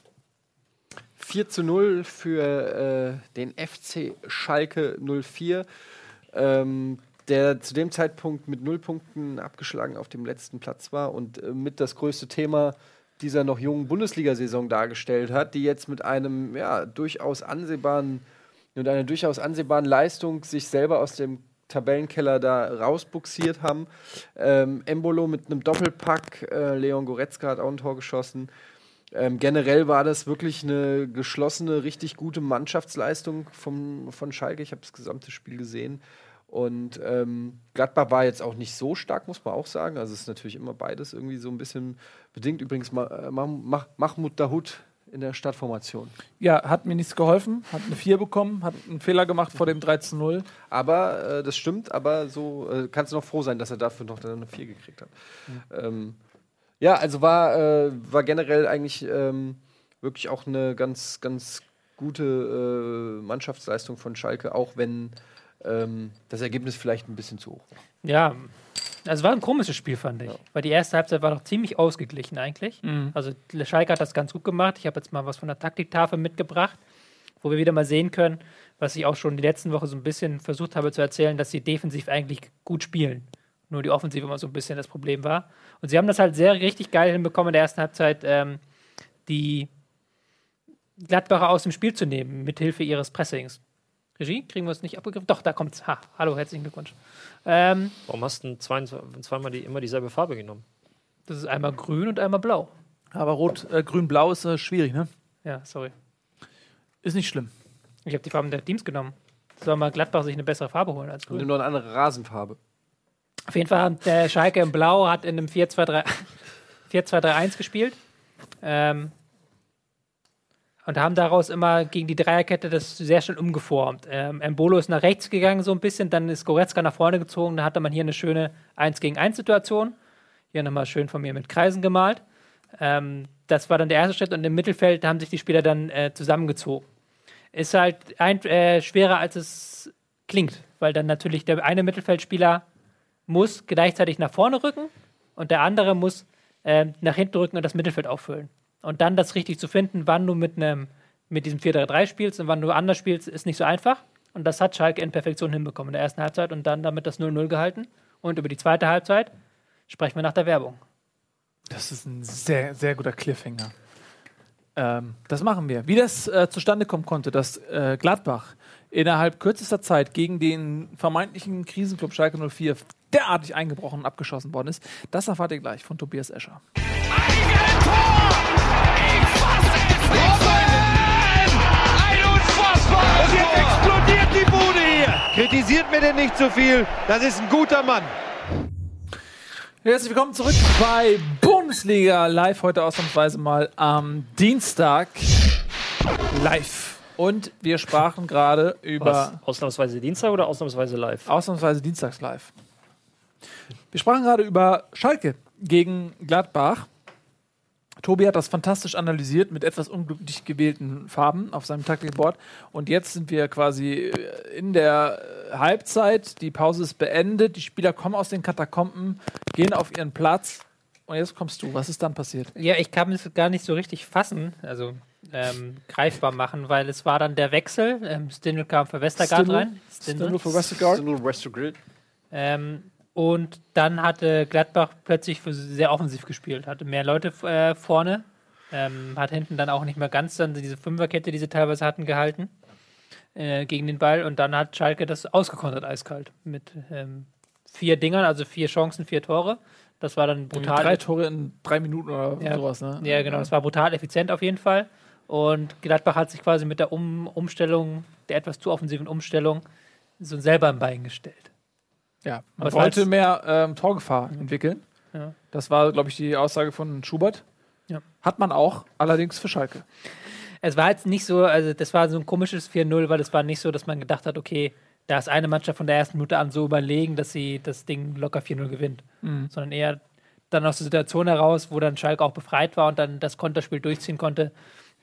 4 zu 0 für äh, den FC Schalke 04, ähm, der zu dem Zeitpunkt mit 0 Punkten abgeschlagen auf dem letzten Platz war und äh, mit das größte Thema dieser noch jungen Bundesliga-Saison dargestellt hat, die jetzt mit einem ja, durchaus ansehbaren mit einer durchaus ansehbaren Leistung sich selber aus dem Tabellenkeller da rausbuxiert haben. Ähm, Embolo mit einem Doppelpack, äh, Leon Goretzka hat auch ein Tor geschossen. Ähm, generell war das wirklich eine geschlossene, richtig gute Mannschaftsleistung vom, von Schalke. Ich habe das gesamte Spiel gesehen. Und ähm, Gladbach war jetzt auch nicht so stark, muss man auch sagen. Also es ist natürlich immer beides irgendwie so ein bisschen bedingt. Übrigens, äh, Mah Mah Mahmoud Dahoud in der Startformation.
Ja, hat mir nichts geholfen. Hat eine 4 bekommen, hat einen Fehler gemacht vor dem 3 zu 0.
Aber äh, das stimmt, aber so äh, kannst du noch froh sein, dass er dafür noch eine 4 gekriegt hat. Ähm, ja, also war, äh, war generell eigentlich ähm, wirklich auch eine ganz, ganz gute äh, Mannschaftsleistung von Schalke, auch wenn ähm, das Ergebnis vielleicht ein bisschen zu hoch war.
Ja, also war ein komisches Spiel, fand ich. Weil die erste Halbzeit war doch ziemlich ausgeglichen eigentlich.
Mhm.
Also Schalke hat das ganz gut gemacht. Ich habe jetzt mal was von der Taktiktafel mitgebracht, wo wir wieder mal sehen können, was ich auch schon die letzten Woche so ein bisschen versucht habe zu erzählen, dass sie defensiv eigentlich gut spielen. Nur die Offensive immer so ein bisschen das Problem war. Und sie haben das halt sehr richtig geil hinbekommen in der ersten Halbzeit, ähm, die Gladbacher aus dem Spiel zu nehmen, mithilfe ihres Pressings. Regie, kriegen wir es nicht abgegriffen? Doch, da kommt's. Ha, hallo, herzlichen Glückwunsch. Ähm,
Warum hast du denn zwei, zweimal die, immer dieselbe Farbe genommen?
das ist einmal grün und einmal blau.
Aber rot, äh, grün, blau ist äh, schwierig, ne?
Ja, sorry.
Ist nicht schlimm.
Ich habe die Farben der Teams genommen. Soll mal Gladbach sich eine bessere Farbe holen als grün.
nur eine andere Rasenfarbe.
Auf jeden Fall hat der Schalke in Blau hat in einem 4-2-3 4-2-3-1 [LAUGHS] gespielt. Ähm, und haben daraus immer gegen die Dreierkette das sehr schnell umgeformt. Ähm, Embolo ist nach rechts gegangen so ein bisschen, dann ist Goretzka nach vorne gezogen, da hatte man hier eine schöne 1 gegen 1 Situation. Hier nochmal schön von mir mit Kreisen gemalt. Ähm, das war dann der erste Schritt und im Mittelfeld haben sich die Spieler dann äh, zusammengezogen. Ist halt ein, äh, schwerer, als es klingt, weil dann natürlich der eine Mittelfeldspieler muss gleichzeitig nach vorne rücken und der andere muss äh, nach hinten rücken und das Mittelfeld auffüllen. Und dann das richtig zu finden, wann du mit einem mit diesem 4-3-3 spielst und wann du anders spielst, ist nicht so einfach. Und das hat Schalke in Perfektion hinbekommen in der ersten Halbzeit und dann damit das 0-0 gehalten. Und über die zweite Halbzeit sprechen wir nach der Werbung.
Das ist ein sehr, sehr guter Cliffhanger. Ähm, das machen wir. Wie das äh, zustande kommen konnte, dass äh, Gladbach innerhalb kürzester Zeit gegen den vermeintlichen Krisenclub Schalke 04 derartig eingebrochen und abgeschossen worden ist, das erfahrt ihr gleich von Tobias Escher.
Und explodiert die Bude hier. Kritisiert mir denn nicht zu viel. Das ist ein guter Mann.
Herzlich willkommen zurück bei Bundesliga Live. Heute ausnahmsweise mal am Dienstag live. Und wir sprachen gerade über
Was? Ausnahmsweise Dienstag oder ausnahmsweise live?
ausnahmsweise Dienstags live. Wir sprachen gerade über Schalke gegen Gladbach. Tobi hat das fantastisch analysiert mit etwas unglücklich gewählten Farben auf seinem Taktikboard. Und jetzt sind wir quasi äh, in der äh, Halbzeit. Die Pause ist beendet. Die Spieler kommen aus den Katakomben, gehen auf ihren Platz. Und jetzt kommst du. Was ist dann passiert?
Ja, ich kann es gar nicht so richtig fassen, also ähm, greifbar machen, weil es war dann der Wechsel. Ähm, Stindl kam für Westergaard
Stindl?
rein.
Stindl für Westergaard.
Little Westergaard.
Ähm, und dann hatte Gladbach plötzlich sehr offensiv gespielt, hatte mehr Leute äh, vorne, ähm, hat hinten dann auch nicht mehr ganz dann diese Fünferkette, die sie teilweise hatten, gehalten äh, gegen den Ball. Und dann hat Schalke das ausgekontert eiskalt mit ähm, vier Dingern, also vier Chancen, vier Tore. Das war dann brutal.
Drei Tore in drei Minuten oder
Ja.
sowas, ne?
Ja, genau. Es war brutal effizient auf jeden Fall. Und Gladbach hat sich quasi mit der um Umstellung, der etwas zu offensiven Umstellung, so selber im Bein gestellt.
Ja, man
Was
wollte
heißt-
mehr ähm, Torgefahr entwickeln.
Ja.
Das war, glaube ich, die Aussage von Schubert.
Ja.
Hat man auch, allerdings für Schalke.
Es war jetzt nicht so, also das war so ein komisches 4-0, weil es war nicht so, dass man gedacht hat, okay, da ist eine Mannschaft von der ersten Minute an so überlegen, dass sie das Ding locker 4-0 gewinnt. Sondern eher dann aus der Situation heraus, wo dann Schalke auch befreit war und dann das Konterspiel durchziehen konnte,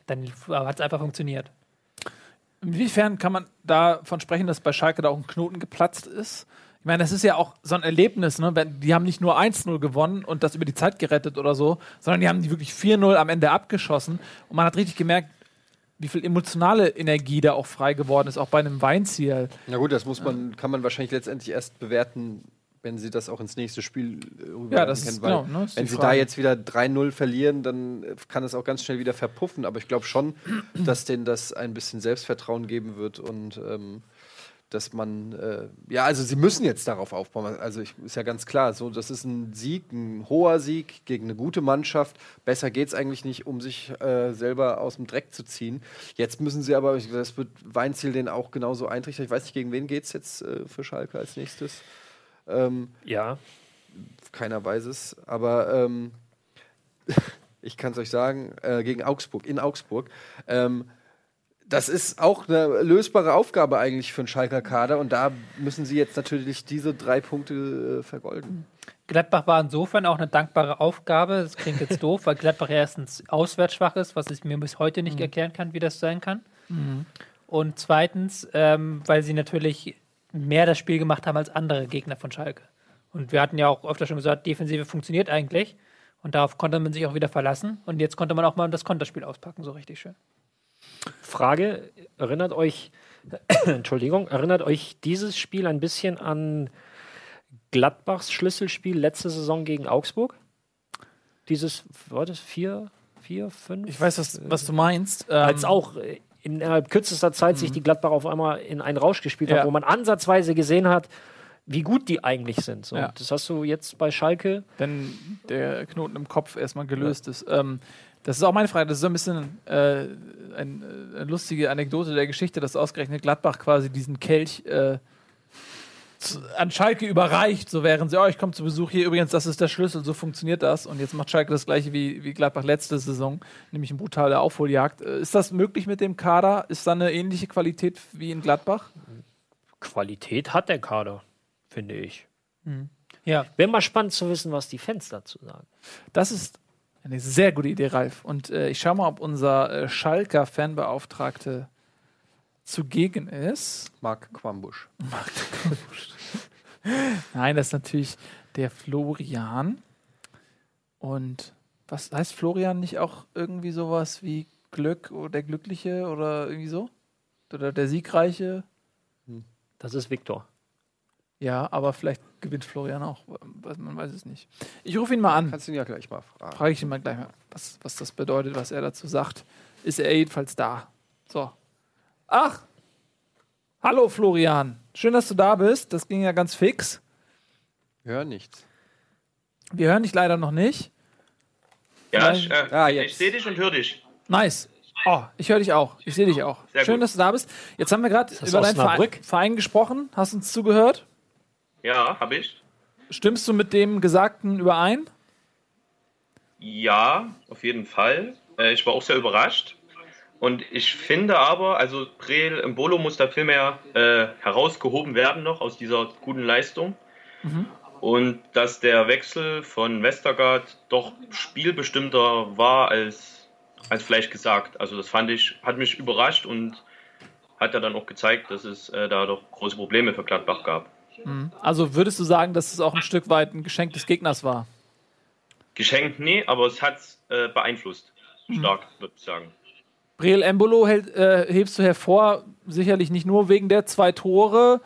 dann hat es einfach funktioniert.
Inwiefern kann man davon sprechen, dass bei Schalke da auch ein Knoten geplatzt ist? Ich meine, das ist ja auch so ein Erlebnis, ne? Die haben nicht nur 1-0 gewonnen und das über die Zeit gerettet oder so, sondern die haben die wirklich 4-0 am Ende abgeschossen. Und man hat richtig gemerkt, wie viel emotionale Energie da auch frei geworden ist, auch bei einem Weinziel.
Na gut, das muss man, kann man wahrscheinlich letztendlich erst bewerten, wenn sie das auch ins nächste Spiel äh, rüber
Ja, das ist
weil
genau, ne, ist
wenn sie
Frage.
da jetzt wieder 3-0 verlieren, dann äh, kann es auch ganz schnell wieder verpuffen. Aber ich glaube schon, dass denen das ein bisschen Selbstvertrauen geben wird und ähm, dass man, äh, ja, also sie müssen jetzt darauf aufbauen. Also ich, ist ja ganz klar, so das ist ein Sieg, ein hoher Sieg gegen eine gute Mannschaft. Besser geht es eigentlich nicht, um sich äh, selber aus dem Dreck zu ziehen. Jetzt müssen sie aber, das wird Weinziel den auch genauso eintrichtern. Ich weiß nicht, gegen wen geht es jetzt äh, für Schalke als nächstes. Ähm,
Ja.
keiner weiß es, aber ähm, [LAUGHS] ich kann es euch sagen, äh, gegen Augsburg, in Augsburg. Ähm, das ist auch eine lösbare Aufgabe eigentlich für einen Schalker Kader und da müssen sie jetzt natürlich diese drei Punkte äh, vergolden.
Gladbach war insofern auch eine dankbare Aufgabe. Das klingt jetzt [LAUGHS] doof, weil Gladbach erstens auswärts schwach ist, was ich mir bis heute nicht erklären kann, wie das sein kann. Und zweitens, ähm, weil sie natürlich mehr das Spiel gemacht haben als andere Gegner von Schalke. Und wir hatten ja auch öfter schon gesagt, Defensive funktioniert eigentlich. Und darauf konnte man sich auch wieder verlassen. Und jetzt konnte man auch mal das Konterspiel auspacken, so richtig schön.
Frage, erinnert euch, [COUGHS] Entschuldigung, erinnert euch dieses Spiel ein bisschen an Gladbachs Schlüsselspiel letzte Saison gegen Augsburg? Dieses, war das vier, vier, fünf?
Ich weiß, was, was du meinst. Ähm,
als auch äh, innerhalb kürzester Zeit sich die Gladbach auf einmal in einen Rausch gespielt
Ja.
hat, wo man ansatzweise gesehen hat, wie gut die eigentlich sind. So,
Ja.
Das hast du jetzt bei Schalke.
wenn der Knoten im Kopf erstmal gelöst ist. Ähm, das ist auch meine Frage. Das ist so ein bisschen äh, ein, äh, eine lustige Anekdote der Geschichte, dass ausgerechnet Gladbach quasi diesen Kelch äh, an Schalke überreicht, so wären sie, oh, ich komme zu Besuch hier, übrigens, das ist der Schlüssel, so funktioniert das. Und jetzt macht Schalke das gleiche wie, wie Gladbach letzte Saison, nämlich eine brutale Aufholjagd. Äh, Ist das möglich mit dem Kader? Ist da eine ähnliche Qualität wie in Gladbach?
Qualität hat der Kader, finde ich.
Ja,
Wäre mal spannend zu wissen, was die Fans dazu sagen.
Das ist eine sehr gute Idee, Ralf. Und äh, ich schaue mal, ob unser äh, Schalker Fanbeauftragte zugegen ist.
Marc Quambusch. [LAUGHS]
Nein, das ist natürlich der Florian. Und was heißt Florian nicht auch irgendwie sowas wie Glück oder der Glückliche oder irgendwie so? Oder der Siegreiche?
Das ist Viktor.
Ja, aber vielleicht gewinnt Florian auch. Man weiß es nicht. Ich rufe ihn mal an.
Kannst du ihn ja gleich mal fragen.
Frage ich ihn mal gleich mal, was, was das bedeutet, was er dazu sagt. Ist er jedenfalls da? So. Ach! Hallo Florian. Schön, dass du da bist. Das ging ja ganz fix.
Hör nichts.
Wir hören dich leider noch nicht.
Ja,
Nein.
ich, äh,
Ah, jetzt.
ich sehe dich und höre dich.
Nice. Oh, ich höre dich auch. Ich sehe dich auch.
Sehr
Schön,
gut.
dass du da bist. Jetzt haben wir gerade über deinen Verein? Verein gesprochen. Hast uns zugehört?
Ja, habe ich.
Stimmst du mit dem Gesagten überein?
Ja, auf jeden Fall. Äh, ich war auch sehr überrascht. Und ich finde aber, also Breel Mbolo muss da viel mehr äh, herausgehoben werden noch aus dieser guten Leistung. Und dass der Wechsel von Westergaard doch spielbestimmter war als, als vielleicht gesagt. Also das fand ich, hat mich überrascht und hat ja dann auch gezeigt, dass es äh, da doch große Probleme für Gladbach gab.
Also würdest du sagen, dass es auch ein Stück weit ein Geschenk des Gegners war?
Geschenkt, nee, aber es hat äh, beeinflusst. Stark, würde ich sagen.
Breel Embolo äh, hebst du hervor, sicherlich nicht nur wegen der zwei Tore.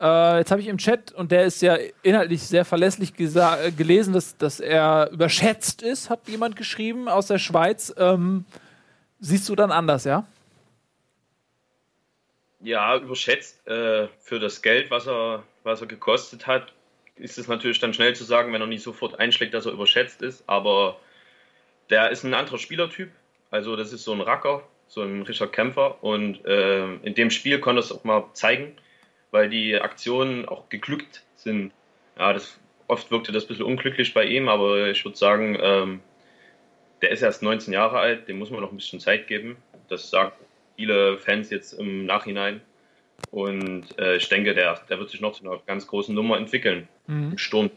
Äh, jetzt habe ich im Chat, und der ist ja inhaltlich sehr verlässlich gelesen, dass, dass er überschätzt ist, hat jemand geschrieben aus der Schweiz. Ähm, siehst du dann anders, ja?
Ja, überschätzt äh, für das Geld, was er, was er gekostet hat, ist es natürlich dann schnell zu sagen, wenn er nicht sofort einschlägt, dass er überschätzt ist. Aber der ist ein anderer Spielertyp. Also das ist so ein Racker, so ein Richard Kämpfer. Und äh, in dem Spiel konnte er es auch mal zeigen, weil die Aktionen auch geglückt sind. Ja, das, oft wirkte das ein bisschen unglücklich bei ihm, aber ich würde sagen, ähm, der ist erst 19 Jahre alt, dem muss man noch ein bisschen Zeit geben. Das sagt viele Fans jetzt im Nachhinein. Und äh, ich denke, der, der wird sich noch zu einer ganz großen Nummer entwickeln. Im Sturm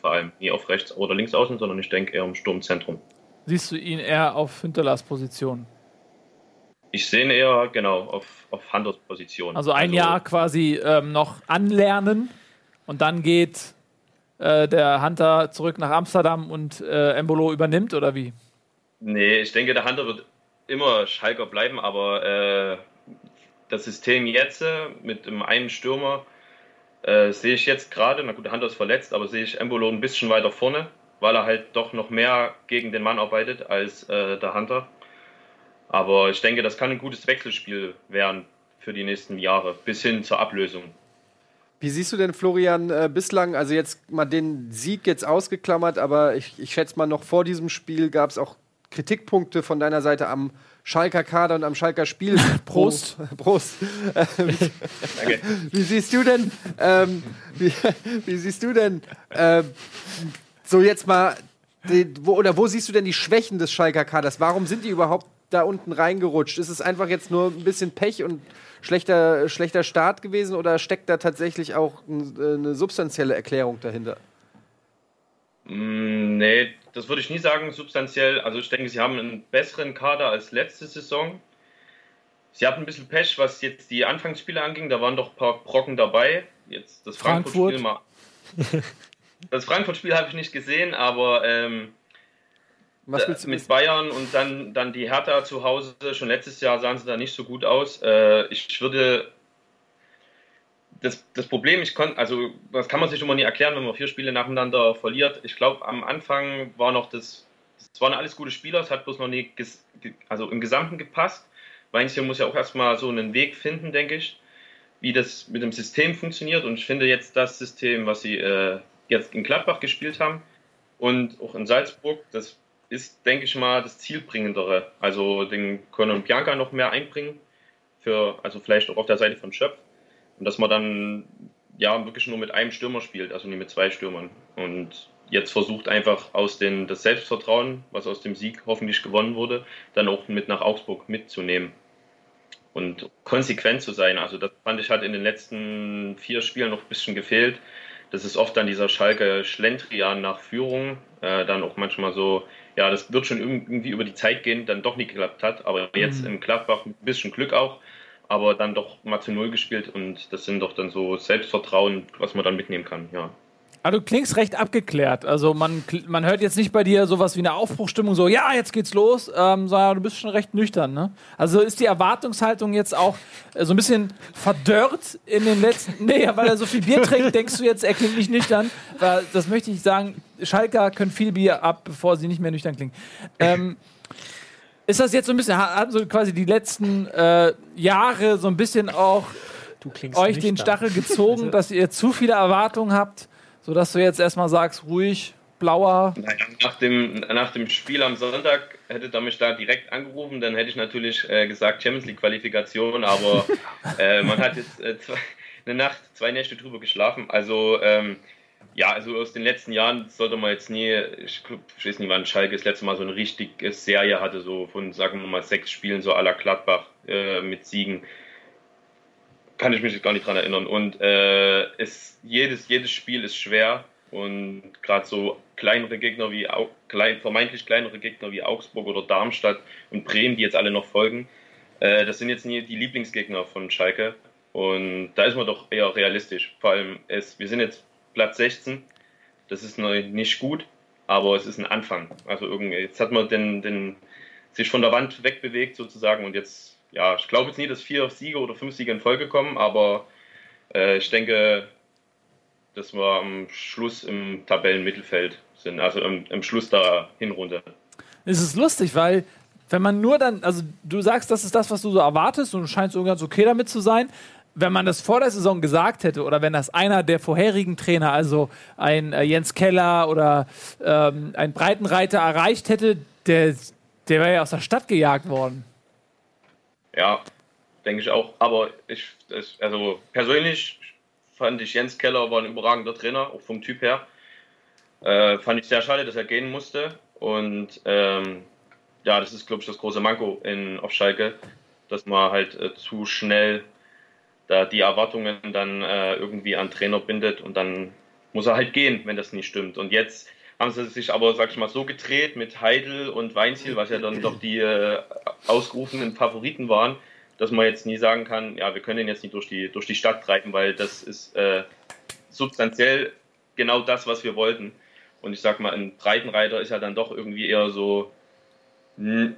vor allem. Nie auf rechts oder links außen, sondern ich denke eher im Sturmzentrum.
Siehst du ihn eher auf Hünterlas Position?
Ich sehe ihn eher genau auf, auf Handels Position.
Also ein Jahr quasi ähm, noch anlernen und dann geht äh, der Hunter zurück nach Amsterdam und äh, Embolo übernimmt oder wie?
Nee, ich denke, der Hunter wird immer Schalker bleiben, aber äh, das System jetzt äh, mit dem einen Stürmer äh, sehe ich jetzt gerade, na gut, der Hunter ist verletzt, aber sehe ich Embolo ein bisschen weiter vorne, weil er halt doch noch mehr gegen den Mann arbeitet als äh, der Hunter. Aber ich denke, das kann ein gutes Wechselspiel werden für die nächsten Jahre, bis hin zur Ablösung.
Wie siehst du denn, Florian, äh, bislang, also jetzt mal den Sieg jetzt ausgeklammert, aber ich, ich schätze mal noch vor diesem Spiel gab es auch Kritikpunkte von deiner Seite am Schalker Kader und am Schalker Spiel. [LAUGHS]
Prost. [LAUGHS]
Prost. Wie,
Danke. [LAUGHS]
wie siehst du denn, ähm, wie, wie siehst du denn, äh, so jetzt mal, die, wo, oder wo siehst du denn die Schwächen des Schalker Kaders? Warum sind die überhaupt da unten reingerutscht? Ist es einfach jetzt nur ein bisschen Pech und schlechter, schlechter Start gewesen oder steckt da tatsächlich auch ein, äh, eine substanzielle Erklärung dahinter?
Mm, Nee, das würde ich nie sagen, substanziell. Also ich denke, sie haben einen besseren Kader als letzte Saison. Sie hatten ein bisschen Pech, was jetzt die Anfangsspiele anging. Da waren doch ein paar Brocken dabei. Jetzt das
Frankfurt.
Frankfurt-Spiel mal. [LAUGHS] Das Frankfurt-Spiel habe ich nicht gesehen, aber ähm,
Was
äh,
willst du
mit
wissen?
Bayern und dann, dann die Hertha zu Hause, schon letztes Jahr sahen sie da nicht so gut aus. Äh, ich würde. Das, das Problem, ich konnte, also das kann man sich immer nie erklären, wenn man vier Spiele nacheinander verliert. Ich glaube, am Anfang war noch das, es waren alles gute Spieler, es hat bloß noch nie, also im Gesamten gepasst. Weinziel muss ja auch erstmal so einen Weg finden, denke ich, wie das mit dem System funktioniert. Und ich finde jetzt das System, was sie äh, jetzt in Gladbach gespielt haben und auch in Salzburg, das ist, denke ich mal, das zielbringendere. Also den Conor und Bianca noch mehr einbringen, für, also vielleicht auch auf der Seite von Schöpf. Und dass man dann ja wirklich nur mit einem Stürmer spielt, also nicht mit zwei Stürmern. Und jetzt versucht einfach aus den, das Selbstvertrauen, was aus dem Sieg hoffentlich gewonnen wurde, dann auch mit nach Augsburg mitzunehmen. Und konsequent zu sein. Also das fand ich hat in den letzten vier Spielen noch ein bisschen gefehlt. Das ist oft dann dieser Schalke Schlendrian nach Führung, äh, dann auch manchmal so, ja, das wird schon irgendwie über die Zeit gehen, dann doch nicht geklappt hat. Aber jetzt im Gladbach ein bisschen Glück auch, aber dann doch mal zu Null gespielt und das sind doch dann so Selbstvertrauen, was man dann mitnehmen kann, ja.
Aber du klingst recht abgeklärt. Also man, man hört jetzt nicht bei dir sowas wie eine Aufbruchstimmung, so ja, jetzt geht's los, ähm, sondern du bist schon recht nüchtern. Ne? Also ist die Erwartungshaltung jetzt auch äh, so ein bisschen verdörrt in den letzten. [LAUGHS] Nee, weil er so viel Bier trinkt, denkst du jetzt, er klingt nicht nüchtern. Weil, das möchte ich sagen, Schalker können viel Bier ab, bevor sie nicht mehr nüchtern klingen. Ähm, ist das jetzt so ein bisschen, ha- haben so quasi die letzten äh, Jahre so ein bisschen auch
Du klingst
euch den. Stachel gezogen, [LAUGHS] dass ihr zu viele Erwartungen habt, sodass du jetzt erstmal sagst, ruhig, blauer.
Nach dem, nach dem Spiel am Sonntag hätte er mich da direkt angerufen, dann hätte ich natürlich äh, gesagt Champions League Qualifikation, aber [LAUGHS] äh, man hat jetzt äh, zwei, eine Nacht, zwei Nächte drüber geschlafen. Also ähm, ja, also aus den letzten Jahren sollte man jetzt nie, ich, weiß nicht, wann Schalke das letzte Mal so eine richtige Serie hatte, so von, sagen wir mal, sechs Spielen, so à la Gladbach äh, mit Siegen. Kann ich mich jetzt gar nicht dran erinnern. Und äh, es, jedes, jedes Spiel ist schwer. Und gerade so kleinere Gegner wie klein, vermeintlich kleinere Gegner wie Augsburg oder Darmstadt und Bremen, die jetzt alle noch folgen, äh, das sind jetzt nie die Lieblingsgegner von Schalke. Und da ist man doch eher realistisch. Vor allem, es, wir sind jetzt Platz 16. Das ist noch nicht gut, aber es ist ein Anfang. Also irgendwie, jetzt hat man den, den, sich von der Wand wegbewegt sozusagen und jetzt, ja, ich glaube jetzt nie, dass vier Siege oder fünf Siege in Folge kommen, aber äh, ich denke, dass wir am Schluss im Tabellenmittelfeld sind, also im, im Schluss der Hinrunde.
Es ist lustig, weil wenn man nur dann, also du sagst, das ist das, was du so erwartest und du scheinst so ganz okay damit zu sein. Wenn man das vor der Saison gesagt hätte oder wenn das einer der vorherigen Trainer, also ein äh, Jens Keller oder ähm, ein Breitenreiter erreicht hätte, der, der wäre ja aus der Stadt gejagt worden.
Ja, denke ich auch. Aber ich, das, also persönlich fand ich Jens Keller war ein überragender Trainer, auch vom Typ her. Äh, fand ich sehr schade, dass er gehen musste. Und ähm, ja, das ist, glaube ich, das große Manko in, auf Schalke, dass man halt äh, zu schnell da die Erwartungen dann äh, irgendwie an Trainer bindet und dann muss er halt gehen, wenn das nicht stimmt. Und jetzt haben sie sich aber, sag ich mal, so gedreht mit Heidel und Weinziel, was ja dann doch die äh, ausgerufenen Favoriten waren, dass man jetzt nie sagen kann, ja, wir können den jetzt nicht durch die, durch die Stadt treiben, weil das ist äh, substanziell genau das, was wir wollten. Und ich sag mal, ein Breitenreiter ist ja dann doch irgendwie eher so, hm,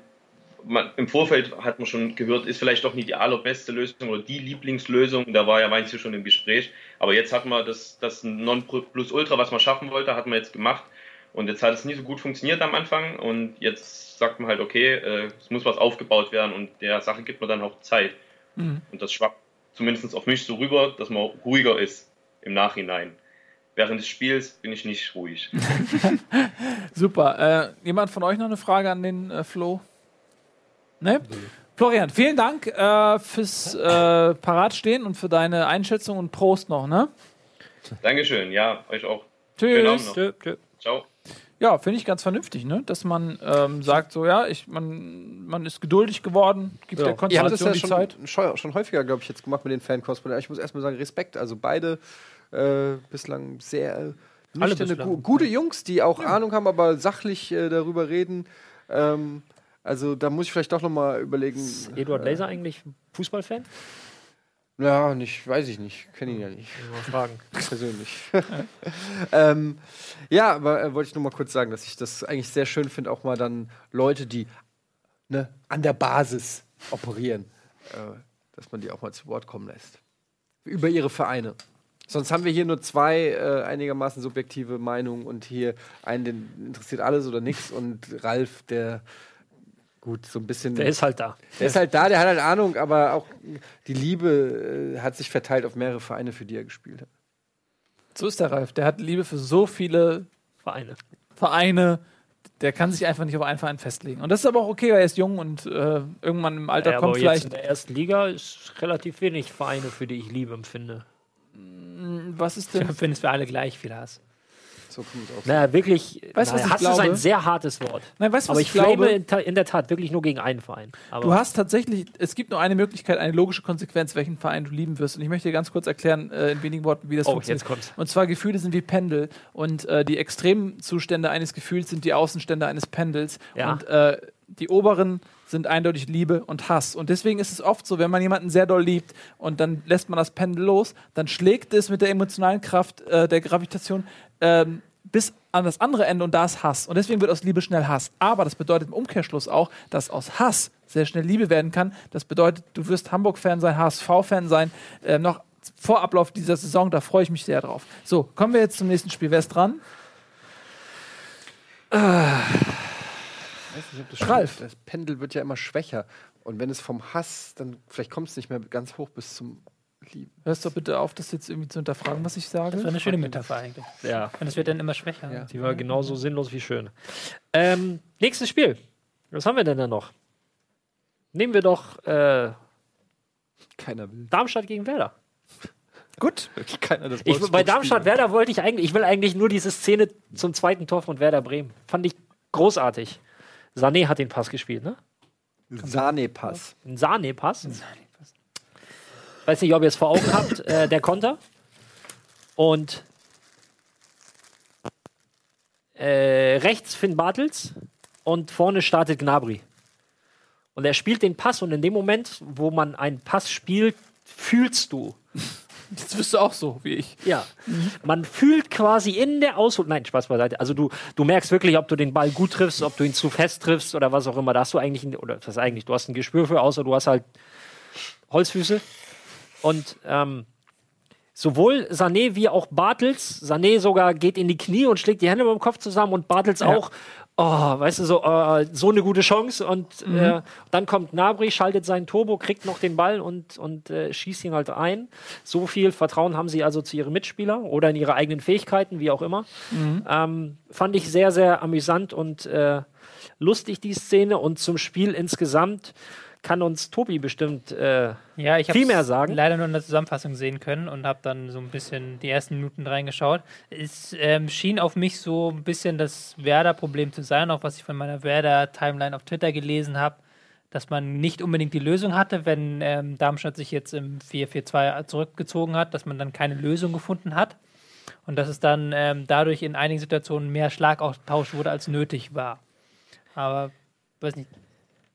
man, im Vorfeld hat man schon gehört, ist vielleicht doch nicht die allerbeste Lösung oder die Lieblingslösung. Da war ja Weinziel schon im Gespräch. Aber jetzt hat man das, das Nonplusultra, was man schaffen wollte, hat man jetzt gemacht. Und jetzt hat es nie so gut funktioniert am Anfang. Und jetzt sagt man halt, okay, äh, es muss was aufgebaut werden und der Sache gibt man dann auch Zeit. Und das schwappt zumindest auf mich so rüber, dass man ruhiger ist im Nachhinein. Während des Spiels bin ich nicht ruhig. [LAUGHS]
Super. Äh, jemand von euch noch eine Frage an den äh, Flo? Ne? Florian, vielen Dank äh, fürs äh, Paratstehen und für deine Einschätzung und Prost noch, ne?
Dankeschön, ja, euch auch.
Tschüss.
noch.
Tschö, tschö.
Ciao.
Ja, finde ich ganz vernünftig, ne? Dass man ähm, sagt, so ja, ich, man, man ist geduldig geworden, gibt
Ja.
der
Ihr habt das
Konstellation
ja
die
schon,
Zeit.
schon, häufiger, glaube ich, jetzt gemacht mit den Fan-Cosplayer. Ich muss erstmal sagen, Respekt. Also beide äh, bislang sehr äh, nüchterne,
bislang.
gu gute Jungs, die auch Ahnung haben, aber sachlich äh, darüber reden. Ähm, also da muss ich vielleicht doch noch mal überlegen.
Eduard Laser eigentlich Fußballfan?
Ja, nicht, weiß ich nicht. Kenne ihn ja nicht.
Mal fragen. [LAUGHS]
persönlich. [LAUGHS] ähm, ja, aber äh, wollte ich nur mal kurz sagen, dass ich das eigentlich sehr schön finde, auch mal dann Leute, die ne, an der Basis operieren, äh, dass man die auch mal zu Wort kommen lässt. Über ihre Vereine. Sonst haben wir hier nur zwei äh, einigermaßen subjektive Meinungen und hier einen, den interessiert alles oder nichts und Ralf, der gut so ein bisschen.
Der ist halt da.
Der ist halt da, der hat halt Ahnung, aber auch die Liebe äh, hat sich verteilt auf mehrere Vereine, für die er gespielt hat.
So ist der Ralf. Der hat Liebe für so viele
Vereine.
Vereine. Der kann sich einfach nicht auf einen Verein festlegen. Und das ist aber auch okay, weil er ist jung und äh, irgendwann im Alter
Ja,
kommt
aber jetzt
vielleicht.
in der ersten Liga ist relativ wenig Vereine, für die ich Liebe empfinde.
was ist
Ich
denn.
empfinde es für alle gleich viel Hass.
So kommt es auf.
Naja, wirklich.
Weißt du, was
Hass ist
glaube?
ein sehr hartes Wort.
Nein, weißt du, was
Aber
ich
ich
glaube?
in, der Tat wirklich nur gegen einen Verein. Aber
Du hast tatsächlich, es gibt nur eine Möglichkeit, eine logische Konsequenz, welchen Verein du lieben wirst. Und ich möchte dir ganz kurz erklären, äh, in wenigen Worten, wie das
oh,
funktioniert.
jetzt kommt's.
Und zwar Gefühle sind wie Pendel und äh, die Extremzustände eines Gefühls sind die Außenstände eines Pendels
Ja.
und äh, die oberen sind eindeutig Liebe und Hass. Und deswegen ist es oft so, wenn man jemanden sehr doll liebt und dann lässt man das Pendel los, dann schlägt es mit der emotionalen Kraft äh, der Gravitation ähm, bis an das andere Ende und da ist Hass. Und deswegen wird aus Liebe schnell Hass. Aber das bedeutet im Umkehrschluss auch, dass aus Hass sehr schnell Liebe werden kann. Das bedeutet, du wirst Hamburg-Fan sein, HSV-Fan sein, äh, noch vor Ablauf dieser Saison, da freue ich mich sehr drauf. So, kommen wir jetzt zum nächsten Spiel. Wer ist dran?
Ich weiß nicht, ob das
Ralf.
Das Pendel wird ja immer schwächer. Und wenn es vom Hass, dann vielleicht kommt es nicht mehr ganz hoch bis zum Lieben.
Hörst doch bitte auf, das jetzt irgendwie zu hinterfragen, was ich sage.
Das war eine schöne Metapher eigentlich.
Ja.
Und es wird dann immer schwächer.
Ja.
Die war genauso sinnlos wie schön. Ähm, nächstes Spiel. Was haben wir denn da noch? Nehmen wir doch äh,
Keiner will.
Darmstadt gegen Werder.
Gut.
Keiner das
Ich, bei Darmstadt-Werder wollte ich eigentlich, ich will eigentlich nur diese Szene zum zweiten Tor von Werder Bremen. Fand ich großartig. Sané hat den Pass gespielt, ne?
Sahnepass.
Ein Sahne-Pass. Weiß nicht, ob ihr es vor Augen habt, äh, der Konter. Und äh, rechts Finn Bartels und vorne startet Gnabry. Und er spielt den Pass und in dem Moment, wo man einen Pass spielt, fühlst du. [LAUGHS]
Jetzt bist du auch so wie ich.
Ja. Man fühlt quasi in der Aushol. Nein, Spaß beiseite. Also du, du merkst wirklich, ob du den Ball gut triffst, ob du ihn zu fest triffst oder was auch immer. Da hast du eigentlich, ein, oder das eigentlich, du hast ein Gespür für, außer du hast halt Holzfüße. Und ähm, sowohl Sané wie auch Bartels, Sané sogar geht in die Knie und schlägt die Hände beim Kopf zusammen und Bartels
Ja.
auch. Oh, weißt du, so, äh, so eine gute Chance. Und äh, dann kommt Nabri, schaltet seinen Turbo, kriegt noch den Ball und, und äh, schießt ihn halt ein. So viel Vertrauen haben sie also zu ihren Mitspielern oder in ihre eigenen Fähigkeiten, wie auch immer. Ähm, fand ich sehr, sehr amüsant und äh, lustig, die Szene. Und zum Spiel insgesamt kann uns Tobi bestimmt äh,
Ja, ich
Viel mehr sagen.
leider nur in der Zusammenfassung sehen können und habe dann so ein bisschen die ersten Minuten reingeschaut. Es ähm, schien auf mich so ein bisschen das Werder-Problem zu sein, auch was ich von meiner Werder-Timeline auf Twitter gelesen habe, dass man nicht unbedingt die Lösung hatte, wenn ähm, Darmstadt sich jetzt im 4-4-2 zurückgezogen hat, dass man dann keine Lösung gefunden hat und dass es dann ähm, dadurch in einigen Situationen mehr Schlagauftausch wurde, als nötig war. Aber, weiß nicht,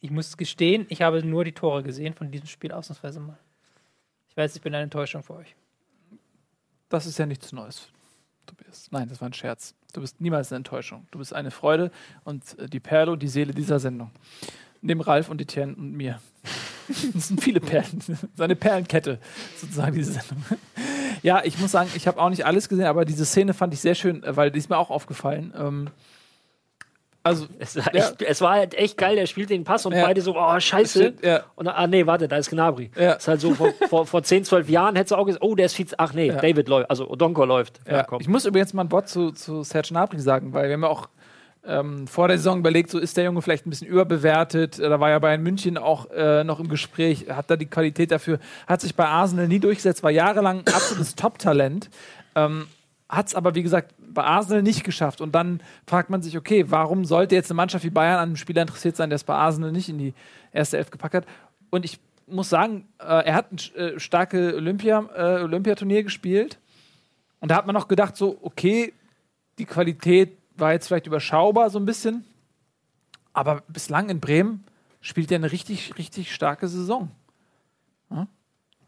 ich muss gestehen, ich habe nur die Tore gesehen von diesem Spiel ausnahmsweise mal. Ich weiß, ich bin eine Enttäuschung für euch.
Das ist ja nichts Neues, Tobias. Nein, das war ein Scherz. Du bist niemals eine Enttäuschung. Du bist eine Freude und äh, die Perle und die Seele dieser Sendung. Neben Ralf und Etienne und mir. [LAUGHS] Das sind viele Perlen. [LAUGHS] Seine Perlenkette, sozusagen, diese Sendung. Ja, ich muss sagen, ich habe auch nicht alles gesehen, aber diese Szene fand ich sehr schön, äh, weil die ist mir auch aufgefallen. Ähm, also, [LAUGHS]
Es war,
Ja.
echt, es war halt echt geil, der spielt den Pass und
Ja.
beide so, oh, scheiße.
ja,
Und ah, nee, warte, da ist Gnabry.
Ja.
Ist halt so, vor, vor, vor 10, 12 Jahren hättest du auch gesagt, oh, der ist viel, ach nee. David läuft, also Odonko läuft.
Ich muss übrigens mal ein Wort zu, zu Serge Gnabry sagen, weil wir haben ja auch ähm, vor der Saison überlegt, so ist der Junge vielleicht ein bisschen überbewertet. Da war ja bei München auch äh, noch im Gespräch, hat da die Qualität dafür, hat sich bei Arsenal nie durchgesetzt, war jahrelang absolutes Top-Talent. Ähm, hat es aber, wie gesagt, bei Arsenal nicht geschafft. Und dann fragt man sich, okay, warum sollte jetzt eine Mannschaft wie Bayern an einem Spieler interessiert sein, der es bei Arsenal nicht in die erste Elf gepackt hat? Und ich muss sagen, äh, er hat ein äh, starke Olympia, äh, Olympiaturnier gespielt. Und da hat man noch gedacht, so, okay, die Qualität war jetzt vielleicht überschaubar so ein bisschen. Aber bislang in Bremen spielt er eine richtig, richtig starke Saison. Ja?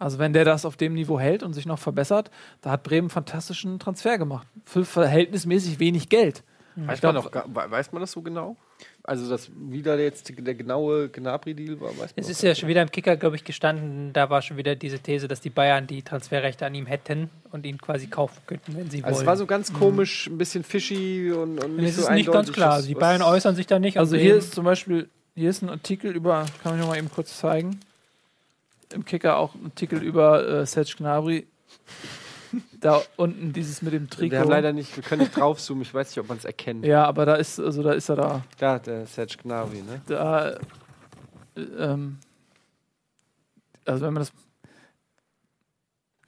Also wenn der das auf dem Niveau hält und sich noch verbessert, da hat Bremen einen fantastischen Transfer gemacht. Für verhältnismäßig wenig Geld.
Weiß
glaub-
man, noch, weiß man das so genau? Also, dass wieder jetzt der genaue Gnabry-Deal war, weiß man
Es ist ja schon wieder im Kicker, glaube ich, gestanden, da war schon wieder diese These, dass die Bayern die Transferrechte an ihm hätten und ihn quasi kaufen könnten, wenn sie
Also, es
wollen.
war so ganz komisch, ein bisschen fishy und, und nicht
es
so
ist nicht ganz klar. Also die Bayern äußern sich da nicht.
Also hier ist zum Beispiel, hier ist ein Artikel über, kann ich noch mal eben kurz zeigen. Im Kicker auch ein Artikel über äh, Serge Gnabry. da unten dieses mit dem Trikot.
Wir haben leider nicht, wir können nicht draufzoomen, ich weiß nicht, ob man es erkennt.
ja, aber da ist, also da ist er da.
Da, der Serge Gnabry, ne?
da äh, ähm, also wenn man das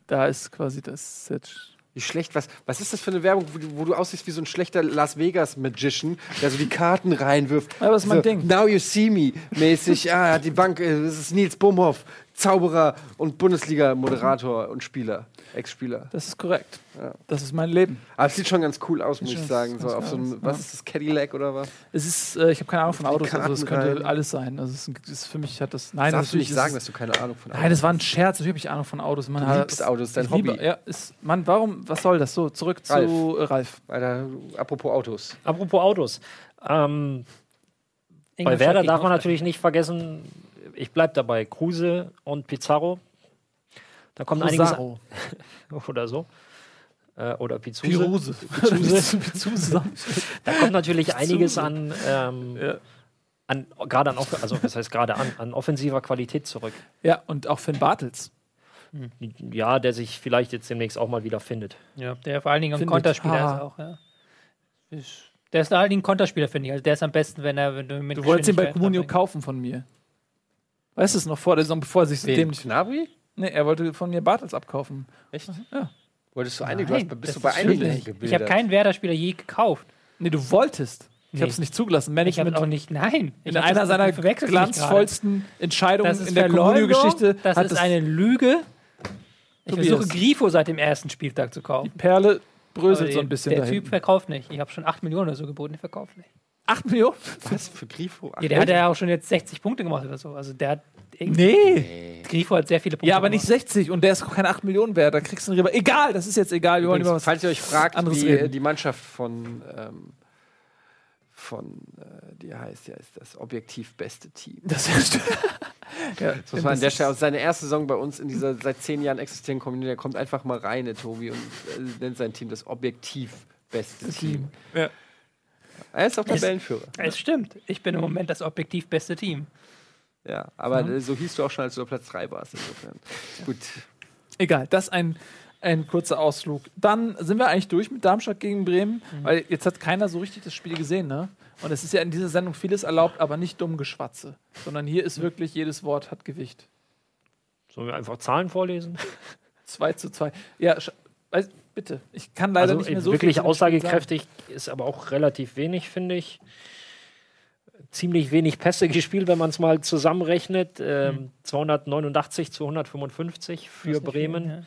da ist quasi das Serge
Wie schlecht, was, was ist das für eine Werbung, wo du, wo du aussiehst wie so ein schlechter Las Vegas Magician, der so die Karten reinwirft.
Ist mein
so,
Ding.
Now you see me mäßig. Ah, die Bank, äh, das ist Nils Bumhoff, Zauberer und Bundesliga-Moderator und Spieler, Ex-Spieler.
Das ist korrekt. Das ist mein Leben.
Aber es sieht schon ganz cool aus, muss ich sagen. So auf so einem, was
ja.
ist das, Cadillac oder was?
Es ist, äh, ich habe keine Ahnung von Autos, also es könnte
rein.
alles sein. Also es ist, für mich hat das. Nein,
Darfst du nicht sagen, dass du keine Ahnung von
es, Nein, das war ein Scherz. Natürlich habe ich Ahnung von Autos. Man
Du
hat-
liebst Autos, dein
ich liebe-
Hobby.
Ja, ist, Mann, warum? Was soll das? So, zurück
Ralf.
zu äh, Ralf.
Alter, apropos Autos.
Apropos Autos. Ähm, bei Werder darf man natürlich nicht vergessen, ich bleibe dabei, Kruse und Pizarro. Da kommt
Rosaro.
einiges [LAUGHS] oder so. Äh, oder Pizuse.
Piruse.
Pizuse. [LAUGHS]
Pizuse.
Da kommt natürlich einiges an, ähm,
Ja.
an gerade an, also das heißt gerade an, an offensiver Qualität zurück.
ja, und auch Finn Bartels.
Ja, der sich vielleicht jetzt demnächst auch mal wieder findet.
Ja, der vor allen Dingen ein. Konterspieler
Ah.
ist auch, ja. Ist- Der ist vor allen Dingen ein Konterspieler, finde ich. Also der ist am besten, wenn er wenn du mit
Du wolltest ihn bei Comunio kaufen von mir. Weißt du es noch vor der Saison, bevor er sich
Den
dämlich.
Gnabry?
Nee, er wollte von mir Bartels abkaufen.
Echt?
Ja.
Wolltest du einige?
Nein,
du hast, bist du bei einigen gebildet?
Ich habe keinen Werder-Spieler je gekauft.
Nee, du wolltest. Ich
Nee.
habe es nicht zugelassen.
Ich habe
Management
auch nicht, nein. Ich
in einer seiner glanzvollsten Entscheidungen in der
Verleumdung,
Comunio-Geschichte
Das
hat
ist
das
eine Lüge. Ich
Tobias.
versuche Grifo seit dem ersten Spieltag zu kaufen.
Perle bröselt
Aber
so ein bisschen
Der
dahin.
Typ verkauft nicht. Ich habe schon 8 Millionen oder so geboten, der verkauft nicht.
8 Millionen?
Was für Grifo?
Ja, der hat ja auch schon jetzt 60 Punkte gemacht oder so. Also der hat
Nee.
Grifo hat sehr viele Punkte
Ja, aber nicht
gemacht.
60 und der ist auch keine 8 Millionen wert. Da kriegst du einen Rieber. Egal, das ist jetzt egal. Wir wollen über
Übrigens,
was.
falls ihr euch fragt,
anderes
wie
reden.
die Mannschaft von, ähm, von äh, die heißt, ja, ist das objektiv beste Team.
Das ist [LAUGHS] ja,
Das muss man an der Stelle aus seiner ersten Saison bei uns in dieser seit zehn Jahren existierenden Community, der kommt einfach mal rein, der Tobi, und äh, nennt sein Team das objektiv beste Team.
Ja.
Er ist auch Tabellenführer.
Es stimmt. Ich bin im Moment das objektiv beste Team.
Ja, aber äh, so hieß du auch schon, als du auf Platz 3 warst. Insofern. Gut.
Egal, das ein, ein kurzer Ausflug. Dann sind wir eigentlich durch mit Darmstadt gegen Bremen, weil jetzt hat keiner so richtig das Spiel gesehen, ne? Und es ist ja in dieser Sendung vieles erlaubt, aber nicht dumm Geschwatze, sondern hier ist wirklich jedes Wort hat Gewicht.
Sollen wir einfach Zahlen vorlesen?
2 zu 2. Ja, bitte. Ich kann leider
also
nicht mehr
äh,
so
wirklich
viel
aussagekräftig ist aber auch relativ wenig, finde ich. Ziemlich wenig Pässe [LAUGHS] gespielt, wenn man es mal zusammenrechnet. Ähm, 289 zu 155 für Bremen.
sagen.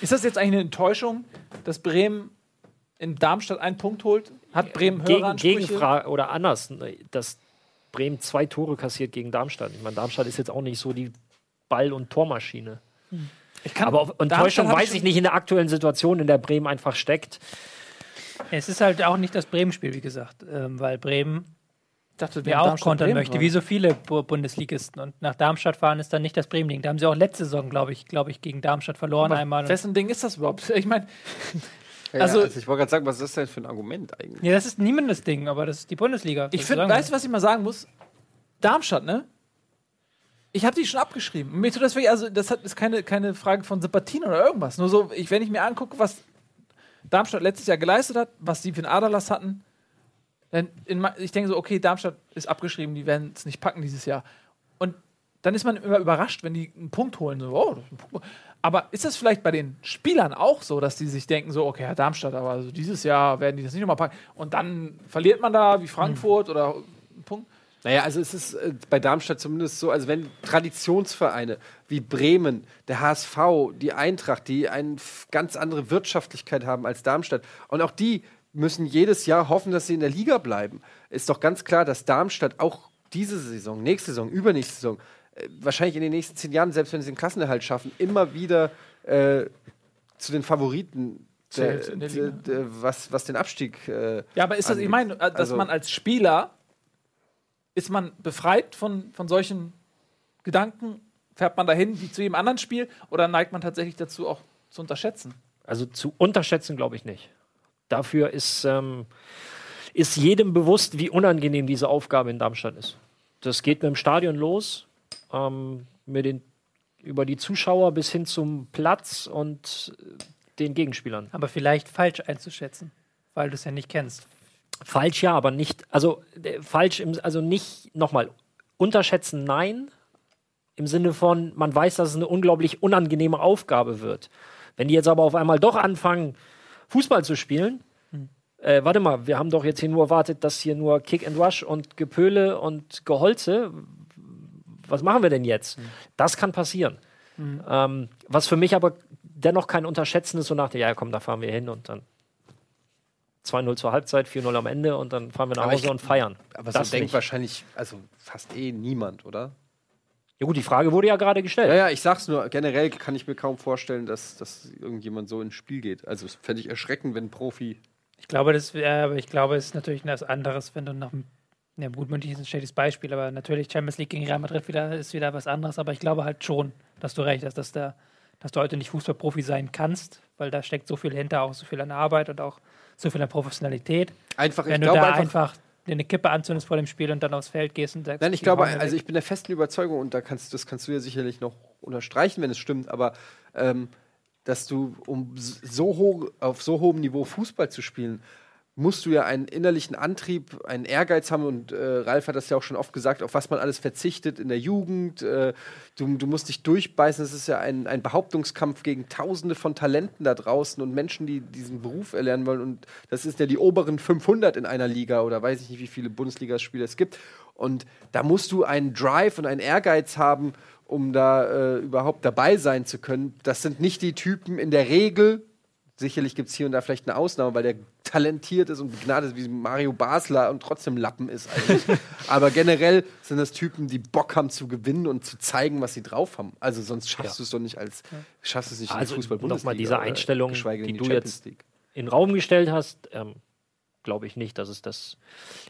Ist das jetzt eigentlich eine Enttäuschung, dass Bremen in Darmstadt einen Punkt holt? Hat Bremen höhere
Gegen? Gegenfrage oder anders, ne, dass Bremen zwei Tore kassiert gegen Darmstadt. Ich meine, Darmstadt ist jetzt auch nicht so die Ball- und Tormaschine.
Ich kann,
Aber auf Enttäuschung weiß ich nicht in der aktuellen Situation, in der Bremen einfach steckt.
Es ist halt auch nicht das Bremen-Spiel, wie gesagt, ähm, weil Bremen
Ich dachte,
ja auch
Darmstadt
kontern
Bremen
möchte,
dran.
wie so viele Bu- Bundesligisten. Und nach Darmstadt fahren ist dann nicht das Bremen-Ding. Da haben sie auch letzte Saison, glaube ich, glaube ich, gegen Darmstadt verloren
Aber
einmal.
Wessen Ding ist das überhaupt? [LAUGHS] Ich meine, [LAUGHS]
Ja,
Also-
also, ich wollte gerade sagen, was ist das denn für ein Argument eigentlich?
Ja, das ist niemandes Ding, aber das ist die Bundesliga.
ich finde, weißt du, was ich mal sagen muss? Darmstadt, ne? Ich habe die schon abgeschrieben. Mir tut das wirklich, also das ist keine, keine Frage von Sympathien oder irgendwas. Nur so, ich, wenn ich mir angucke, was Darmstadt letztes Jahr geleistet hat, was die für einen Aderlass hatten, dann in, ich denke so, okay, Darmstadt ist abgeschrieben, die werden es nicht packen dieses Jahr. Und dann ist man immer überrascht, wenn die einen Punkt holen. So, oh, Punkt. Aber ist das vielleicht bei den Spielern auch so, dass die sich denken, so, okay, Herr Darmstadt, aber also dieses Jahr werden die das nicht nochmal packen. Und dann verliert man da wie Frankfurt oder einen Punkt.
Naja, also es ist äh, bei Darmstadt zumindest so, also wenn Traditionsvereine wie Bremen, der HSV, die Eintracht, die eine ganz andere Wirtschaftlichkeit haben als Darmstadt und auch die müssen jedes Jahr hoffen, dass sie in der Liga bleiben, ist doch ganz klar, dass Darmstadt auch diese Saison, nächste Saison, übernächste Saison, äh, wahrscheinlich in den nächsten zehn Jahren, selbst wenn sie den Klassenerhalt schaffen, immer wieder äh, zu den Favoriten der,
der
der, was, was den Abstieg äh,
Ja, aber ist das, ich
angeht.
meine, äh, dass
Also-
man als Spieler, ist man befreit von, von solchen Gedanken? Fährt man dahin wie zu jedem anderen Spiel oder neigt man tatsächlich dazu auch zu unterschätzen?
Also zu unterschätzen glaube ich nicht. Dafür ist, ähm, ist jedem bewusst, wie unangenehm diese Aufgabe in Darmstadt ist. Das geht mit dem Stadion los, ähm, mit den, über die Zuschauer bis hin zum Platz und äh, den Gegenspielern.
aber vielleicht falsch einzuschätzen, weil du es ja nicht kennst.
Falsch ja, aber nicht, also äh, falsch, im, also nicht, nochmal, unterschätzen nein, im Sinne von, man weiß, dass es eine unglaublich unangenehme Aufgabe wird. Wenn die jetzt aber auf einmal doch anfangen, Fußball zu spielen. Äh, warte mal, wir haben doch jetzt hier nur erwartet, dass hier nur Kick and Rush und Gepöle und Geholze. Was machen wir denn jetzt? Das kann passieren. Ähm, was für mich aber dennoch kein Unterschätzen ist, so nach der, ja komm, da fahren wir hin und dann 2-0 zur Halbzeit, 4-0 am Ende und dann fahren wir nach
Aber
Hause
ich-
und feiern.
Aber
das
so denkt
nicht.
wahrscheinlich, also fast eh niemand, oder?
Ja gut, die Frage wurde ja gerade gestellt.
Ja, ja, ich sag's nur, generell kann ich mir kaum vorstellen, dass, dass irgendjemand so ins Spiel geht. Also, es fände ich erschreckend, wenn ein Profi.
Ich glaube, das wäre, aber ich glaube, es ist natürlich was anderes, wenn du nach dem. Ja, gut, München ist ein schlechtes Beispiel, aber natürlich Champions League gegen Real Madrid wieder, ist wieder was anderes. Aber ich glaube halt schon, dass du recht hast, dass, da, dass du heute nicht Fußballprofi sein kannst, weil da steckt so viel hinter, auch so viel an Arbeit und auch so viel an Professionalität.
Einfach,
Wenn du da
einfach.
einfach eine Kippe anzündest vor dem Spiel und dann aufs Feld gehst und sagst,
Nein, ich glaube, also ich bin der festen Überzeugung, und da kannst, das kannst du ja sicherlich noch unterstreichen, wenn es stimmt, aber ähm, dass du, um so hoch, auf so hohem Niveau Fußball zu spielen, musst du ja einen innerlichen Antrieb, einen Ehrgeiz haben und äh, Ralf hat das ja auch schon oft gesagt, auf was man alles verzichtet in der Jugend. Äh, du, du musst dich durchbeißen. Es ist ja ein, ein Behauptungskampf gegen Tausende von Talenten da draußen und Menschen, die diesen Beruf erlernen wollen. Und das ist ja die oberen 500 in einer Liga oder weiß ich nicht, wie viele Bundesligaspieler es gibt. Und da musst du einen Drive und einen Ehrgeiz haben, um da äh, überhaupt dabei sein zu können. Das sind nicht die Typen in der Regel, Sicherlich gibt es hier und da vielleicht eine Ausnahme, weil der talentiert ist und begnadet ist wie Mario Basler und trotzdem Lappen ist eigentlich. [LAUGHS] Aber generell sind das Typen, die Bock haben zu gewinnen und zu zeigen, was sie drauf haben. Also sonst schaffst du es doch nicht als schaffst du es nicht
Also
in fußball
nochmal diese Einstellung, die
die
du jetzt- in den Raum gestellt hast, ähm, glaube ich nicht, dass es das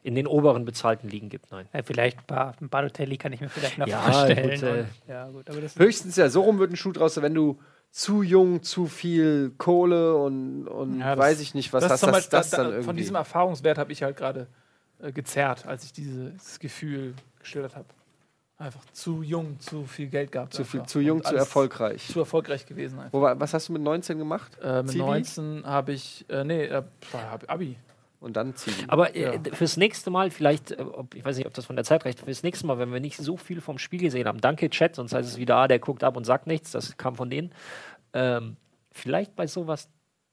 in den oberen bezahlten Ligen gibt. Nein.
ja, vielleicht ein Balotelli kann ich mir vielleicht noch
Ja,
vorstellen.
gut, äh,
ja, gut, aber das
Höchstens ja, so rum wird ein Schuh draus, wenn du zu jung, zu viel Kohle und, und
Ja, das-
weiß ich nicht, was
das
das,
Beispiel,
das
da,
dann
da,
irgendwie.
von diesem Erfahrungswert habe ich halt gerade äh, gezerrt, als ich dieses Gefühl geschildert habe. Einfach zu jung, zu viel Geld gehabt.
zu, viel, zu jung, zu erfolgreich.
Zu erfolgreich gewesen einfach.
Was hast du mit 19 gemacht?
Äh, mit
Zivi?
19 habe ich, äh, nee, äh, Abi.
Und dann Zivi.
Aber äh,
Ja.
fürs nächste Mal, vielleicht, äh, ob, ich weiß nicht, ob das von der Zeit reicht, fürs nächste Mal, wenn wir nicht so viel vom Spiel gesehen haben, danke Chat, sonst heißt es wieder, ah, der guckt ab und sagt nichts, das kam von denen. Ähm, vielleicht bei sowas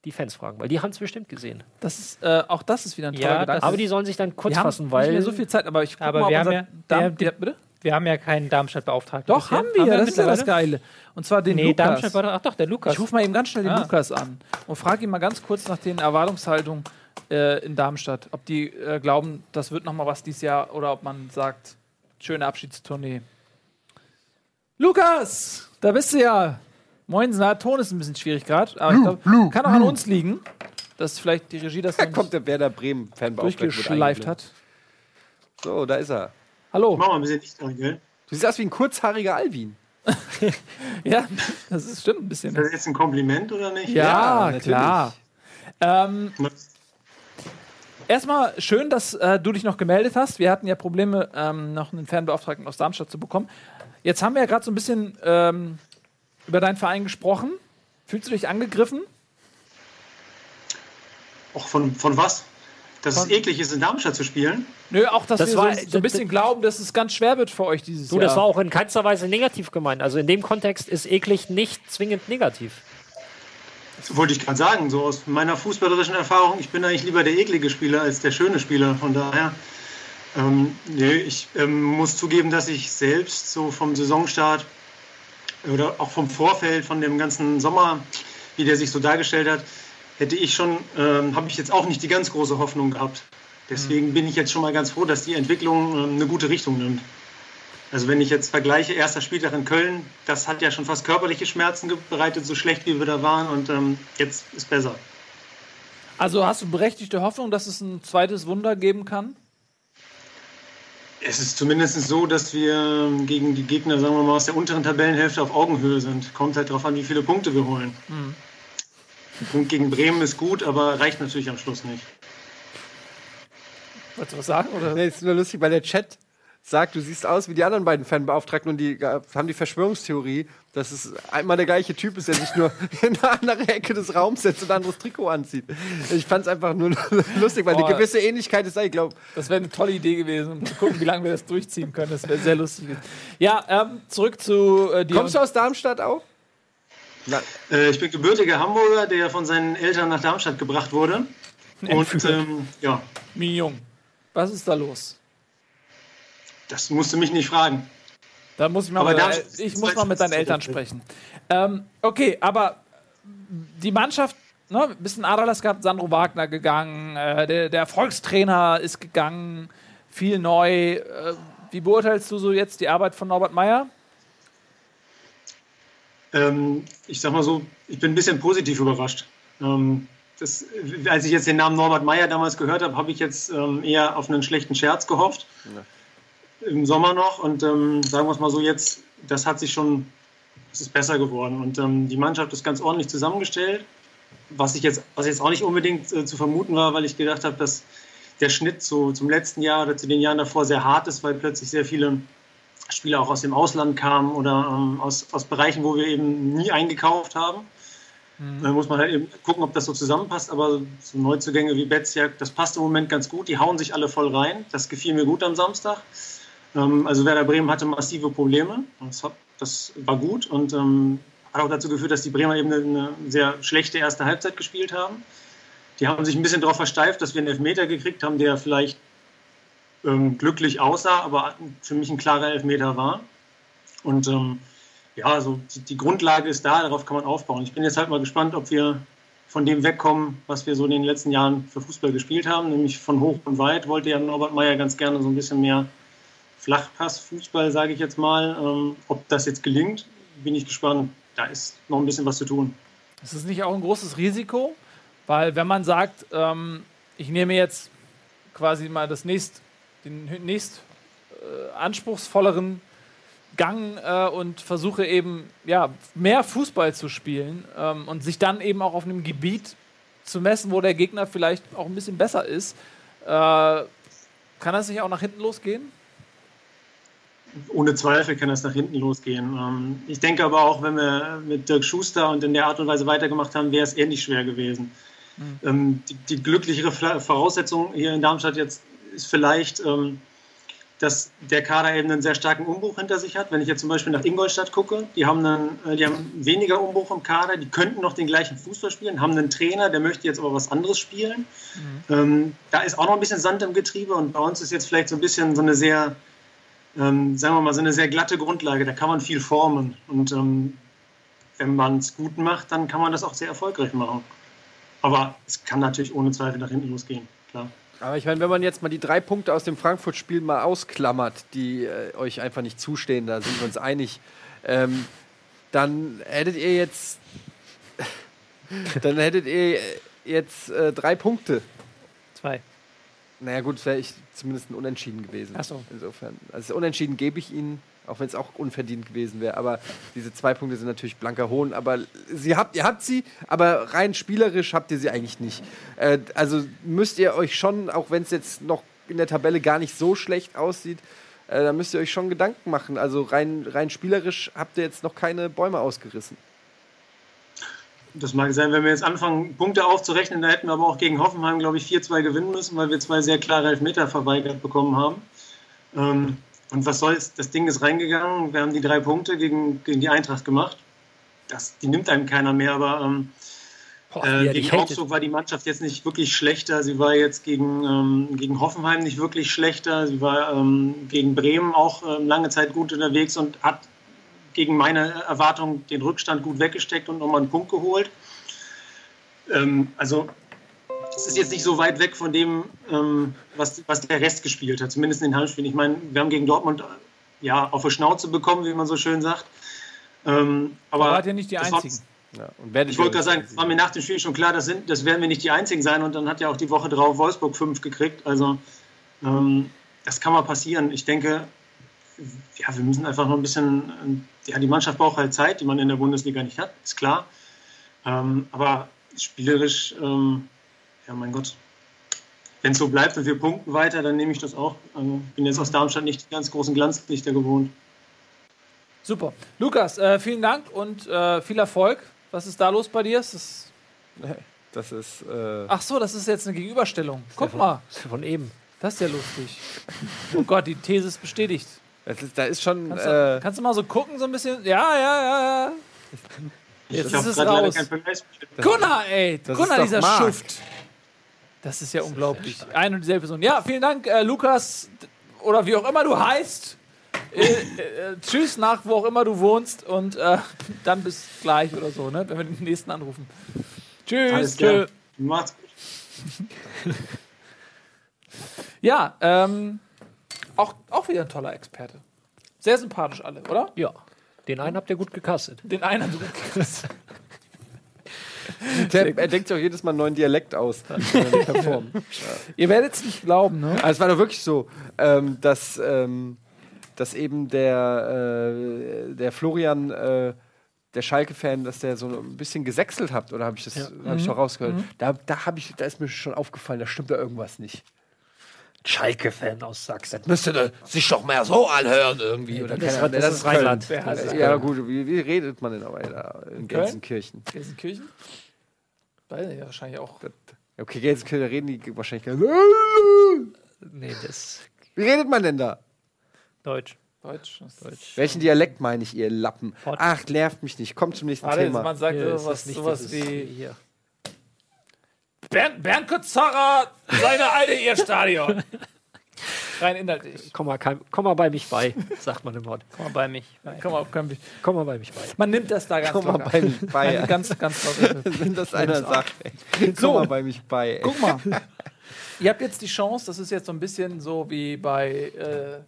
die Fans fragen, weil die haben es bestimmt gesehen.
Das ist, äh, auch das ist wieder ein toller
Ja,
Gedanke.
Aber die sollen sich dann kurz
wir haben
fassen,
nicht
weil.
mehr so viel Zeit, aber ich guck
Aber
mal,
wir haben ja-
Darm,
wir-
ja, bitte?
Wir haben ja keinen Darmstadt-Beauftragten.
Doch,
bisher.
haben wir, das ist ja das? Geile. Und zwar den
Nee,
Lukas.
Darmstadt war doch, ach doch, der Lukas.
Ich rufe mal eben ganz schnell den
Ah.
Lukas an und frage ihn mal ganz kurz nach den Erwartungshaltungen äh, in Darmstadt. Ob die äh, glauben, das wird noch mal was dieses Jahr oder ob man sagt, schöne Abschiedstournee. Lukas, da bist du ja. Moin, na, Ton ist ein bisschen schwierig gerade, aber ich glaub, kann auch an uns liegen, dass vielleicht die Regie das
Da kommt der Werder Bremen Fanbeauftragte.
durchgeschleift hat.
So, da ist er.
Hallo.
Machen wir ein bisschen Licht an, gell?
Du siehst aus wie ein kurzhaariger Alvin. [LAUGHS]
Ja, das ist, stimmt ein bisschen.
Ist das jetzt ein Kompliment oder nicht?
Ja,
Ja, natürlich.
klar. Ähm, erstmal schön, dass äh, du dich noch gemeldet hast. Wir hatten ja Probleme, ähm, noch einen Fernbeauftragten aus Darmstadt zu bekommen. Jetzt haben wir ja gerade so ein bisschen ähm, über deinen Verein gesprochen. Fühlst du dich angegriffen?
Auch von, von was? Dass
Von-
es eklig ist, in Darmstadt zu spielen?
Nö, auch, dass
Das
wir
war-
so, so ein bisschen glauben, dass es ganz schwer wird für euch dieses
Du,
Jahr.
das war auch in keinster Weise negativ gemeint. Also in dem Kontext ist eklig nicht zwingend negativ.
Das wollte ich gerade sagen. So aus meiner fußballerischen Erfahrung, ich bin eigentlich lieber der eklige Spieler als der schöne Spieler. Von daher, ähm, nee, ich ähm, muss zugeben, dass ich selbst so vom Saisonstart oder auch vom Vorfeld, von dem ganzen Sommer, wie der sich so dargestellt hat, hätte ich schon, ähm, habe ich jetzt auch nicht die ganz große Hoffnung gehabt. Deswegen bin ich jetzt schon mal ganz froh, dass die Entwicklung ähm, eine gute Richtung nimmt. Also wenn ich jetzt vergleiche, erster Spieltag in Köln, das hat ja schon fast körperliche Schmerzen bereitet, so schlecht wie wir da waren und ähm, jetzt ist besser.
Also hast du berechtigte Hoffnung, dass es ein zweites Wunder geben kann?
Es ist zumindest so, dass wir ähm, gegen die Gegner, sagen wir mal, aus der unteren Tabellenhälfte auf Augenhöhe sind. Kommt halt darauf an, wie viele Punkte wir holen. Ein Punkt gegen Bremen ist gut, aber reicht natürlich am Schluss nicht.
Wolltest du was sagen? Oder?
Nee, ist nur lustig, weil der Chat sagt, du siehst aus wie die anderen beiden Fanbeauftragten und die äh, haben die Verschwörungstheorie, dass es einmal der gleiche Typ ist, der sich nur [LAUGHS] in eine andere Ecke des Raums setzt und ein anderes Trikot anzieht. Ich fand es einfach nur [LAUGHS] lustig, weil
Boah.
eine gewisse Ähnlichkeit ist da. Ich glaube,
Das wäre eine tolle Idee gewesen, um zu gucken, wie lange wir das durchziehen können. Das wäre sehr lustig. gewesen. Ja, ähm, zurück zu äh, dir.
kommst du aus Darmstadt auch?
Äh, ich bin gebürtiger Hamburger, der von seinen Eltern nach Darmstadt gebracht wurde. Und ähm, ja,
Mignon. Was ist da los?
Das musst du mich nicht fragen.
Da muss ich mal,
Aber
mit, ich
ist
muss mal mit deinen Eltern sprechen. Ähm, okay, aber die Mannschaft, ne, ein bisschen Adalas gehabt, Sandro Wagner gegangen, äh, der, der Erfolgstrainer ist gegangen, viel neu. Äh, wie beurteilst du so jetzt die Arbeit von Norbert Meyer?
Ähm, ich sag mal so, ich bin ein bisschen positiv überrascht. Ähm, das, als ich jetzt den Namen Norbert Meyer damals gehört habe, habe ich jetzt ähm, eher auf einen schlechten Scherz gehofft. Im Sommer noch. Und ähm, sagen wir es mal so, jetzt, das hat sich schon, es ist besser geworden. Und ähm, die Mannschaft ist ganz ordentlich zusammengestellt. Was ich jetzt, was jetzt auch nicht unbedingt äh, zu vermuten war, weil ich gedacht habe, dass der Schnitt zu, zum letzten Jahr oder zu den Jahren davor sehr hart ist, weil plötzlich sehr viele Spieler auch aus dem Ausland kamen oder ähm, aus, aus Bereichen, wo wir eben nie eingekauft haben. Da muss man halt eben gucken, ob das so zusammenpasst. Aber so Neuzugänge wie Betzjak, das passt im Moment ganz gut. Die hauen sich alle voll rein. Das gefiel mir gut am Samstag. Ähm, also Werder Bremen hatte massive Probleme. Das, das war gut und ähm, hat auch dazu geführt, dass die Bremer eben eine, eine sehr schlechte erste Halbzeit gespielt haben. Die haben sich ein bisschen darauf versteift, dass wir einen Elfmeter gekriegt haben, der vielleicht ähm, glücklich aussah, aber für mich ein klarer Elfmeter war. Und ähm, ja, also die, die Grundlage ist da, darauf kann man aufbauen. Ich bin jetzt halt mal gespannt, ob wir von dem wegkommen, was wir so in den letzten Jahren für Fußball gespielt haben, nämlich von hoch und weit wollte ja Norbert Meyer ganz gerne so ein bisschen mehr Flachpass-Fußball, sage ich jetzt mal. Ähm, ob das jetzt gelingt, bin ich gespannt. Da ist noch ein bisschen was zu tun.
Ist es nicht auch ein großes Risiko? Weil wenn man sagt, ähm, ich nehme jetzt quasi mal das nächst, den nächst äh, anspruchsvolleren Gang äh, und versuche eben ja, mehr Fußball zu spielen ähm, und sich dann eben auch auf einem Gebiet zu messen, wo der Gegner vielleicht auch ein bisschen besser ist, äh, kann das nicht auch nach hinten losgehen?
Ohne Zweifel kann das nach hinten losgehen. Ähm, ich denke aber auch, wenn wir mit Dirk Schuster und in der Art und Weise weitergemacht haben, wäre es ähnlich schwer gewesen. Ähm, die, die glücklichere Voraussetzung hier in Darmstadt jetzt ist vielleicht, ähm, dass der Kader eben einen sehr starken Umbruch hinter sich hat. Wenn ich jetzt zum Beispiel nach Ingolstadt gucke, die haben, einen, äh, die haben weniger Umbruch im Kader, die könnten noch den gleichen Fußball spielen, haben einen Trainer, der möchte jetzt aber was anderes spielen. Ähm, da ist auch noch ein bisschen Sand im Getriebe und bei uns ist jetzt vielleicht so ein bisschen so eine sehr, ähm, sagen wir mal, so eine sehr glatte Grundlage. Da kann man viel formen. Und ähm, wenn man es gut macht, dann kann man das auch sehr erfolgreich machen. Aber es kann natürlich ohne Zweifel nach hinten losgehen, klar.
Aber ich meine, wenn man jetzt mal die drei Punkte aus dem Frankfurt-Spiel mal ausklammert, die äh, euch einfach nicht zustehen, da sind wir uns einig, ähm, dann hättet ihr jetzt, [LAUGHS] dann hättet ihr jetzt äh, drei Punkte.
Zwei.
Naja gut, es wäre ich zumindest ein Unentschieden gewesen.
Ach so.
Insofern. Also Unentschieden gebe ich Ihnen, auch wenn es auch unverdient gewesen wäre. Aber diese zwei Punkte sind natürlich blanker Hohn. Aber sie habt, ihr habt sie, aber rein spielerisch habt ihr sie eigentlich nicht. Äh, also müsst ihr euch schon, auch wenn es jetzt noch in der Tabelle gar nicht so schlecht aussieht, äh, da müsst ihr euch schon Gedanken machen. Also rein, rein spielerisch habt ihr jetzt noch keine Bäume ausgerissen.
Das mag sein, wenn wir jetzt anfangen, Punkte aufzurechnen, da hätten wir aber auch gegen Hoffenheim, glaube ich, 4-2 gewinnen müssen, weil wir zwei sehr klare Elfmeter verweigert bekommen haben. Ähm, und was soll's? Das Ding ist reingegangen. Wir haben die drei Punkte gegen, gegen die Eintracht gemacht. Das, die nimmt einem keiner mehr, aber ähm,
Boah,
äh, gegen. Augsburg war die Mannschaft jetzt nicht wirklich schlechter. Sie war jetzt gegen, ähm, gegen Hoffenheim nicht wirklich schlechter. Sie war ähm, gegen Bremen auch ähm, lange Zeit gut unterwegs und hat gegen meine Erwartungen den Rückstand gut weggesteckt und nochmal einen Punkt geholt. Ähm, also es ist jetzt nicht so weit weg von dem, ähm, was, was der Rest gespielt hat, zumindest in den Heimspielen. Ich meine, wir haben gegen Dortmund ja auf die Schnauze bekommen, wie man so schön sagt. Ähm, aber
wart ihr nicht die Einzigen?
Ja,
ich wollte gerade sagen, es war mir nach dem Spiel schon klar, das, sind, das werden wir nicht die Einzigen sein. Und dann hat ja auch die Woche drauf Wolfsburg 5 gekriegt. Also ähm, das kann mal passieren. Ich denke, ja, wir müssen einfach noch ein bisschen, äh, ja, die Mannschaft braucht halt Zeit, die man in der Bundesliga nicht hat, ist klar. Ähm, aber spielerisch, ähm, ja, mein Gott, wenn es so bleibt und wir punkten weiter, dann nehme ich das auch. Also, ich bin jetzt aus Darmstadt nicht die ganz großen Glanzlichter gewohnt.
Super. Lukas, äh, vielen Dank und äh, viel Erfolg. Was ist da los bei dir? Ist das [LAUGHS]
Das ist. Äh,
Ach so, das ist jetzt eine Gegenüberstellung. Guck mal,
Von eben.
das ist ja lustig. Oh Gott, die These ist bestätigt.
Das ist, da ist schon.
Kannst du,
Äh,
kannst du mal so gucken, so ein bisschen? Ja, ja, ja, ja. Jetzt
Ich
ist es raus. Gunnar, ey!
Das
Gunnar,
ist
dieser
Marc.
Schuft. Das ist ja unglaublich. Eine und dieselbe Person. Ja, vielen Dank, äh, Lukas. Oder wie auch immer du heißt. Äh, äh, tschüss nach wo auch immer du wohnst und äh, dann bis gleich oder so, ne? Wenn wir den nächsten anrufen. Tschüss.
Alles
Tschö.
Macht's gut.
Ja, ähm, auch, wieder ein toller Experte. Sehr sympathisch alle, oder?
Ja. Den einen habt ihr gut gecastet.
Den einen hat du gut.
Der, er denkt sich auch jedes Mal einen neuen Dialekt aus. er performt. [LAUGHS]
Ihr werdet es nicht glauben, ne?
Also es war doch wirklich so, ähm, dass, ähm, dass eben der, äh, der Florian, äh, der Schalke-Fan, dass der so ein bisschen gesächselt hat, oder habe ich das hab ich doch rausgehört? Da, da, hab ich, da ist mir schon aufgefallen, da stimmt da irgendwas nicht.
Schalke-Fan aus Sachsen.
Müsste sich doch mehr so anhören irgendwie. Oder
Das,
keine Ahnung.
das, ist Rheinland.
Hat es?
Ja, gut, wie, wie redet man denn aber da in
Köln?
Gelsenkirchen?
Gelsenkirchen? Weiß ich ja wahrscheinlich auch.
Okay, Gelsenkirchen reden die wahrscheinlich. gar-
Nee, das.
Wie redet man denn da?
Deutsch.
Deutsch. Deutsch.
Welchen Dialekt meine ich, ihr Lappen? Ach, nervt mich nicht. Kommt zum nächsten
Warte,
Thema.
man sagt
Hier ist
sowas,
das nicht
sowas wie
hier.
Bernd, Bernd Kutzara, seine alte ihr Stadion. Rein inhaltlich.
Komm mal, kein, komm mal bei mich bei, sagt man im Ort.
Komm mal bei mich.
Komm mal, komm,
Komm mal bei mich bei.
man nimmt das da ganz
Komm mal
locker.
bei mich bei.
Nein, ganz, ganz locker. [LAUGHS]
Wenn das einer sagt, ey.
So.
Komm mal bei mich bei. Ey.
Guck mal. Ihr habt jetzt die Chance, das ist jetzt so ein bisschen so wie bei äh,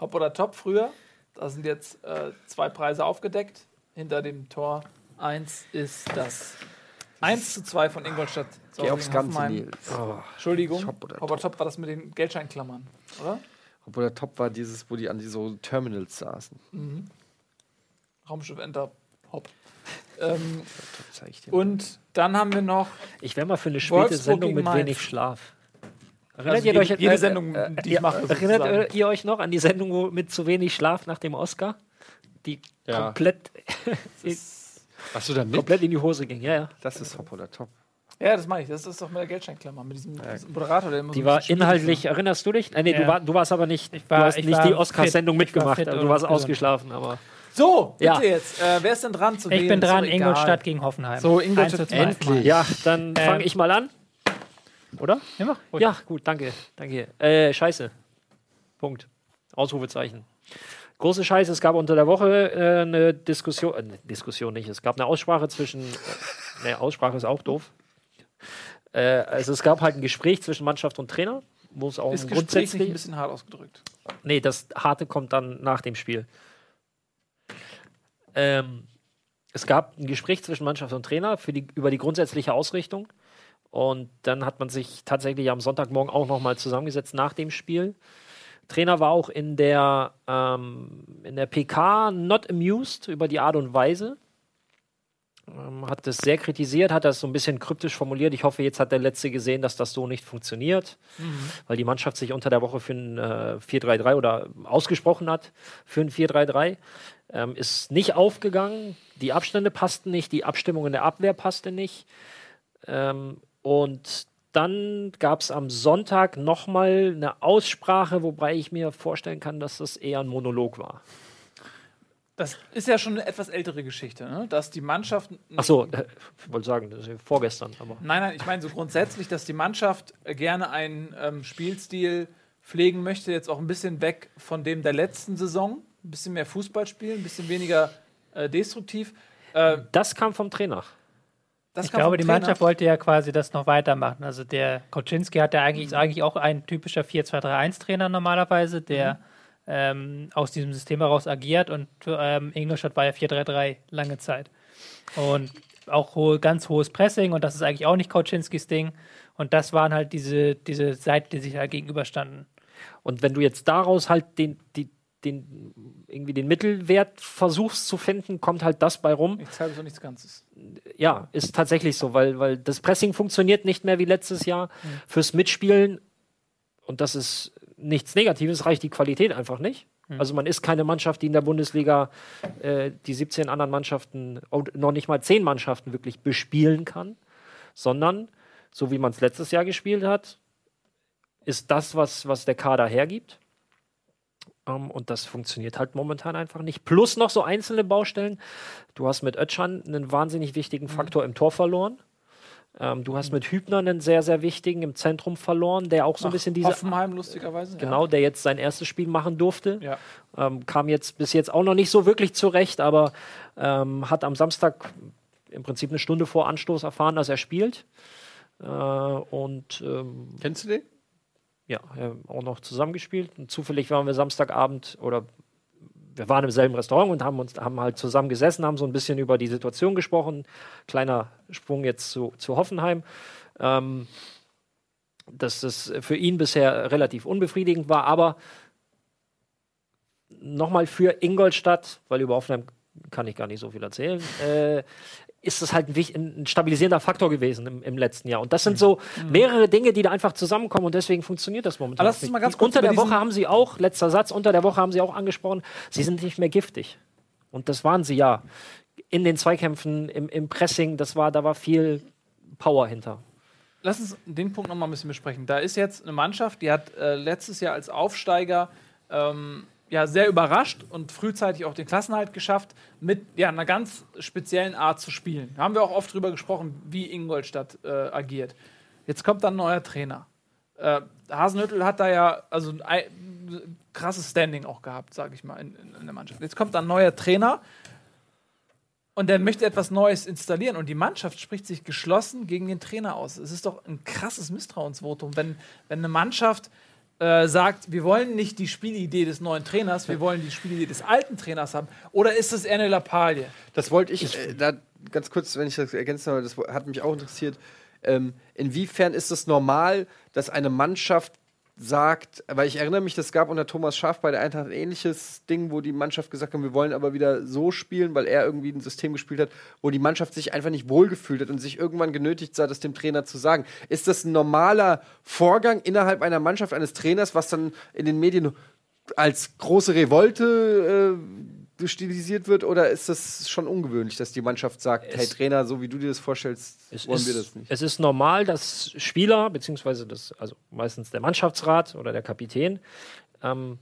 Hop oder Top früher. Da sind jetzt äh, zwei Preise aufgedeckt. Hinter dem Tor 1 ist das 1 zu 2 von Ingolstadt.
Geh aufs Ganze. Nils.
Entschuldigung.
Hop oder
Hop oder Top war das mit den Geldscheinklammern, oder?
Obwohl der Top war dieses, wo die an die so Terminals saßen.
Raumschiff Enter Hop. [LAUGHS] Ähm,
Zeig ich dir.
und dann haben wir noch
Ich wäre mal für eine späte
Wolfsburg
Sendung mit
Mainz.
wenig Schlaf. Erinnert
Also
ihr
jede-
euch
jede Sendung, die ich mache,
Erinnert
sozusagen.
ihr euch noch an die Sendung wo mit zu wenig Schlaf nach dem Oscar? Die
Ja.
komplett, [LAUGHS]
Hast du da mit?
komplett in die Hose ging. Ja, ja.
Das ist Hop oder Top.
Ja, das meine ich. Das ist doch mit der Geldscheinklammer, mit diesem, diesem Moderator, der immer
Die
so
war inhaltlich, erinnerst du dich? Äh, nee, du,
Ja.
war, du warst aber nicht,
war-
du hast
ich
nicht
war
die Oscar-Sendung
war
mitgemacht.
fit
du warst ausgeschlafen, aber.
So, bitte
Ja.
jetzt. Äh, wer ist denn dran zu
Ich
wählen?
bin dran,
egal.
Ingolstadt gegen Hoffenheim.
So, Ingolstadt
1 zu 2.
endlich.
Ja, dann
Ähm,
fange ich mal an. Oder?
Ja.
Ja, gut, danke. Danke. Äh, scheiße. Punkt. Ausrufezeichen. Große Scheiße, es gab unter der Woche äh, eine Diskussion, äh, Diskussion nicht, es gab eine Aussprache zwischen, äh, ne, Aussprache ist auch doof. Äh, also es gab halt ein Gespräch zwischen Mannschaft und Trainer, wo es auch
Ist
grundsätzlich,
ein bisschen hart ausgedrückt.
nee, das Harte kommt dann nach dem Spiel. Ähm, es gab ein Gespräch zwischen Mannschaft und Trainer für die, über die grundsätzliche Ausrichtung. Und dann hat man sich tatsächlich am Sonntagmorgen auch nochmal zusammengesetzt nach dem Spiel. Trainer war auch in der, ähm, in der PK not amused über die Art und Weise. Ähm, hat das sehr kritisiert, hat das so ein bisschen kryptisch formuliert. Ich hoffe, jetzt hat der Letzte gesehen, dass das so nicht funktioniert, weil die Mannschaft sich unter der Woche für ein äh, 4-3-3 oder ausgesprochen hat für ein 4-3-3. Ähm, ist nicht aufgegangen, die Abstände passten nicht, die Abstimmung in der Abwehr passte nicht. Ähm, und dann gab es am Sonntag nochmal eine Aussprache, wobei ich mir vorstellen kann, dass das eher ein Monolog war.
Das ist ja schon eine etwas ältere Geschichte, ne? dass die Mannschaft.
Achso, äh, ich wollte sagen, das ist ja vorgestern, aber.
Nein, nein, ich meine so grundsätzlich, dass die Mannschaft gerne einen ähm, Spielstil pflegen möchte, jetzt auch ein bisschen weg von dem der letzten Saison. Ein bisschen mehr Fußball spielen, ein bisschen weniger äh, destruktiv. Äh,
Das kam vom Trainer.
Das
Ich glaube, die
Trainer.
Mannschaft wollte ja quasi das noch weitermachen. Also der Koczynski hat ja eigentlich, ist eigentlich auch ein typischer 4-2-3-1-Trainer normalerweise, der ähm, aus diesem System heraus agiert und ähm, Ingolstadt war ja 4-3-3 lange Zeit. Und auch hohe, ganz hohes Pressing und das ist eigentlich auch nicht Koczynskis Ding. Und das waren halt diese, diese Seiten, die sich da gegenüberstanden.
Und wenn du jetzt daraus halt den, die, den, irgendwie den Mittelwert versuchst zu finden, kommt halt das bei rum.
Nichts halbes und nichts Ganzes.
Ja, ist tatsächlich so, weil, weil das Pressing funktioniert nicht mehr wie letztes Jahr. Fürs Mitspielen, und das ist nichts Negatives, reicht die Qualität einfach nicht. Also man ist keine Mannschaft, die in der Bundesliga äh, die 17 anderen Mannschaften, noch nicht mal 10 Mannschaften wirklich bespielen kann, sondern so wie man es letztes Jahr gespielt hat, ist das, was, was der Kader hergibt. Ähm, und das funktioniert halt momentan einfach nicht. Plus noch so einzelne Baustellen. Du hast mit Ötschan einen wahnsinnig wichtigen Faktor im Tor verloren. Ähm, du hast mit Hübner einen sehr, sehr wichtigen im Zentrum verloren, der auch so ein bisschen diese.
Hoffenheim, lustigerweise.
Genau, der jetzt sein erstes Spiel machen durfte.
Ja.
Ähm, kam jetzt bis jetzt auch noch nicht so wirklich zurecht, aber hat am Samstag im Prinzip eine Stunde vor Anstoß erfahren, dass er spielt. Äh, und
Kennst du den?
Ja, auch noch zusammengespielt. Und zufällig waren wir Samstagabend oder wir waren im selben Restaurant und haben uns haben halt zusammen gesessen, haben so ein bisschen über die Situation gesprochen. Kleiner Sprung jetzt zu, zu Hoffenheim. Ähm, dass es für ihn bisher relativ unbefriedigend war, aber nochmal für Ingolstadt, weil über Hoffenheim kann ich gar nicht so viel erzählen, äh, ist das halt ein, ein stabilisierender Faktor gewesen im, im letzten Jahr. Und das sind so mehrere Dinge, die da einfach zusammenkommen und deswegen funktioniert das momentan.
Aber lass uns mal ganz kurz
unter der Woche haben sie auch, letzter Satz, unter der Woche haben sie auch angesprochen, sie sind nicht mehr giftig. Und das waren sie ja. In den Zweikämpfen, im, im Pressing, das war, da war viel Power hinter.
Lass uns den Punkt noch mal ein bisschen besprechen. Da ist jetzt eine Mannschaft, die hat äh, letztes Jahr als Aufsteiger ähm, ja, sehr überrascht und frühzeitig auch den Klassenhalt geschafft, mit ja, einer ganz speziellen Art zu spielen. Da haben wir auch oft drüber gesprochen, wie Ingolstadt äh, agiert. Jetzt kommt dann ein neuer Trainer. Äh, Hasenhüttel hat da ja also ein ei- krasses Standing auch gehabt, sage ich mal, in, in, in der Mannschaft. Jetzt kommt dann ein neuer Trainer und der möchte etwas Neues installieren und die Mannschaft spricht sich geschlossen gegen den Trainer aus. Es ist doch ein krasses Misstrauensvotum, wenn, wenn eine Mannschaft äh, sagt, wir wollen nicht die Spielidee des neuen Trainers, wir wollen die Spielidee des alten Trainers haben. Oder ist es eher eine Lappalie?
Das wollte ich, äh, da ganz kurz, wenn ich das ergänzen soll, das hat mich auch interessiert. Ähm, inwiefern ist es normal, dass eine Mannschaft sagt, weil ich erinnere mich, das gab unter Thomas Schaaf bei der Eintracht ein ähnliches Ding, wo die Mannschaft gesagt hat, wir wollen aber wieder so spielen, weil er irgendwie ein System gespielt hat, wo die Mannschaft sich einfach nicht wohlgefühlt hat und sich irgendwann genötigt sah, das dem Trainer zu sagen. Ist das ein normaler Vorgang innerhalb einer Mannschaft eines Trainers, was dann in den Medien als große Revolte äh, stilisiert wird oder ist das schon ungewöhnlich, dass die Mannschaft sagt, hey Trainer, so wie du dir das vorstellst,
Es
wollen
ist,
wir das nicht?
Es ist normal, dass Spieler, beziehungsweise das, also meistens der Mannschaftsrat oder der Kapitän, ähm,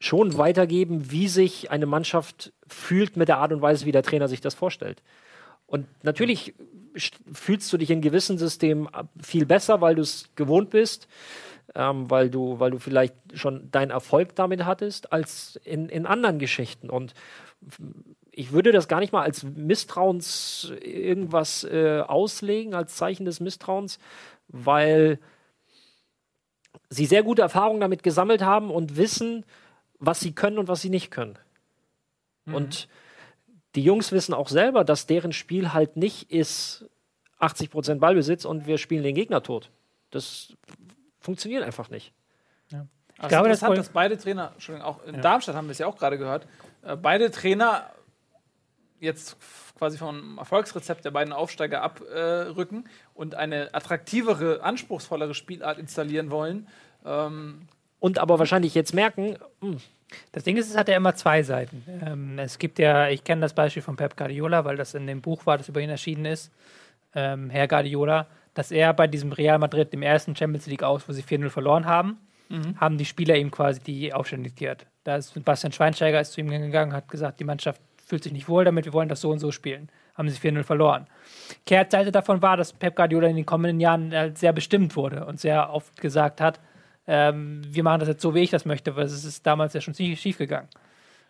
schon weitergeben, wie sich eine Mannschaft fühlt mit der Art und Weise, wie der Trainer sich das vorstellt. Und natürlich st- fühlst du dich in gewissen Systemen viel besser, weil du es gewohnt bist, ähm, weil, du, weil du vielleicht schon deinen Erfolg damit hattest, als in, in anderen Geschichten. Und ich würde das gar nicht mal als Misstrauens irgendwas äh, auslegen, als Zeichen des Misstrauens, weil sie sehr gute Erfahrungen damit gesammelt haben und wissen, was sie können und was sie nicht können. Und die Jungs wissen auch selber, dass deren Spiel halt nicht ist 80% Ballbesitz und wir spielen den Gegner tot. Das funktioniert einfach nicht.
Also
Ich glaube, das Problem-
dass beide Trainer, Entschuldigung, auch in Darmstadt haben wir es ja auch gerade gehört, äh, beide Trainer jetzt quasi vom Erfolgsrezept der beiden Aufsteiger abrücken und eine attraktivere, anspruchsvollere Spielart installieren wollen. Ähm,
Und aber wahrscheinlich jetzt merken, hm,
Das Ding ist, es hat ja immer zwei Seiten. Ähm, es gibt ja, ich kenne das Beispiel von Pep Guardiola, weil das in dem Buch war, das über ihn erschienen ist, ähm, Herr Guardiola, dass er bei diesem Real Madrid, dem ersten Champions League aus, wo sie 4-0 verloren haben, haben die Spieler ihm quasi die Aufstellung diktiert. Da ist Bastian Schweinsteiger ist zu ihm gegangen, hat gesagt, die Mannschaft fühlt sich nicht wohl damit, wir wollen das so und so spielen. Haben sie 4-0 verloren. Kehrtseite davon war, dass Pep Guardiola in den kommenden Jahren halt sehr bestimmt wurde und sehr oft gesagt hat, ähm, wir machen das jetzt so, wie ich das möchte, weil es ist damals ja schon schief gegangen.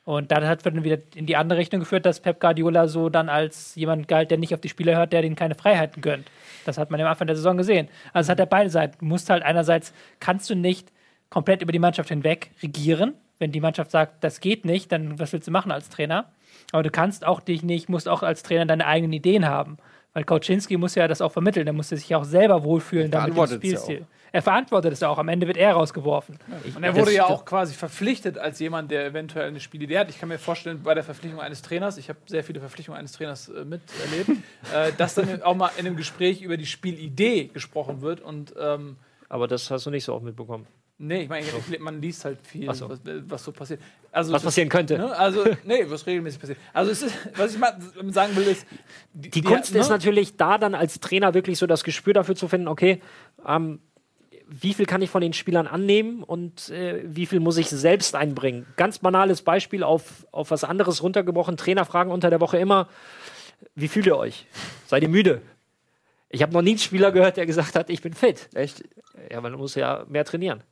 Und dann hat dann wieder in die andere Richtung geführt, dass Pep Guardiola so dann als jemand galt, der nicht auf die Spieler hört, der denen keine Freiheiten gönnt. Das hat man am Anfang der Saison gesehen. Also hat er beide Seiten. Du musst halt einerseits, kannst du nicht komplett über die Mannschaft hinweg regieren. Wenn die Mannschaft sagt, das geht nicht, dann was willst du machen als Trainer? Aber du kannst auch dich nicht, musst auch als Trainer deine eigenen Ideen haben. Weil Kauczynski muss ja das auch vermitteln, der muss sich auch selber wohlfühlen damit dem
ja
Spielstil. Er verantwortet es ja auch. Am Ende wird er rausgeworfen.
Und er wurde ja auch quasi verpflichtet als jemand, der eventuell eine Spielidee hat. Ich kann mir vorstellen, bei der Verpflichtung eines Trainers, ich habe sehr viele Verpflichtungen eines Trainers äh, miterlebt, [LAUGHS] äh, dass dann auch mal in einem Gespräch über die Spielidee gesprochen wird. Und ähm,
aber das hast du nicht so oft mitbekommen.
Nee, ich meine, ich- man liest halt viel,
so.
was, was so passiert. Also
Was passieren könnte.
Ne? Also, nee, was regelmäßig passiert. Also, es ist, was ich mal sagen will, ist.
Die Kunst ist natürlich da dann als Trainer wirklich so das Gespür dafür zu finden, okay, ähm, wie viel kann ich von den Spielern annehmen und äh, wie viel muss ich selbst einbringen. Ganz banales Beispiel auf, auf was anderes runtergebrochen. Trainer fragen unter der Woche immer, wie fühlt ihr euch? Seid ihr müde? Ich habe noch nie einen Spieler gehört, der gesagt hat, ich bin fit.
Echt?
Ja, weil du musst ja mehr trainieren.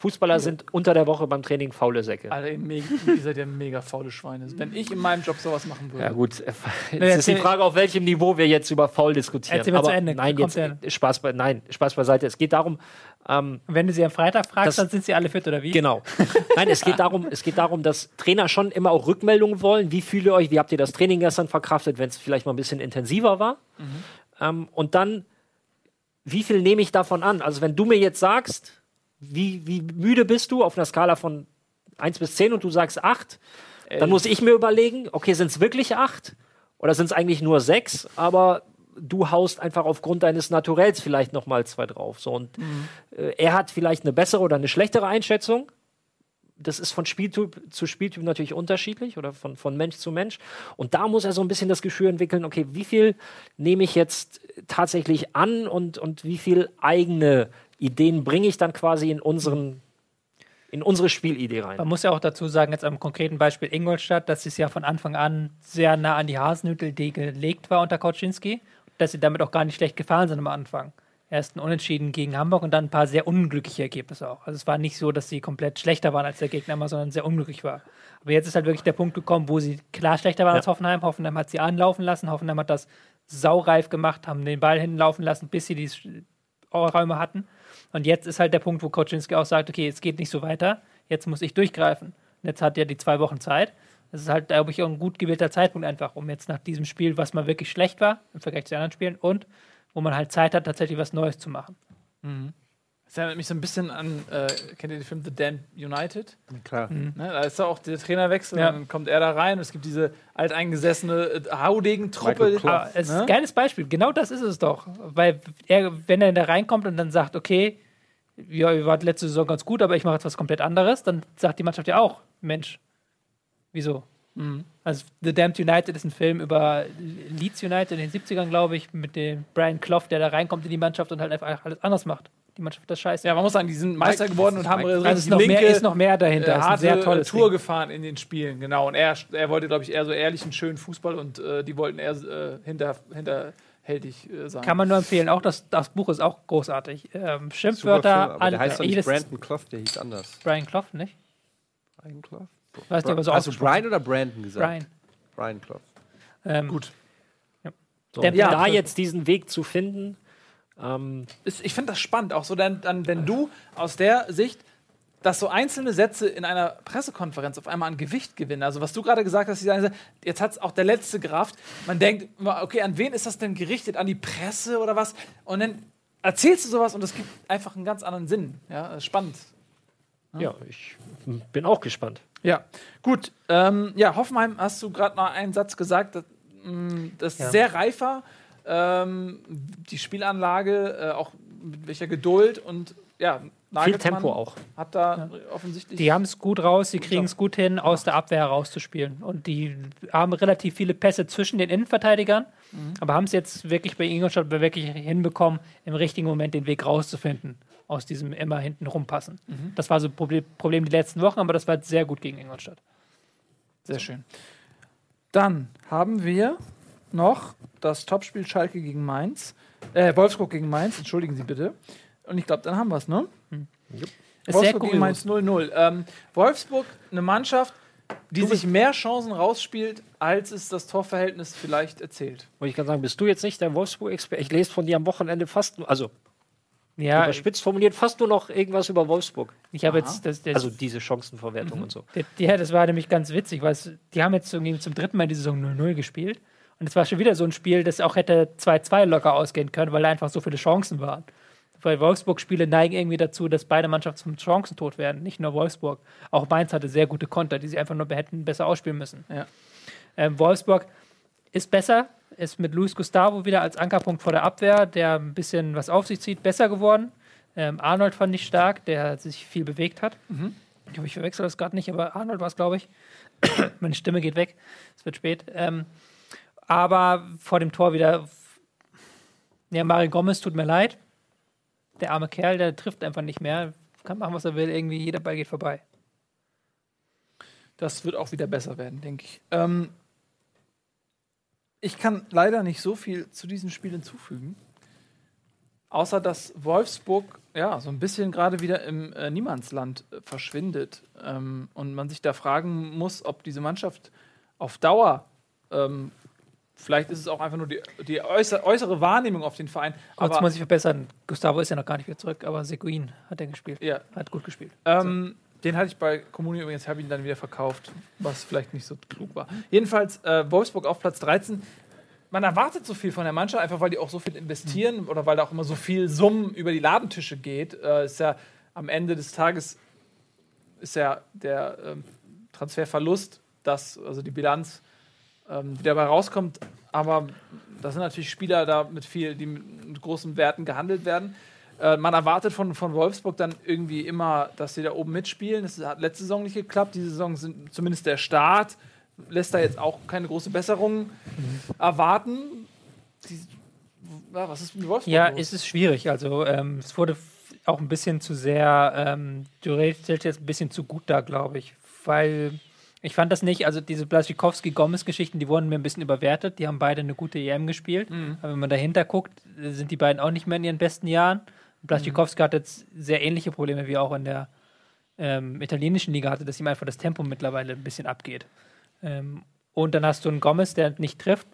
Fußballer sind unter der Woche beim Training faule Säcke.
Alter, ihr, seid ja mega faule Schweine. Wenn ich in meinem Job sowas machen würde.
Ja gut, es
Nee,
ist die Frage, auf welchem Niveau wir jetzt über faul diskutieren.
Erzähl
Aber
zu Ende.
nein, jetzt
der-
Spaß bei, nein, Spaß beiseite. Es geht darum, ähm,
wenn du sie am Freitag fragst,
Das-
dann sind sie alle fit oder wie?
Genau. Nein, es geht darum, es geht darum, dass Trainer schon immer auch Rückmeldungen wollen. Wie fühlt ihr euch? Wie habt ihr das Training gestern verkraftet, wenn es vielleicht mal ein bisschen intensiver war? Ähm, und dann, wie viel nehme ich davon an? Also wenn du mir jetzt sagst, wie, wie müde bist du auf einer Skala von 1 bis 10 und du sagst 8, dann muss ich mir überlegen, okay, sind es wirklich 8? Oder sind es eigentlich nur 6? Aber du haust einfach aufgrund deines Naturells vielleicht noch mal zwei drauf. So, und äh, er hat vielleicht eine bessere oder eine schlechtere Einschätzung. Das ist von Spieltyp zu Spieltyp natürlich unterschiedlich oder von, von Mensch zu Mensch. Und da muss er so ein bisschen das Gefühl entwickeln, okay, wie viel nehme ich jetzt tatsächlich an und, und wie viel eigene Ideen bringe ich dann quasi in unseren in unsere Spielidee rein.
Man muss ja auch dazu sagen, jetzt am konkreten Beispiel Ingolstadt, dass es ja von Anfang an sehr nah an die Hasenhüttel gelegt war unter Kauczynski, dass sie damit auch gar nicht schlecht gefahren sind am Anfang. Erst ein Unentschieden gegen Hamburg und dann ein paar sehr unglückliche Ergebnisse auch. Also es war nicht so, dass sie komplett schlechter waren als der Gegner immer, sondern sehr unglücklich war. Aber jetzt ist halt wirklich der Punkt gekommen, wo sie klar schlechter waren als Hoffenheim. Hoffenheim hat sie anlaufen lassen. Hoffenheim hat das saureif gemacht, haben den Ball hinlaufen lassen, bis sie die Räume hatten. Und jetzt ist halt der Punkt, wo Koczynski auch sagt, okay, es geht nicht so weiter, jetzt muss ich durchgreifen. Und jetzt hat er die zwei Wochen Zeit. Das ist halt, glaube ich, auch ein gut gewählter Zeitpunkt einfach, um jetzt nach diesem Spiel, was mal wirklich schlecht war, im Vergleich zu den anderen Spielen, und wo man halt Zeit hat, tatsächlich was Neues zu machen.
Das erinnert mich so ein bisschen an, äh, kennt ihr den Film The Damned United?
Klar.
Ne? Da ist ja auch der Trainerwechsel,
Ja.
dann kommt er da rein und es gibt diese alteingesessene, äh, haudigen Truppe.
Es ist
Ne?
ein geiles Beispiel. Genau das ist es doch. Weil er, wenn er da reinkommt und dann sagt, okay, ja, ihr wart letzte Saison ganz gut, aber ich mache jetzt was komplett anderes, dann sagt die Mannschaft ja auch, Mensch, wieso? Also The Damned United ist ein Film über Leeds United in den 70ern, glaube ich, mit dem Brian Clough, der da reinkommt in die Mannschaft und halt einfach alles anders macht. Die Mannschaft das scheiße.
Ja, man muss sagen, die sind Meister geworden und haben
also ist noch,
linke,
mehr, ist noch mehr dahinter.
äh, harte
sehr tolles
Tour
Ding.
gefahren in den Spielen, genau. Und er, er wollte, glaube ich, eher so ehrlichen, schönen Fußball und äh, die wollten eher äh, hinter, hinterhältig äh, sein.
Kann man nur empfehlen. Auch das, das Buch ist auch großartig. Ähm,
Super Film,
Schimpfwörter,
aber
alle,
der heißt doch nicht Brandon Clough, der hieß anders.
Brian Clough, nicht?
Brian Clough?
Weiß nicht, aber so
Hast du. Brian oder Brandon gesagt?
Brian.
Brian Clough.
Ähm,
Gut.
So,
Der- ja.
da jetzt diesen Weg zu finden, ähm,
ist, ich finde das spannend, auch so dann, wenn du aus der Sicht, dass so einzelne Sätze in einer Pressekonferenz auf einmal an Gewicht gewinnen. Also was du gerade gesagt hast, jetzt hat es auch der letzte Kraft. Man denkt, okay, an wen ist das denn gerichtet? An die Presse oder was? Und dann erzählst du sowas und es gibt einfach einen ganz anderen Sinn. Ja, das ist spannend.
ja, ich bin auch gespannt.
Ja, gut. Ähm, ja, Hoffenheim hast du gerade noch einen Satz gesagt. Das, mh, das ist
Ja.
sehr reifer. Ähm, die Spielanlage, äh, auch mit welcher Geduld und ja,
Viel
Nagelsmann
Tempo auch.
Hat da offensichtlich.
Die haben es gut raus, sie kriegen es gut hin, aus der Abwehr herauszuspielen. Und die haben relativ viele Pässe zwischen den Innenverteidigern, aber haben es jetzt wirklich bei Ingolstadt wirklich hinbekommen, im richtigen Moment den Weg rauszufinden aus diesem immer hinten rumpassen. Das war so ein Problem, Problem die letzten Wochen, aber das war sehr gut gegen Ingolstadt.
Sehr schön. Dann haben wir noch das Topspiel Schalke gegen Mainz. Äh, Wolfsburg gegen Mainz, entschuldigen Sie bitte. Und ich glaube, dann haben wir es, ne?
Ist sehr
Wolfsburg gegen Mainz
kurios.
0-0. Ähm, Wolfsburg, eine Mannschaft, die sich mehr Chancen rausspielt, als es das Torverhältnis vielleicht erzählt.
Wollte ich gerade sagen, bist du jetzt nicht der Wolfsburg-Experte? Ich lese von dir am Wochenende fast, nur- also
Ja,
überspitzt formuliert, fast nur noch irgendwas über Wolfsburg.
ich habe jetzt das, das,
Also diese Chancenverwertung und so.
Ja, das war nämlich ganz witzig, weil es, die haben jetzt irgendwie zum dritten Mal die Saison 0-0 gespielt. Und es war schon wieder so ein Spiel, das auch hätte 2-2 locker ausgehen können, weil da einfach so viele Chancen waren. Weil Wolfsburg-Spiele neigen irgendwie dazu, dass beide Mannschaften zum Chancentod werden. Nicht nur Wolfsburg. Auch Mainz hatte sehr gute Konter, die sie einfach nur hätten besser ausspielen müssen.
Ja.
Ähm, Wolfsburg ist besser, ist mit Luis Gustavo wieder als Ankerpunkt vor der Abwehr, der ein bisschen was auf sich zieht, besser geworden. Ähm, Arnold fand ich stark, der sich viel bewegt hat. Ich hoffe, ich verwechsel das gerade nicht, aber Arnold war es, glaube ich. [COUGHS] Meine Stimme geht weg. Es wird spät. Ähm, aber vor dem Tor wieder. Ja, Mario Gomez tut mir leid. der arme Kerl, der trifft einfach nicht mehr. Kann machen, was er will, irgendwie jeder Ball geht vorbei.
Das wird auch wieder besser werden, denke ich. Ähm, ich kann leider nicht so viel zu diesem Spiel hinzufügen. Außer dass Wolfsburg ja so ein bisschen gerade wieder im äh, Niemandsland äh, verschwindet. Ähm, und man sich da fragen muss, ob diese Mannschaft auf Dauer, ähm, vielleicht ist es auch einfach nur die, die äußere, äußere Wahrnehmung auf den Verein. Aber
muss ich verbessern. Gustavo ist ja noch gar nicht wieder zurück, aber Seguin hat er gespielt.
Ja.
Hat gut gespielt.
Ähm, Den hatte ich bei Comunio übrigens, habe ihn dann wieder verkauft, was vielleicht nicht so klug war. Jedenfalls äh, Wolfsburg auf Platz 13. Man erwartet so viel von der Mannschaft, einfach weil die auch so viel investieren oder weil da auch immer so viel Summen über die Ladentische geht. Äh, ist ja am Ende des Tages ist ja der ähm, Transferverlust, das, also die Bilanz, ähm, die dabei rauskommt. Aber da sind natürlich Spieler da mit viel, die mit, großen Werten gehandelt werden. Äh, man erwartet von, von Wolfsburg dann irgendwie immer, dass sie da oben mitspielen. Das hat letzte Saison nicht geklappt. Diese Saison sind zumindest der Start. Lässt da jetzt auch keine große Besserung erwarten. Die, ja, was ist mit Wolfsburg?
Ja,
los?
es ist schwierig. Also ähm, es wurde auch ein bisschen zu sehr, ähm, du stellst jetzt ein bisschen zu gut da, glaube ich. Weil ich fand das nicht, also diese Blaschikowski-Gomez-Geschichten, die wurden mir ein bisschen überwertet. Die haben beide eine gute EM gespielt. Aber wenn man dahinter guckt, sind die beiden auch nicht mehr in ihren besten Jahren. Blaschikowski hat jetzt sehr ähnliche Probleme wie auch in der ähm, italienischen Liga hatte, dass ihm einfach das Tempo mittlerweile ein bisschen abgeht. Ähm, und dann hast du einen Gomez, der nicht trifft.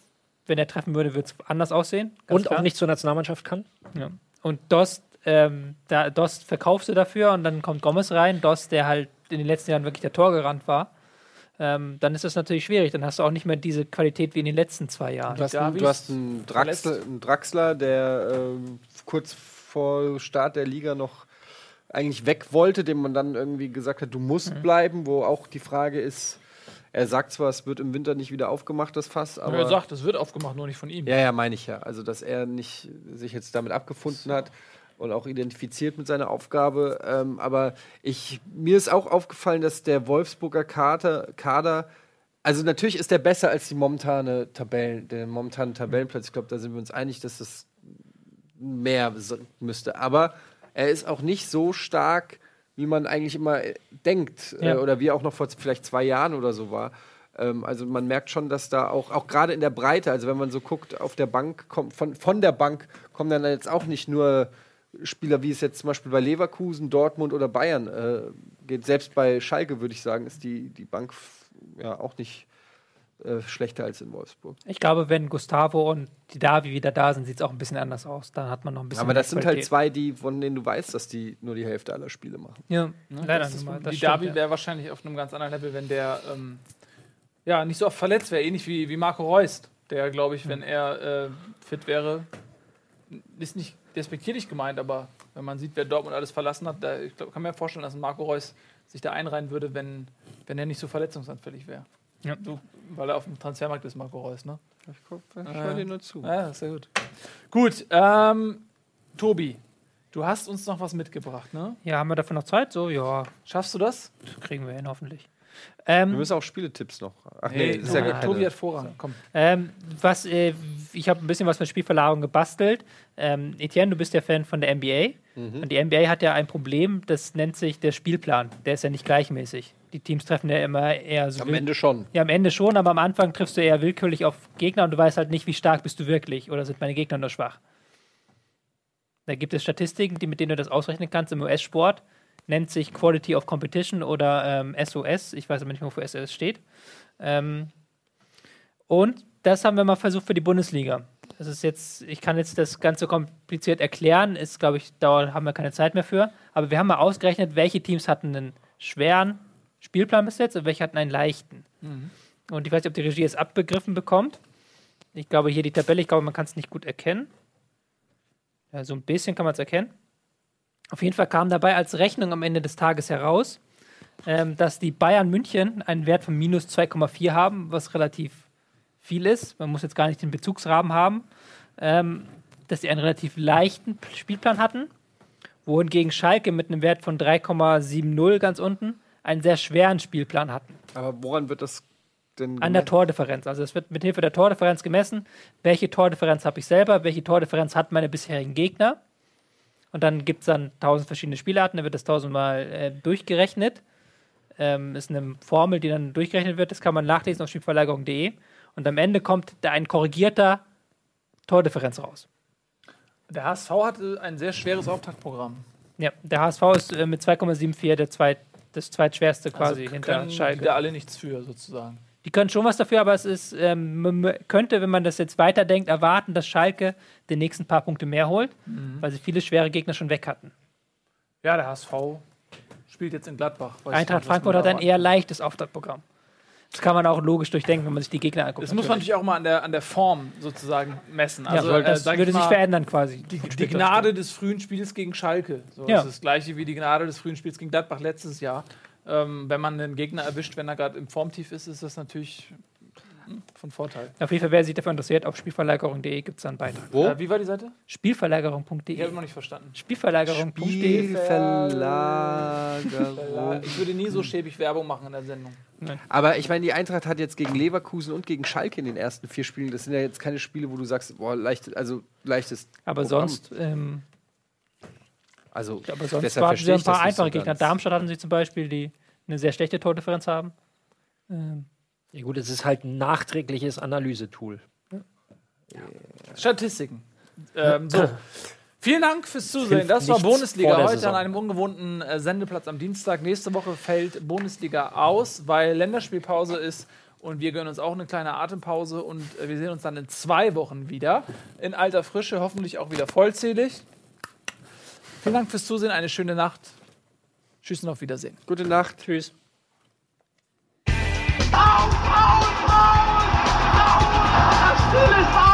Wenn er treffen würde, würde es anders aussehen.
Und
klar.
auch nicht zur Nationalmannschaft kann.
Ja. Und Dost, ähm, da, Dost verkaufst du dafür und dann kommt Gomez rein. Dost, der halt in den letzten Jahren wirklich der Tor gerannt war. Ähm, dann ist das natürlich schwierig. Dann hast du auch nicht mehr diese Qualität wie in den letzten zwei Jahren.
Du hast, einen, du hast einen, Draxler, einen Draxler, der ähm, kurz vor Start der Liga noch eigentlich weg wollte, dem man dann irgendwie gesagt hat, du musst bleiben, wo auch die Frage ist, er sagt zwar, es wird im Winter nicht wieder aufgemacht, das Fass, aber.
Aber er sagt, es wird aufgemacht, nur nicht von ihm.
Ja, ja, meine ich ja. Also, dass er nicht sich jetzt damit abgefunden hat und auch identifiziert mit seiner Aufgabe. Ähm, aber ich, mir ist auch aufgefallen, dass der Wolfsburger Kader, Kader also natürlich ist der besser als die momentane Tabellen, der momentane Tabellenplatz. Ich glaube, da sind wir uns einig, dass das mehr müsste. Aber er ist auch nicht so stark, wie man eigentlich immer äh, denkt.
Ja.
Äh, oder wie er auch noch vor vielleicht zwei Jahren oder so war. Ähm, also man merkt schon, dass da auch, auch gerade in der Breite, also wenn man so guckt, auf der Bank kommt, von, von der Bank kommen dann jetzt auch nicht nur Spieler, wie es jetzt zum Beispiel bei Leverkusen, Dortmund oder Bayern äh, geht. Selbst bei Schalke, würde ich sagen, ist die, die Bank ja auch nicht äh, schlechter als in Wolfsburg.
Ich glaube, wenn Gustavo und die Davi wieder da sind, sieht es auch ein bisschen anders aus. Dann hat man noch ein bisschen
Aber das sind halt
Qualität.
zwei, die, von denen du weißt, dass die nur die Hälfte aller Spiele machen.
Ja,
Ne?
leider
Das ist,
nun mal. Das
die
stimmt,
Derby
ja.
wäre wahrscheinlich auf einem ganz anderen Level, wenn der ähm, ja, nicht so oft verletzt wäre. Ähnlich wie, wie Marco Reus, der, glaube ich, wenn er äh, fit wäre, ist nicht despektierlich gemeint, aber wenn man sieht, wer Dortmund alles verlassen hat, da, ich glaub, kann mir vorstellen, dass ein Marco Reus sich da einreihen würde, wenn, wenn er nicht so verletzungsanfällig wäre.
Ja.
Du, weil er auf dem Transfermarkt ist, Marco Reus, ne?
Ich, guck, ich höre dir nur zu.
Ja, sehr gut. Gut, ähm, Tobi, du hast uns noch was mitgebracht, ne?
ja, haben wir dafür noch Zeit? So, ja,
Schaffst du das?
kriegen wir hin, hoffentlich.
Wir
Ähm,
müssen auch Spieletipps noch. Ach
Nee,
ist ja
Tobi,
gar
Tobi hat Vorrang. Komm.
ähm, was, äh, ich habe ein bisschen was mit Spielverlagerung gebastelt. Ähm, Etienne, du bist ja Fan von der NBA.
Mhm.
Und die NBA hat ja ein Problem, das nennt sich der Spielplan. Der ist ja nicht gleichmäßig. Die Teams treffen ja immer eher so
Am Ende schon.
Ja, am Ende schon, aber am Anfang triffst du eher willkürlich auf Gegner und du weißt halt nicht, wie stark bist du wirklich oder sind meine Gegner nur schwach. Da gibt es Statistiken, die, mit denen du das ausrechnen kannst im US-Sport. Nennt sich Quality of Competition oder ähm, SOS. Ich weiß aber nicht, wofür SOS steht. Ähm, und das haben wir mal versucht für die Bundesliga. Das ist jetzt, ich kann jetzt das Ganze kompliziert erklären, ist, glaube ich, da haben wir keine Zeit mehr für. Aber wir haben mal ausgerechnet, welche Teams hatten einen schweren Spielplan bis jetzt und welche hatten einen leichten. Und ich weiß nicht, ob die Regie es abbegriffen bekommt. Ich glaube, hier die Tabelle, ich glaube, man kann es nicht gut erkennen. Ja, so ein bisschen kann man es erkennen. Auf jeden Fall kam dabei als Rechnung am Ende des Tages heraus, ähm, dass die Bayern München einen Wert von minus 2,4 haben, was relativ viel ist. Man muss jetzt gar nicht den Bezugsrahmen haben. Ähm, dass sie einen relativ leichten Spielplan hatten, wohingegen Schalke mit einem Wert von 3,70 ganz unten einen sehr schweren Spielplan hatten.
Aber woran wird das denn
An der
gemessen?
Tordifferenz. Also es wird mit Hilfe der Tordifferenz gemessen, welche Tordifferenz habe ich selber, welche Tordifferenz hat meine bisherigen Gegner. Und dann gibt es dann tausend verschiedene Spielarten, dann wird das tausendmal äh, durchgerechnet. Ähm, ist eine Formel, die dann durchgerechnet wird. Das kann man nachlesen auf spielverlagerung.de. Und am Ende kommt da ein korrigierter Tordifferenz raus.
Der HSV hatte ein sehr schweres Auftaktprogramm.
Ja, der HSV ist äh, mit 2,74 der zweit, das zweitschwerste quasi
also
hinter Schalke.
da alle nichts für, sozusagen.
Die können schon was dafür, aber es ist, ähm, man könnte, wenn man das jetzt weiterdenkt, erwarten, dass Schalke den nächsten paar Punkte mehr holt,
Mhm.
weil sie viele schwere Gegner schon weg hatten.
Ja, der HSV spielt jetzt in Gladbach.
Eintracht
nicht,
Frankfurt hat ein eher leichtes Auftaktprogramm. Das kann man auch logisch durchdenken, wenn man sich die Gegner anguckt.
Das muss man natürlich auch mal an der, an der Form sozusagen messen. Also,
ja, weil das
äh,
würde sich verändern quasi.
Die, die Gnade des frühen Spiels gegen Schalke. So,
Ja.
Das ist das gleiche wie die Gnade des frühen Spiels gegen Gladbach letztes Jahr. Ähm, wenn man den Gegner erwischt, wenn er gerade im Formtief ist, ist das natürlich hm, von Vorteil.
Auf jeden Fall, wer sich dafür interessiert, auf spielverlagerung.de gibt es da einen Beitrag.
Wo?
Äh, wie war die Seite? Ich
Spielverlagerung.de.
habe noch nicht verstanden.
Spielverlagerung.de.
Spielverlagerung.
Ich würde nie so schäbig Werbung machen in der Sendung.
Aber ich meine, die Eintracht hat jetzt gegen Leverkusen und gegen Schalke in den ersten vier Spielen. Das sind ja jetzt keine Spiele, wo du sagst, boah, leicht, also leichtes.
Aber
Programm.
sonst, ähm,
Also,
aber sonst
deshalb
warten sie ein paar einfache Gegner. Darmstadt hatten sie zum Beispiel, die eine sehr schlechte Tordifferenz haben. Ähm,
Ja gut, es ist halt ein nachträgliches Analysetool.
Statistiken. Ähm, so. [LAUGHS] Vielen Dank fürs Zusehen. Das war Bundesliga heute
Saison.
an einem ungewohnten äh, Sendeplatz am Dienstag. Nächste Woche fällt Bundesliga aus, weil Länderspielpause ist und wir gönnen uns auch eine kleine Atempause und äh, wir sehen uns dann in zwei Wochen wieder. In alter Frische, hoffentlich auch wieder vollzählig. Vielen Dank fürs Zusehen, eine schöne Nacht. Tschüss und auf Wiedersehen.
Gute Nacht,
tschüss.
Auf, auf, auf, auf, auf, auf, auf, auf, auf,